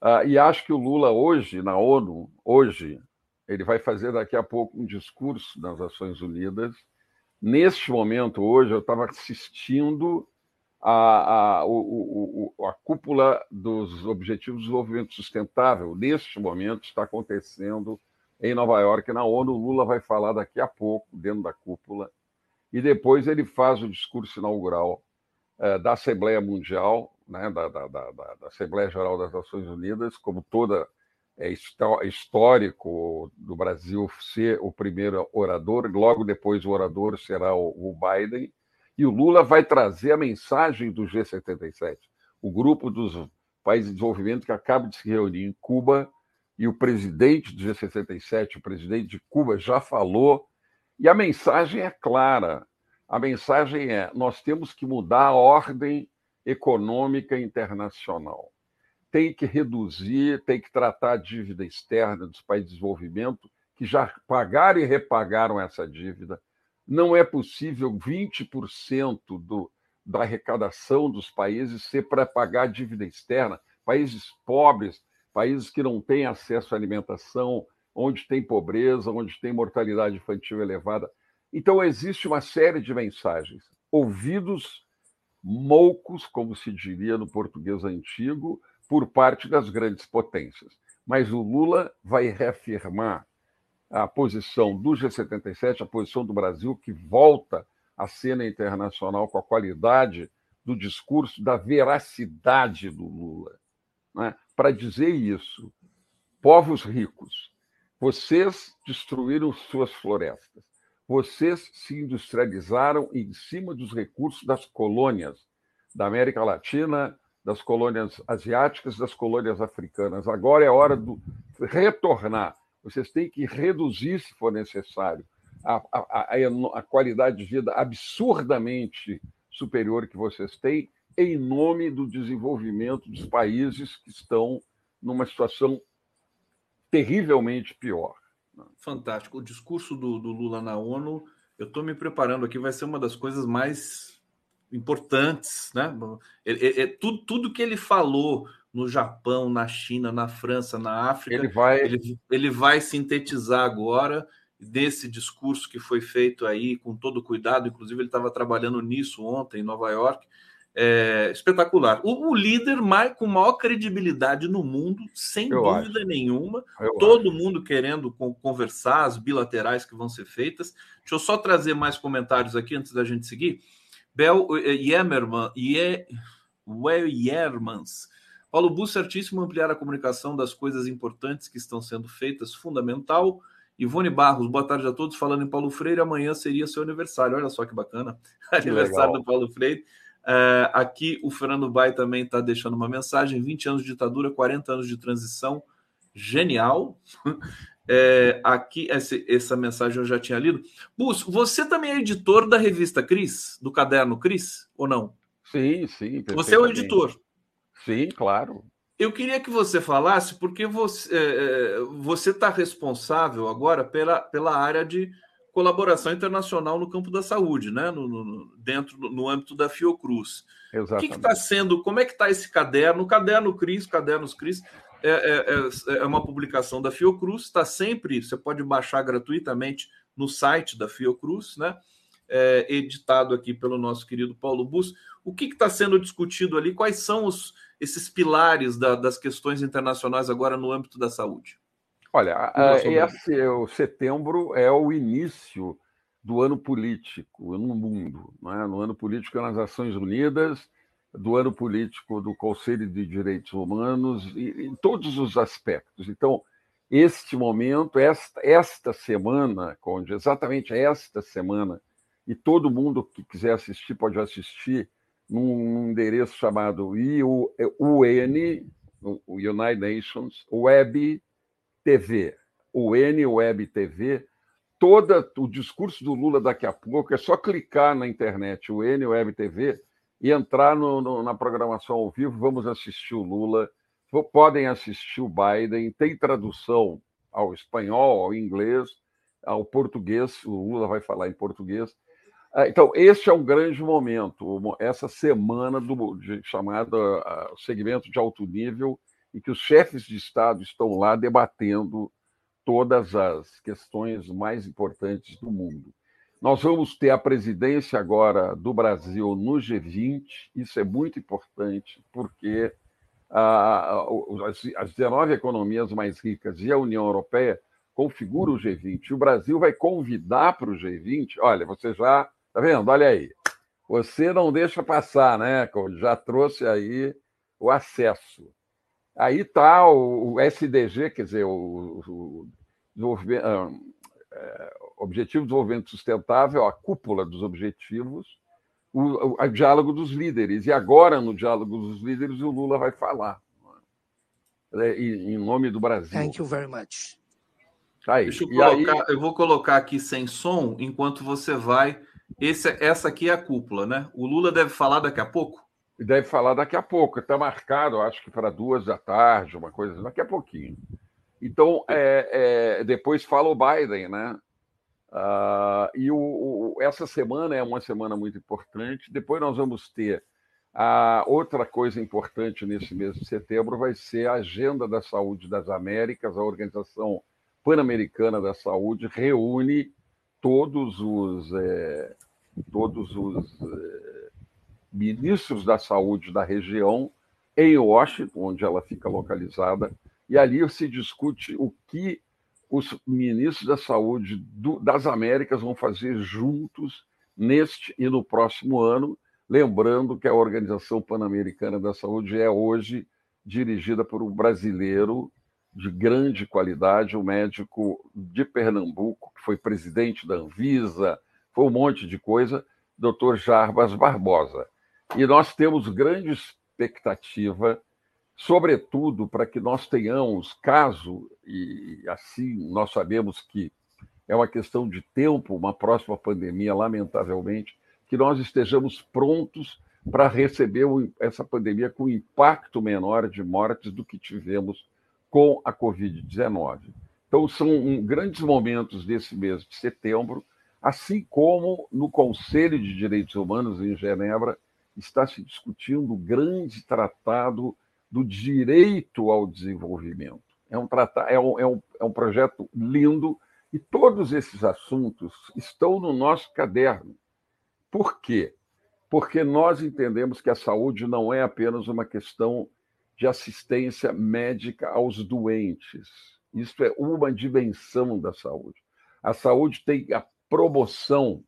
Uh, e acho que o Lula hoje, na ONU, hoje, ele vai fazer daqui a pouco um discurso nas Nações Unidas. Neste momento, hoje, eu estava assistindo a, a, o, o, a cúpula dos Objetivos de Desenvolvimento Sustentável. Neste momento, está acontecendo em Nova York, na ONU. O Lula vai falar daqui a pouco, dentro da cúpula, e depois ele faz o discurso inaugural eh, da Assembleia Mundial, né, da, da, da, da Assembleia Geral das Nações Unidas, como toda é histórico do Brasil ser o primeiro orador, logo depois o orador será o Biden, e o Lula vai trazer a mensagem do G77, o grupo dos países de desenvolvimento que acaba de se reunir em Cuba, e o presidente do G77, o presidente de Cuba, já falou, e a mensagem é clara. A mensagem é: nós temos que mudar a ordem econômica internacional tem que reduzir, tem que tratar a dívida externa dos países de desenvolvimento, que já pagaram e repagaram essa dívida. Não é possível 20% do, da arrecadação dos países ser para pagar a dívida externa. Países pobres, países que não têm acesso à alimentação, onde tem pobreza, onde tem mortalidade infantil elevada. Então, existe uma série de mensagens. Ouvidos moucos, como se diria no português antigo, por parte das grandes potências. Mas o Lula vai reafirmar a posição do G77, a posição do Brasil, que volta à cena internacional com a qualidade do discurso, da veracidade do Lula. Né? Para dizer isso, povos ricos, vocês destruíram suas florestas, vocês se industrializaram em cima dos recursos das colônias da América Latina, das colônias asiáticas, das colônias africanas. Agora é hora de retornar. Vocês têm que reduzir, se for necessário, a, a, a, a qualidade de vida absurdamente superior que vocês têm, em nome do desenvolvimento dos países que estão numa situação terrivelmente pior. Fantástico. O discurso do, do Lula na ONU, eu estou me preparando aqui, vai ser uma das coisas mais importantes, né? É, é, tudo, tudo que ele falou no Japão, na China, na França, na África, ele vai, ele, ele vai sintetizar agora desse discurso que foi feito aí com todo cuidado. Inclusive, ele estava trabalhando nisso ontem em Nova York. É, espetacular. O, o, líder mais, com maior credibilidade no mundo, sem eu dúvida acho. nenhuma. Eu todo acho. mundo querendo conversar, as bilaterais que vão ser feitas. Deixa eu só trazer mais comentários aqui antes da gente seguir. Bel Yemerman, Yermans. Paulo Bus, certíssimo ampliar a comunicação das coisas importantes que estão sendo feitas, fundamental. Ivone Barros, boa tarde a todos. Falando em Paulo Freire, amanhã seria seu aniversário. Olha só que bacana. Que aniversário legal. do Paulo Freire. Uh, aqui o Fernando Bai também está deixando uma mensagem: 20 anos de ditadura, 40 anos de transição. Genial. É, aqui, essa, essa mensagem eu já tinha lido. Bus, você também é editor da revista Cris, do caderno Cris, ou não? Sim, sim. Você é o editor. Sim, claro. Eu queria que você falasse, porque você é, você está responsável agora pela, pela área de colaboração internacional no campo da saúde, né? No, no dentro no âmbito da Fiocruz. Exatamente. O que está sendo? Como é que está esse caderno? O caderno Cris, Cadernos Cris, é, é, é, é uma publicação da Fiocruz. Está sempre. Você pode baixar gratuitamente no site da Fiocruz, né? É, editado aqui pelo nosso querido Paulo Bus. O que está sendo discutido ali? Quais são os, esses pilares da, das questões internacionais agora no âmbito da saúde? Olha, esse o setembro é o início do ano político no mundo, é? no ano político nas Nações Unidas, do ano político do Conselho de Direitos Humanos, em todos os aspectos. Então, este momento, esta, esta semana, Conde, exatamente esta semana, e todo mundo que quiser assistir pode assistir num endereço chamado UN, o United Nations Web TV, o N Web TV, todo o discurso do Lula daqui a pouco, é só clicar na internet, o N Web TV, e entrar no, no, na programação ao vivo. Vamos assistir o Lula, podem assistir o Biden, tem tradução ao espanhol, ao inglês, ao português, o Lula vai falar em português. Ah, então, este é um grande momento, essa semana do chamada uh, segmento de alto nível, e que os chefes de Estado estão lá debatendo todas as questões mais importantes do mundo. Nós vamos ter a presidência agora do Brasil no G20, isso é muito importante, porque as 19 economias mais ricas e a União Europeia configuram o G20. E o Brasil vai convidar para o G20. Olha, você já. Está vendo? Olha aí. Você não deixa passar, né? Já trouxe aí o acesso. Aí está o, o, SDG, quer dizer, o, o, o ah, é, Objetivo de Desenvolvimento Sustentável, a cúpula dos objetivos, o, o, diálogo dos líderes. E agora, no diálogo dos líderes, o Lula vai falar né, em, em nome do Brasil. Thank you very much. Tá aí. Deixa eu, colocar, aí... eu vou colocar aqui sem som enquanto você vai. Esse, essa aqui é a cúpula, né? O Lula deve falar daqui a pouco? e deve falar daqui a pouco. Está marcado, acho que para duas da tarde, uma coisa, assim, daqui a pouquinho. Então, é, é, depois fala o Biden, né? Uh, e o, o, essa semana é uma semana muito importante. Depois nós vamos ter a outra coisa importante nesse mês de setembro vai ser a Agenda da Saúde das Américas. A Organização Pan-Americana da Saúde reúne todos os é, todos os é, ministros da saúde da região em Washington, onde ela fica localizada, e ali se discute o que os ministros da saúde do, das Américas vão fazer juntos neste e no próximo ano, lembrando que a Organização Pan-Americana da Saúde é hoje dirigida por um brasileiro de grande qualidade, um médico de Pernambuco, que foi presidente da Anvisa, foi um monte de coisa, Dr. Jarbas Barbosa. E nós temos grande expectativa, sobretudo para que nós tenhamos, caso, e assim nós sabemos que é uma questão de tempo, uma próxima pandemia, lamentavelmente, que nós estejamos prontos para receber essa pandemia com impacto menor de mortes do que tivemos com a Covid-19. Então, são grandes momentos desse mês de setembro, assim como no Conselho de Direitos Humanos em Genebra, está se discutindo o grande tratado do direito ao desenvolvimento. É um, tratado, é um, é um, é um projeto lindo e todos esses assuntos estão no nosso caderno. Por quê? Porque nós entendemos que a saúde não é apenas uma questão de assistência médica aos doentes. Isso é uma dimensão da saúde. A saúde tem a promoção,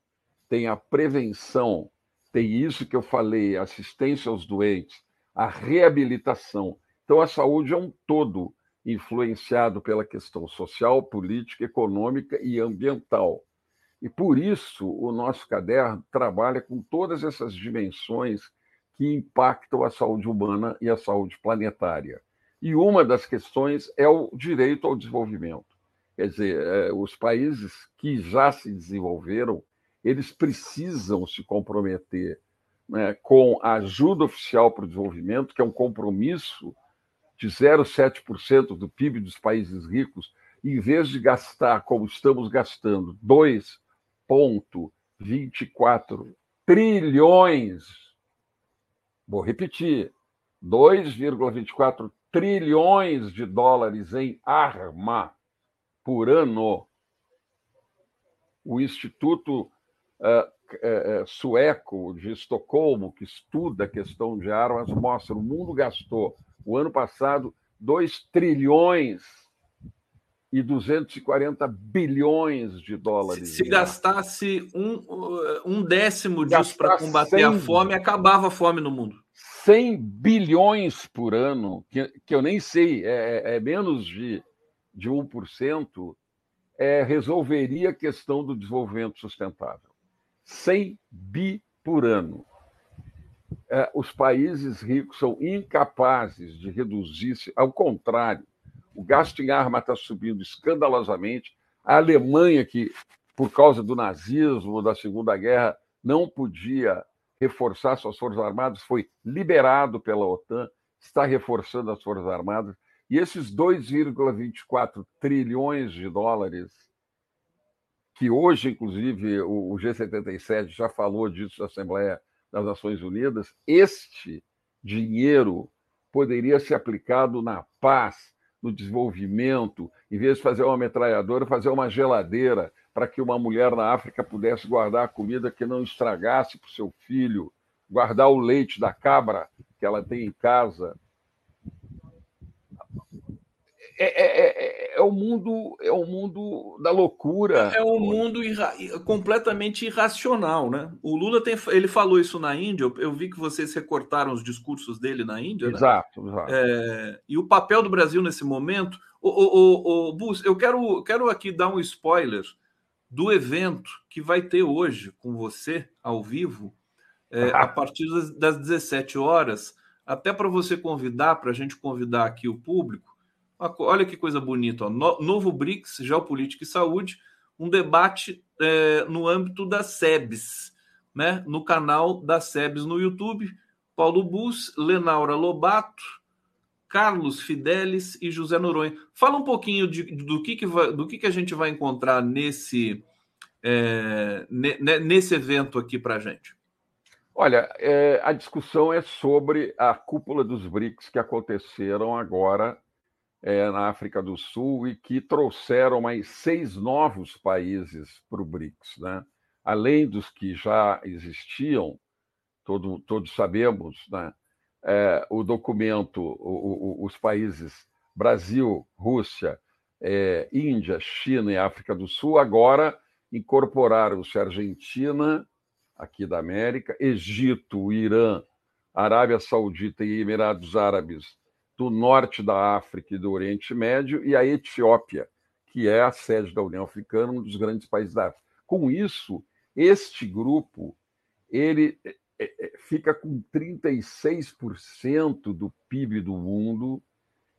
tem a prevenção, tem isso que eu falei, assistência aos doentes, a reabilitação. Então, a saúde é um todo influenciado pela questão social, política, econômica e ambiental. E por isso o nosso caderno trabalha com todas essas dimensões que impactam a saúde humana e a saúde planetária. E uma das questões é o direito ao desenvolvimento. Quer dizer, é, os países que já se desenvolveram eles precisam se comprometer né, com a ajuda oficial para o desenvolvimento, que é um compromisso de 0,7% do PIB dos países ricos, em vez de gastar como estamos gastando 2,24 trilhões, vou repetir, 2,24 trilhões de dólares em arma por ano. O Instituto uh, uh, Sueco de Estocolmo, que estuda a questão de armas, mostra que o mundo gastou, o ano passado, 2 trilhões e 240 bilhões de dólares. Se, se gastasse um, um décimo disso para combater 100, a fome, acabava a fome no mundo. 100 bilhões por ano, que, que eu nem sei, é, é, é menos de, de 1%, é, resolveria a questão do desenvolvimento sustentável. 100 bi por ano. É, os países ricos são incapazes de reduzir, ao contrário, o gasto em arma está subindo escandalosamente. A Alemanha, que por causa do nazismo, da Segunda Guerra, não podia reforçar suas Forças Armadas, foi liberado pela OTAN, está reforçando as Forças Armadas. E esses 2,24 trilhões de dólares, que hoje, inclusive, o G77 já falou disso na Assembleia das Nações Unidas, este dinheiro poderia ser aplicado na paz, no desenvolvimento, em vez de fazer uma metralhadora, fazer uma geladeira para que uma mulher na África pudesse guardar a comida que não estragasse para o seu filho, guardar o leite da cabra que ela tem em casa. É, é, é, o mundo é o mundo da loucura. É um mundo irra completamente irracional, né? O Lula tem, ele falou isso na Índia. Eu, eu vi que vocês recortaram os discursos dele na Índia. Exato, né? exato. É, e o papel do Brasil nesse momento. O, o, o, o Bus, eu quero, quero aqui dar um spoiler do evento que vai ter hoje com você ao vivo é, a partir das, das 17 horas, até para você convidar, para a gente convidar aqui o público Olha que coisa bonita. Ó. Novo BRICS, Geopolítica e Saúde, um debate é, no âmbito da SEBS, né? no canal da SEBS no YouTube. Paulo Bus, Lenaura Lobato, Carlos Fidelis e José Noronha. Fala um pouquinho de, do, que, que, vai, do que, que a gente vai encontrar nesse, é, nesse evento aqui para a gente. Olha, é, a discussão é sobre a cúpula dos BRICS que aconteceram agora é, na África do Sul e que trouxeram mais seis novos países para o BRICS, né? além dos que já existiam, todo, todos sabemos, né? É, o documento, o, o, os países Brasil, Rússia, é, Índia, China e África do Sul agora incorporaram-se Argentina, aqui da América, Egito, Irã, Arábia Saudita e Emirados Árabes do norte da África e do Oriente Médio, e a Etiópia, que é a sede da União Africana, um dos grandes países da África. Com isso, este grupo ele é, é, é, fica com 36% do PIB do mundo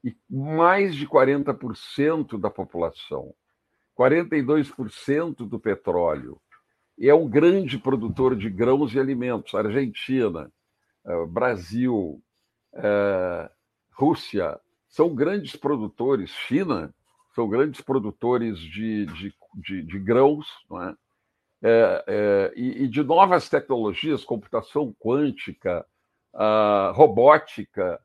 e mais de 40% da população, 42% do petróleo. É um grande produtor de grãos e alimentos. Argentina, eh, Brasil, eh, Rússia são grandes produtores, China são grandes produtores de, de, de, de grãos, não é? É, é, e, e, de novas tecnologias, computação quântica, robótica,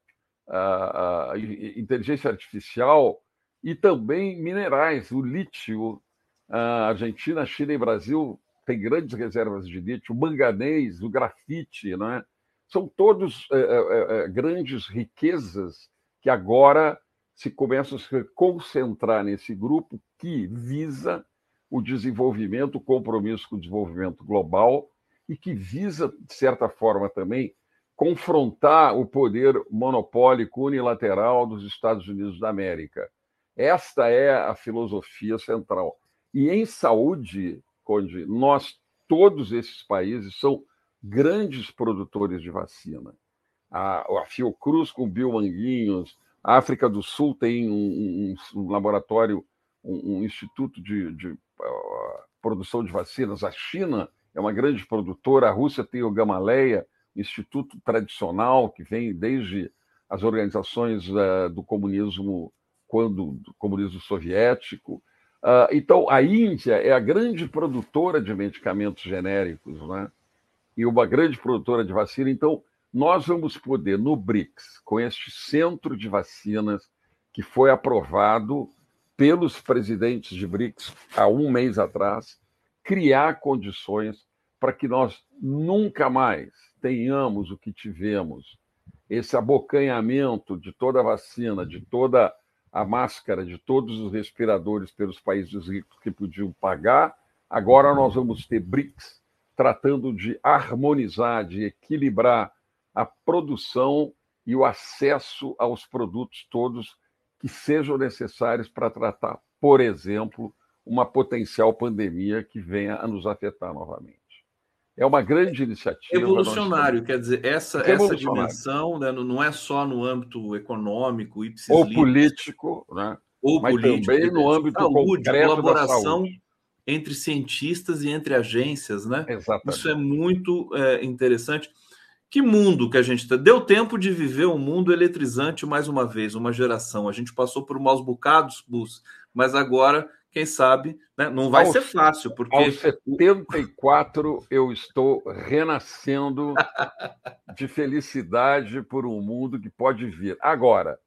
inteligência artificial e também minerais, o lítio. A Argentina, China e Brasil têm grandes reservas de lítio, o manganês, o grafite, não é? São todos é, é, grandes riquezas que agora se começam a se concentrar nesse grupo que visa o desenvolvimento, o compromisso com o desenvolvimento global e que visa, de certa forma, também confrontar o poder monopólico unilateral dos Estados Unidos da América. Esta é a filosofia central. E em saúde, Conde, nós, todos esses países, são grandes produtores de vacina. A, a Fiocruz com Biomanguinhos, a África do Sul tem um, um, um laboratório, um, um instituto de, de uh, produção de vacinas. A China é uma grande produtora, a Rússia tem o Gamaleia, instituto tradicional que vem desde as organizações uh, do comunismo quando do comunismo soviético. Uh, então, a Índia é a grande produtora de medicamentos genéricos, né? E uma grande produtora de vacina. Então, nós vamos poder, no BRICS, com este centro de vacinas que foi aprovado pelos presidentes de BRICS há um mês atrás, criar condições para que nós nunca mais tenhamos o que tivemos, esse abocanhamento de toda a vacina, de toda a máscara, de todos os respiradores pelos países ricos que podiam pagar. Agora nós vamos ter BRICS tratando de harmonizar, de equilibrar a produção e o acesso aos produtos todos que sejam necessários para tratar, por exemplo, uma potencial pandemia que venha a nos afetar novamente. É uma grande iniciativa. Revolucionário, quer dizer, essa, essa dimensão né, não é só no âmbito econômico, ou político, né? ou mas político, também no âmbito saúde, colaboração entre cientistas e entre agências, né? Exatamente. Isso é muito é, interessante. Que mundo que a gente está. Deu tempo de viver um mundo eletrizante mais uma vez, uma geração. A gente passou por maus bocados, Bus, mas agora, quem sabe, né? não vai ser fácil, porque. Aos 74 eu estou renascendo de felicidade por um mundo que pode vir. Agora,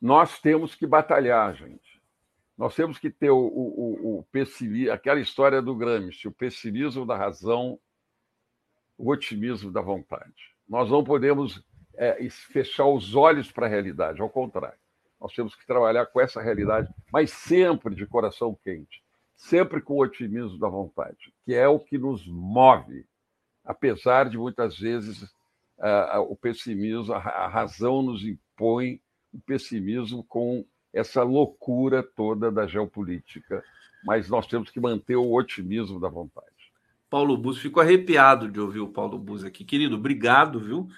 nós temos que batalhar, gente. Nós temos que ter o, o, o pessimismo, aquela história do Gramsci, o pessimismo da razão o otimismo da vontade. Nós não podemos é, fechar os olhos para a realidade, ao contrário. Nós temos que trabalhar com essa realidade, mas sempre de coração quente, sempre com o otimismo da vontade, que é o que nos move, apesar de muitas vezes uh, o pessimismo, a razão nos impõe o pessimismo com essa loucura toda da geopolítica, mas nós temos que manter o otimismo da vontade. Paulo Bus. Fico arrepiado de ouvir o Paulo Bus aqui. Querido, obrigado, viu?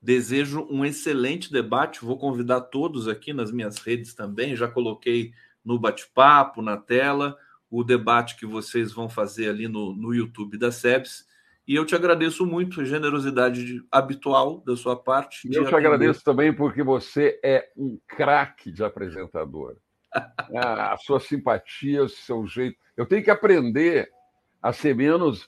Desejo um excelente debate. Vou convidar todos aqui nas minhas redes também. Já coloquei no bate-papo, na tela, o debate que vocês vão fazer ali no, no YouTube da SEBS. E eu te agradeço muito a generosidade de, habitual da sua parte. Eu te atender. agradeço também porque você é um craque de apresentador. a sua simpatia, o seu jeito. Eu tenho que aprender a ser menos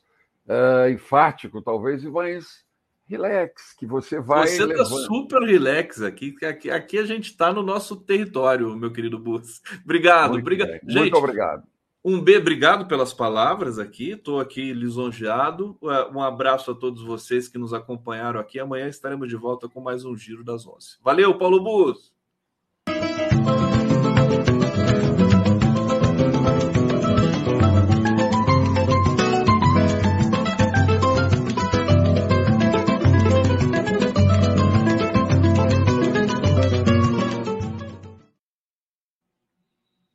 uh, enfático, talvez, e mais relax, que você vai. Você está super relax aqui, aqui, aqui a gente está no nosso território, meu querido Bus. Obrigado, muito obrigado. Gente, muito obrigado. Um B, obrigado pelas palavras aqui. Estou aqui lisonjeado. É, um abraço a todos vocês que nos acompanharam aqui. Amanhã estaremos de volta com mais um Giro das Onze. Valeu, Paulo Bus!